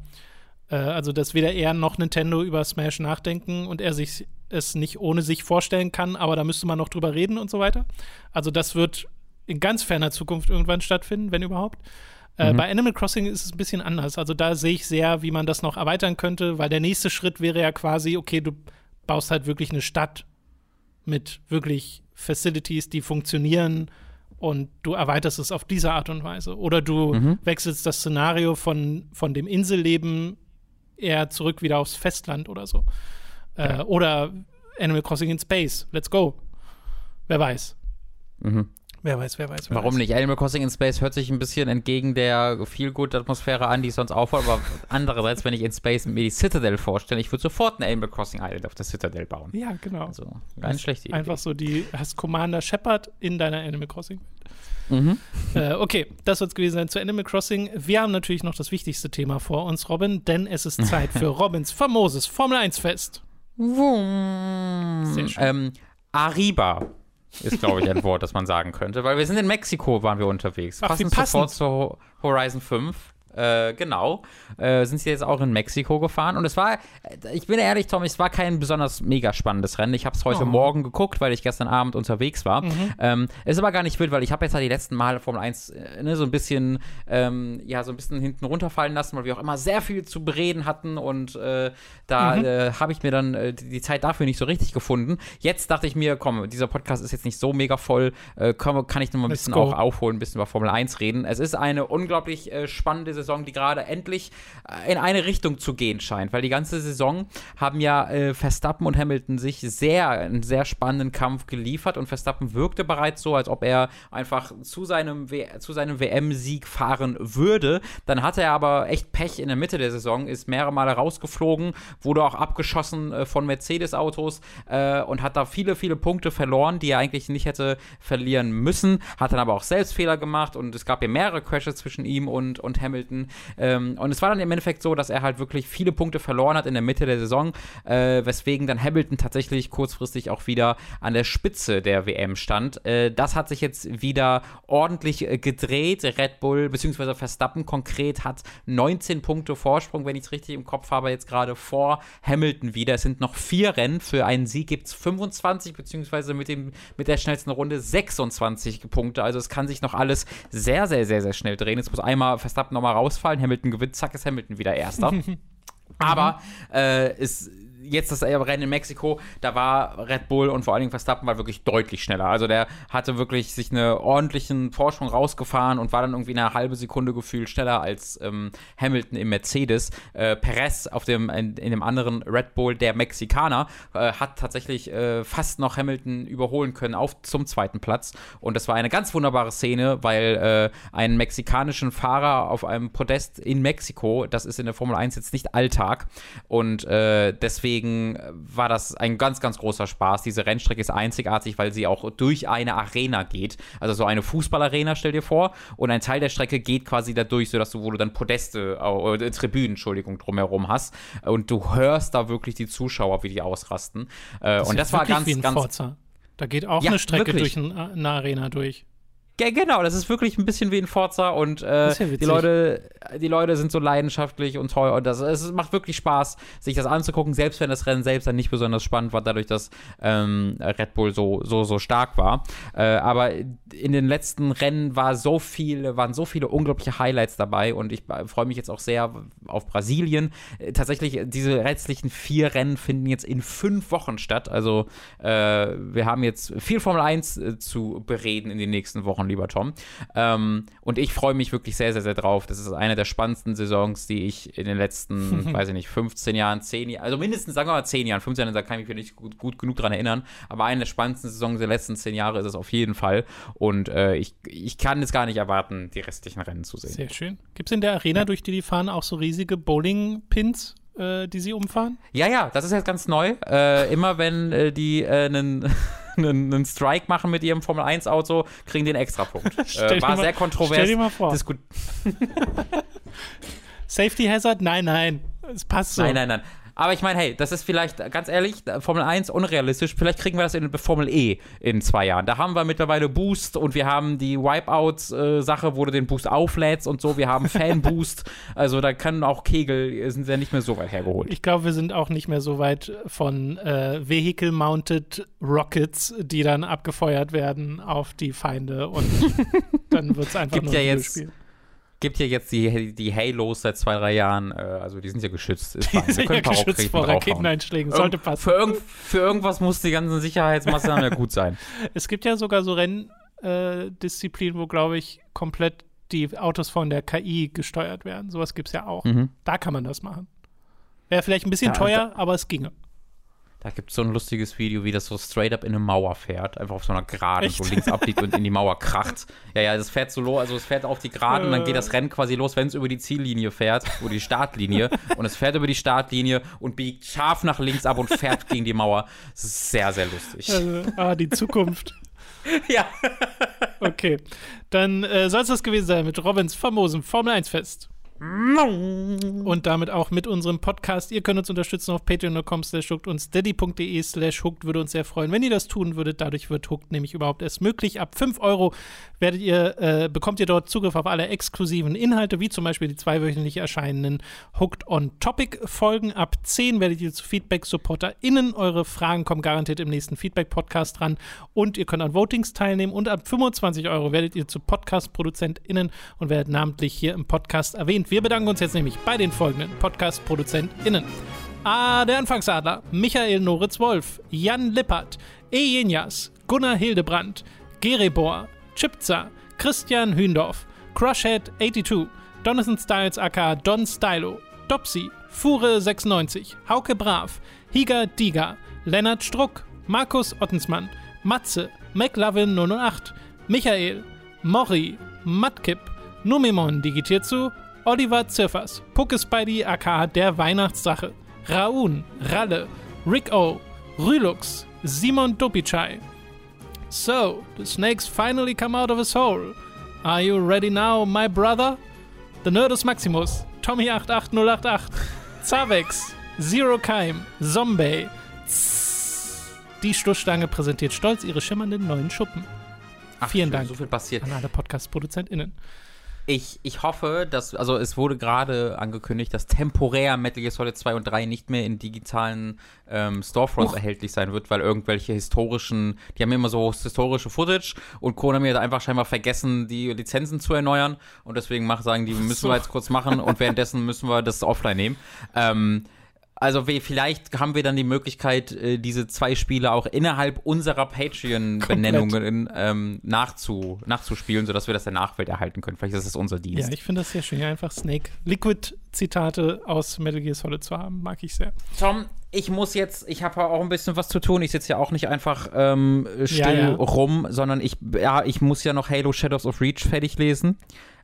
äh, also dass weder er noch Nintendo über Smash nachdenken und er sich es nicht ohne sich vorstellen kann, aber da müsste man noch drüber reden und so weiter. Also das wird in ganz ferner Zukunft irgendwann stattfinden, wenn überhaupt. Äh, Bei Animal Crossing ist es ein bisschen anders. Also da sehe ich sehr, wie man das noch erweitern könnte, weil der nächste Schritt wäre ja quasi, okay, du baust halt wirklich eine Stadt mit wirklich Facilities, die funktionieren und du erweiterst es auf diese Art und Weise. Oder du Mhm. wechselst das Szenario von, von dem Inselleben eher zurück wieder aufs Festland oder so. Äh, oder Animal Crossing in Space. Let's go. Wer weiß. Mhm. Wer weiß, wer weiß. Wer Warum weiß. nicht? Animal Crossing in Space hört sich ein bisschen entgegen der Feel-Good-Atmosphäre an, die es sonst aufbaut. Aber <laughs> andererseits, wenn ich in Space mir die Citadel vorstelle, ich würde sofort ein Animal Crossing Island auf der Citadel bauen. Ja, genau. Also, keine schlechte Idee. Einfach so, die hast Commander Shepard in deiner Animal Crossing. Mhm. äh, okay, das soll es gewesen sein zu Animal Crossing. Wir haben natürlich noch das wichtigste Thema vor uns, Robin, denn es ist Zeit für <laughs> Robins famoses Formel 1 Fest. Sehr schön. Ähm, Arriba ist, glaube ich, ein Wort, das man sagen könnte, weil wir sind in Mexiko, waren wir unterwegs. Ach, wie Passend sofort zu Horizon 5. Äh, genau. Äh, sind sie jetzt auch in Mexiko gefahren. Und es war, äh, ich bin ehrlich, Tom, es war kein besonders mega spannendes Rennen. Ich habe es heute Oh. Morgen geguckt, weil ich gestern Abend unterwegs war. Ähm, ist aber gar nicht wild, weil ich habe jetzt halt die letzten Male Formel 1 äh, ne, so ein bisschen, ähm, ja, so ein bisschen hinten runterfallen lassen, weil wir auch immer sehr viel zu bereden hatten und äh, da äh, habe ich mir dann die, die Zeit dafür nicht so richtig gefunden. Jetzt dachte ich mir, komm, dieser Podcast ist jetzt nicht so mega voll, äh, kann, ich noch mal ein Let's bisschen go. auch aufholen, ein bisschen über Formel 1 reden. Es ist eine unglaublich spannende Saison, die gerade endlich äh, in eine Richtung zu gehen scheint, weil die ganze Saison haben ja äh, Verstappen und Hamilton sich sehr, einen sehr spannenden Kampf geliefert und Verstappen wirkte bereits so, als ob er einfach zu seinem, zu seinem WM-Sieg fahren würde. Dann hatte er aber echt Pech in der Mitte der Saison, ist mehrere Male rausgeflogen, wurde auch abgeschossen äh, von Mercedes-Autos äh, und hat da viele, viele Punkte verloren, die er eigentlich nicht hätte verlieren müssen. Hat dann aber auch selbst Fehler gemacht und es gab ja mehrere Crashes zwischen ihm und, und Hamilton. Hamilton. Ähm, und es war dann im Endeffekt so, dass er halt wirklich viele Punkte verloren hat in der Mitte der Saison, äh, weswegen dann Hamilton tatsächlich kurzfristig auch wieder an der Spitze der WM stand. Äh, das hat sich jetzt wieder ordentlich äh, gedreht. Red Bull bzw. Verstappen konkret hat 19 Punkte Vorsprung, wenn ich es richtig im Kopf habe, jetzt gerade vor Hamilton wieder. Es sind noch vier Rennen. Für einen Sieg gibt es 25 bzw. Mit, mit der schnellsten Runde 26 Punkte. Also es kann sich noch alles sehr, sehr, sehr, sehr schnell drehen. Jetzt muss einmal Verstappen nochmal rausfallen, Hamilton gewinnt, zack ist Hamilton wieder Erster. <laughs> Aber äh, es jetzt das Rennen in Mexiko, da war Red Bull und vor allen Dingen Verstappen war wirklich deutlich schneller. Also der hatte wirklich sich einen ordentlichen Vorsprung rausgefahren und war dann irgendwie eine halbe Sekunde gefühlt schneller als ähm, Hamilton im Mercedes. Äh, Perez auf dem, in, in, dem anderen Red Bull, der Mexikaner, äh, hat tatsächlich äh, fast noch Hamilton überholen können auf zum zweiten Platz. Und das war eine ganz wunderbare Szene, weil äh, einen mexikanischen Fahrer auf einem Podest in Mexiko, das ist in der Formel 1 jetzt nicht Alltag. Und äh, deswegen deswegen war das ein ganz, ganz großer Spaß. Diese Rennstrecke ist einzigartig, weil sie auch durch eine Arena geht. Also so eine Fußballarena, stell dir vor. Und ein Teil der Strecke geht quasi dadurch, sodass du, wo du dann Podeste, äh, Tribünen, Entschuldigung, drumherum hast. Und du hörst da wirklich die Zuschauer, wie die ausrasten. Äh, das und das war ganz, ganz. Forza. Da geht auch ja, eine Strecke wirklich. durch eine Arena durch. Ja, genau, das ist wirklich ein bisschen wie in Forza und äh, ja die, Leute, die Leute sind so leidenschaftlich und toll und das, es macht wirklich Spaß, sich das anzugucken, selbst wenn das Rennen selbst dann nicht besonders spannend war, dadurch, dass ähm, Red Bull so, so, so stark war. Äh, aber in den letzten Rennen war so viel, waren so viele unglaubliche Highlights dabei und ich freue mich jetzt auch sehr auf Brasilien. Äh, tatsächlich, diese restlichen vier Rennen finden jetzt in fünf Wochen statt. Also äh, wir haben jetzt viel Formel 1 äh, zu bereden in den nächsten Wochen lieber Tom. Ähm, und ich freue mich wirklich sehr, sehr, sehr drauf. Das ist eine der spannendsten Saisons, die ich in den letzten, <laughs> weiß ich nicht, 15 Jahren, 10 Jahren, also mindestens, sagen wir mal 10 Jahren, 15 Jahren, da kann ich mich nicht gut, gut genug dran erinnern, aber eine der spannendsten Saisons der letzten 10 Jahre ist es auf jeden Fall. Und äh, ich, ich kann es gar nicht erwarten, die restlichen Rennen zu sehen. Sehr schön. Gibt es in der Arena, durch die die fahren, auch so riesige Bowling-Pins? Äh, die sie umfahren? Ja, ja, das ist jetzt ganz neu. Äh, immer wenn äh, die einen, <laughs> einen, einen, Strike machen mit ihrem Formel 1 Auto, kriegen die einen Extrapunkt. <laughs> Äh, war mal, sehr kontrovers. Stell dir mal vor. <laughs> Safety Hazard? Nein, nein. Es passt so. Nein, nein, nein. Aber ich meine, hey, das ist vielleicht, ganz ehrlich, Formel 1 unrealistisch. Vielleicht kriegen wir das in Formel E in zwei Jahren. Da haben wir mittlerweile Boost und wir haben die Wipeout-Sache, äh, wo du den Boost auflädst und so. Wir haben <laughs> Fan-Boost. also da können auch Kegel, sind ja nicht mehr so weit hergeholt. Ich glaube, wir sind auch nicht mehr so weit von äh, Vehicle-Mounted Rockets, die dann abgefeuert werden auf die Feinde und <laughs> dann wird es einfach Gibt nur ja ein jetzt, Spiel gibt ja jetzt die, die Halos seit zwei, drei Jahren, äh, also die sind ja geschützt. Ist die sind ja geschützt vor Raketeneinschlägen, sollte passen. Für, irgend, für irgendwas muss die ganzen Sicherheitsmaßnahmen ja <laughs> gut sein. Es gibt ja sogar so Renndisziplinen, wo, glaube ich, komplett die Autos von der KI gesteuert werden. Sowas gibt es ja auch. Mhm. Da kann man das machen. Wäre vielleicht ein bisschen ja, teuer, aber es ginge. Da gibt es so ein lustiges Video, wie das so straight up in eine Mauer fährt. Einfach auf so einer Geraden, Echt? so links abbiegt und in die Mauer kracht. <laughs> Ja, ja, das fährt so los, also es fährt auf die Geraden und dann geht das Rennen quasi los, wenn es über die Ziellinie fährt, oder die Startlinie. <laughs> und es fährt über die Startlinie und biegt scharf nach links ab und fährt gegen die Mauer. Das ist sehr, sehr lustig. Also, ah, die Zukunft. <laughs> ja. okay. Dann äh, soll es das gewesen sein mit Robins famosem Formel 1 Fest. Und damit auch mit unserem Podcast. Ihr könnt uns unterstützen auf patreon.com slash und steady.de slash. Würde uns sehr freuen, wenn ihr das tun würdet. Dadurch wird Hooked nämlich überhaupt erst möglich. Ab 5 Euro werdet ihr, äh, bekommt ihr dort Zugriff auf alle exklusiven Inhalte, wie zum Beispiel die zweiwöchentlich erscheinenden Hooked on Topic Folgen. Ab 10 werdet ihr zu Feedback-SupporterInnen. Eure Fragen kommen garantiert im nächsten Feedback-Podcast dran. Und ihr könnt an Votings teilnehmen. Und ab 25 Euro werdet ihr zu Podcast-ProduzentInnen und werdet namentlich hier im Podcast erwähnt. Wir bedanken uns jetzt nämlich bei den folgenden Podcast-ProduzentInnen. A. Der Anfangsadler, Michael Noritz Wolf, Jan Lippert, Ejenjas, Gunnar Hildebrand, Gerebor, Chipza, Christian Hündorf, Crushhead82, Donathan Styles aka Don Stylo, Dopsy, Fure96, Hauke Brav, Higa Diga, Lennart Struck, Markus Ottensmann, Matze, McLovin 008, Michael, Mori, Matkip, Numemon digitiert zu Oliver Ziffers, Puckespidey aka der Weihnachtssache, Raun, Ralle, Rick O, Rylux, Simon Dopichai. So, the snakes finally come out of his hole. Are you ready now, my brother? The Nerdus Maximus, Tommy88088, <laughs> Zavex, Zero Keim, Zombie. Die Stoßstange präsentiert stolz ihre schimmernden neuen Schuppen. Ach, Vielen schön, Dank. So viel passiert. An alle Podcast-ProduzentInnen. Ich, ich hoffe, dass, also es wurde gerade angekündigt, dass temporär Metal Gear Solid 2 und 3 nicht mehr in digitalen ähm, Storefronts Huch. erhältlich sein wird, weil irgendwelche historischen, die haben immer so historische Footage und Konami hat einfach scheinbar vergessen, die Lizenzen zu erneuern und deswegen machen, sagen die, müssen wir jetzt kurz machen und währenddessen müssen wir das offline nehmen. Ähm, also we- vielleicht haben wir dann die Möglichkeit, äh, diese zwei Spiele auch innerhalb unserer Patreon-Benennungen ähm, nachzu, nachzuspielen, sodass wir das der Nachwelt erhalten können. Vielleicht ist das unser Ja, Dienst. ich finde das sehr schön. Ja, einfach Snake Liquid-Zitate aus Metal Gear Solid zu haben, mag ich sehr. Tom, ich muss jetzt, ich habe auch ein bisschen was zu tun. Ich sitze ja auch nicht einfach ähm, still Ja, ja. rum, sondern ich, ja, ich muss ja noch Halo Shadows of Reach fertig lesen.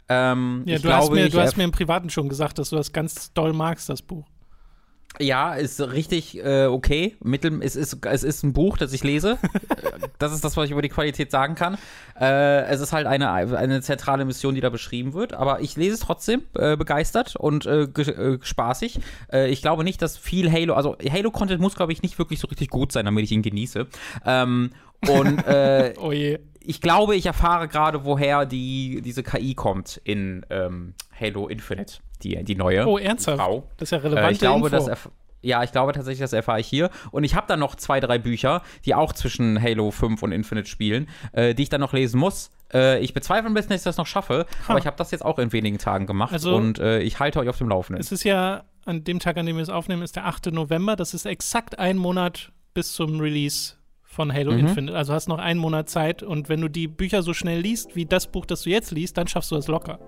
Ähm, Ja, du, hast glaube, mir, ich du hast mir im Privaten schon gesagt, dass du das ganz doll magst, das Buch. Ja, ist richtig äh, okay. Mittel, es, ist, es ist ein Buch, das ich lese. <laughs> Das ist das, was ich über die Qualität sagen kann. Äh, es ist halt eine, eine zentrale Mission, die da beschrieben wird. Aber ich lese es trotzdem äh, begeistert und äh, äh, spaßig. Äh, ich glaube nicht, dass viel Halo, also Halo-Content muss, glaube ich, nicht wirklich so richtig gut sein, damit ich ihn genieße. Ähm, und <laughs> äh, Oh je. ich glaube, ich erfahre gerade, woher die, diese KI kommt in ähm, Halo Infinite, die, die neue. Oh, ernsthaft? Frau. Das ist ja Äh, relevant. ich glaube, das erf- ja, ich glaube tatsächlich, das erfahre ich hier. Und ich habe dann noch zwei, drei Bücher, die auch zwischen Halo 5 und Infinite spielen, äh, die ich dann noch lesen muss. Äh, ich bezweifle ein bisschen, dass ich das noch schaffe, aber ich habe das jetzt auch in wenigen Tagen gemacht Also- und äh, ich halte euch auf dem Laufenden. Es ist ja, an dem Tag, an dem wir es aufnehmen, ist der 8. November. Das ist exakt ein Monat bis zum Release von Halo Mhm. Infinite. Also hast noch einen Monat Zeit und wenn du die Bücher so schnell liest, wie das Buch, das du jetzt liest, dann schaffst du das locker.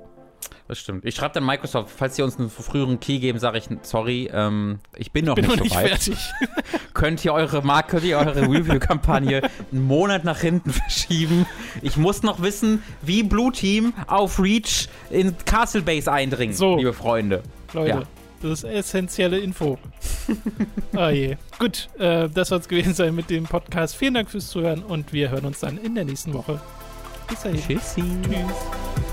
Das stimmt. Ich schreibe dann Microsoft, falls sie uns einen früheren Key geben, sage ich, sorry, ähm, ich bin noch Bin nicht noch so nicht weit. fertig. <laughs> Könnt ihr eure Marke, könnt ihr eure Review-Kampagne <laughs> einen Monat nach hinten verschieben? Ich muss noch wissen, wie Blue Team auf Reach in Castle Base eindringt, So. liebe Freunde. Leute, Ja. das ist essentielle Info. oh je. Gut, äh, das soll es gewesen sein mit dem Podcast. Vielen Dank fürs Zuhören und wir hören uns dann in der nächsten Woche. Bis dahin. Tschüssi. Tschüss.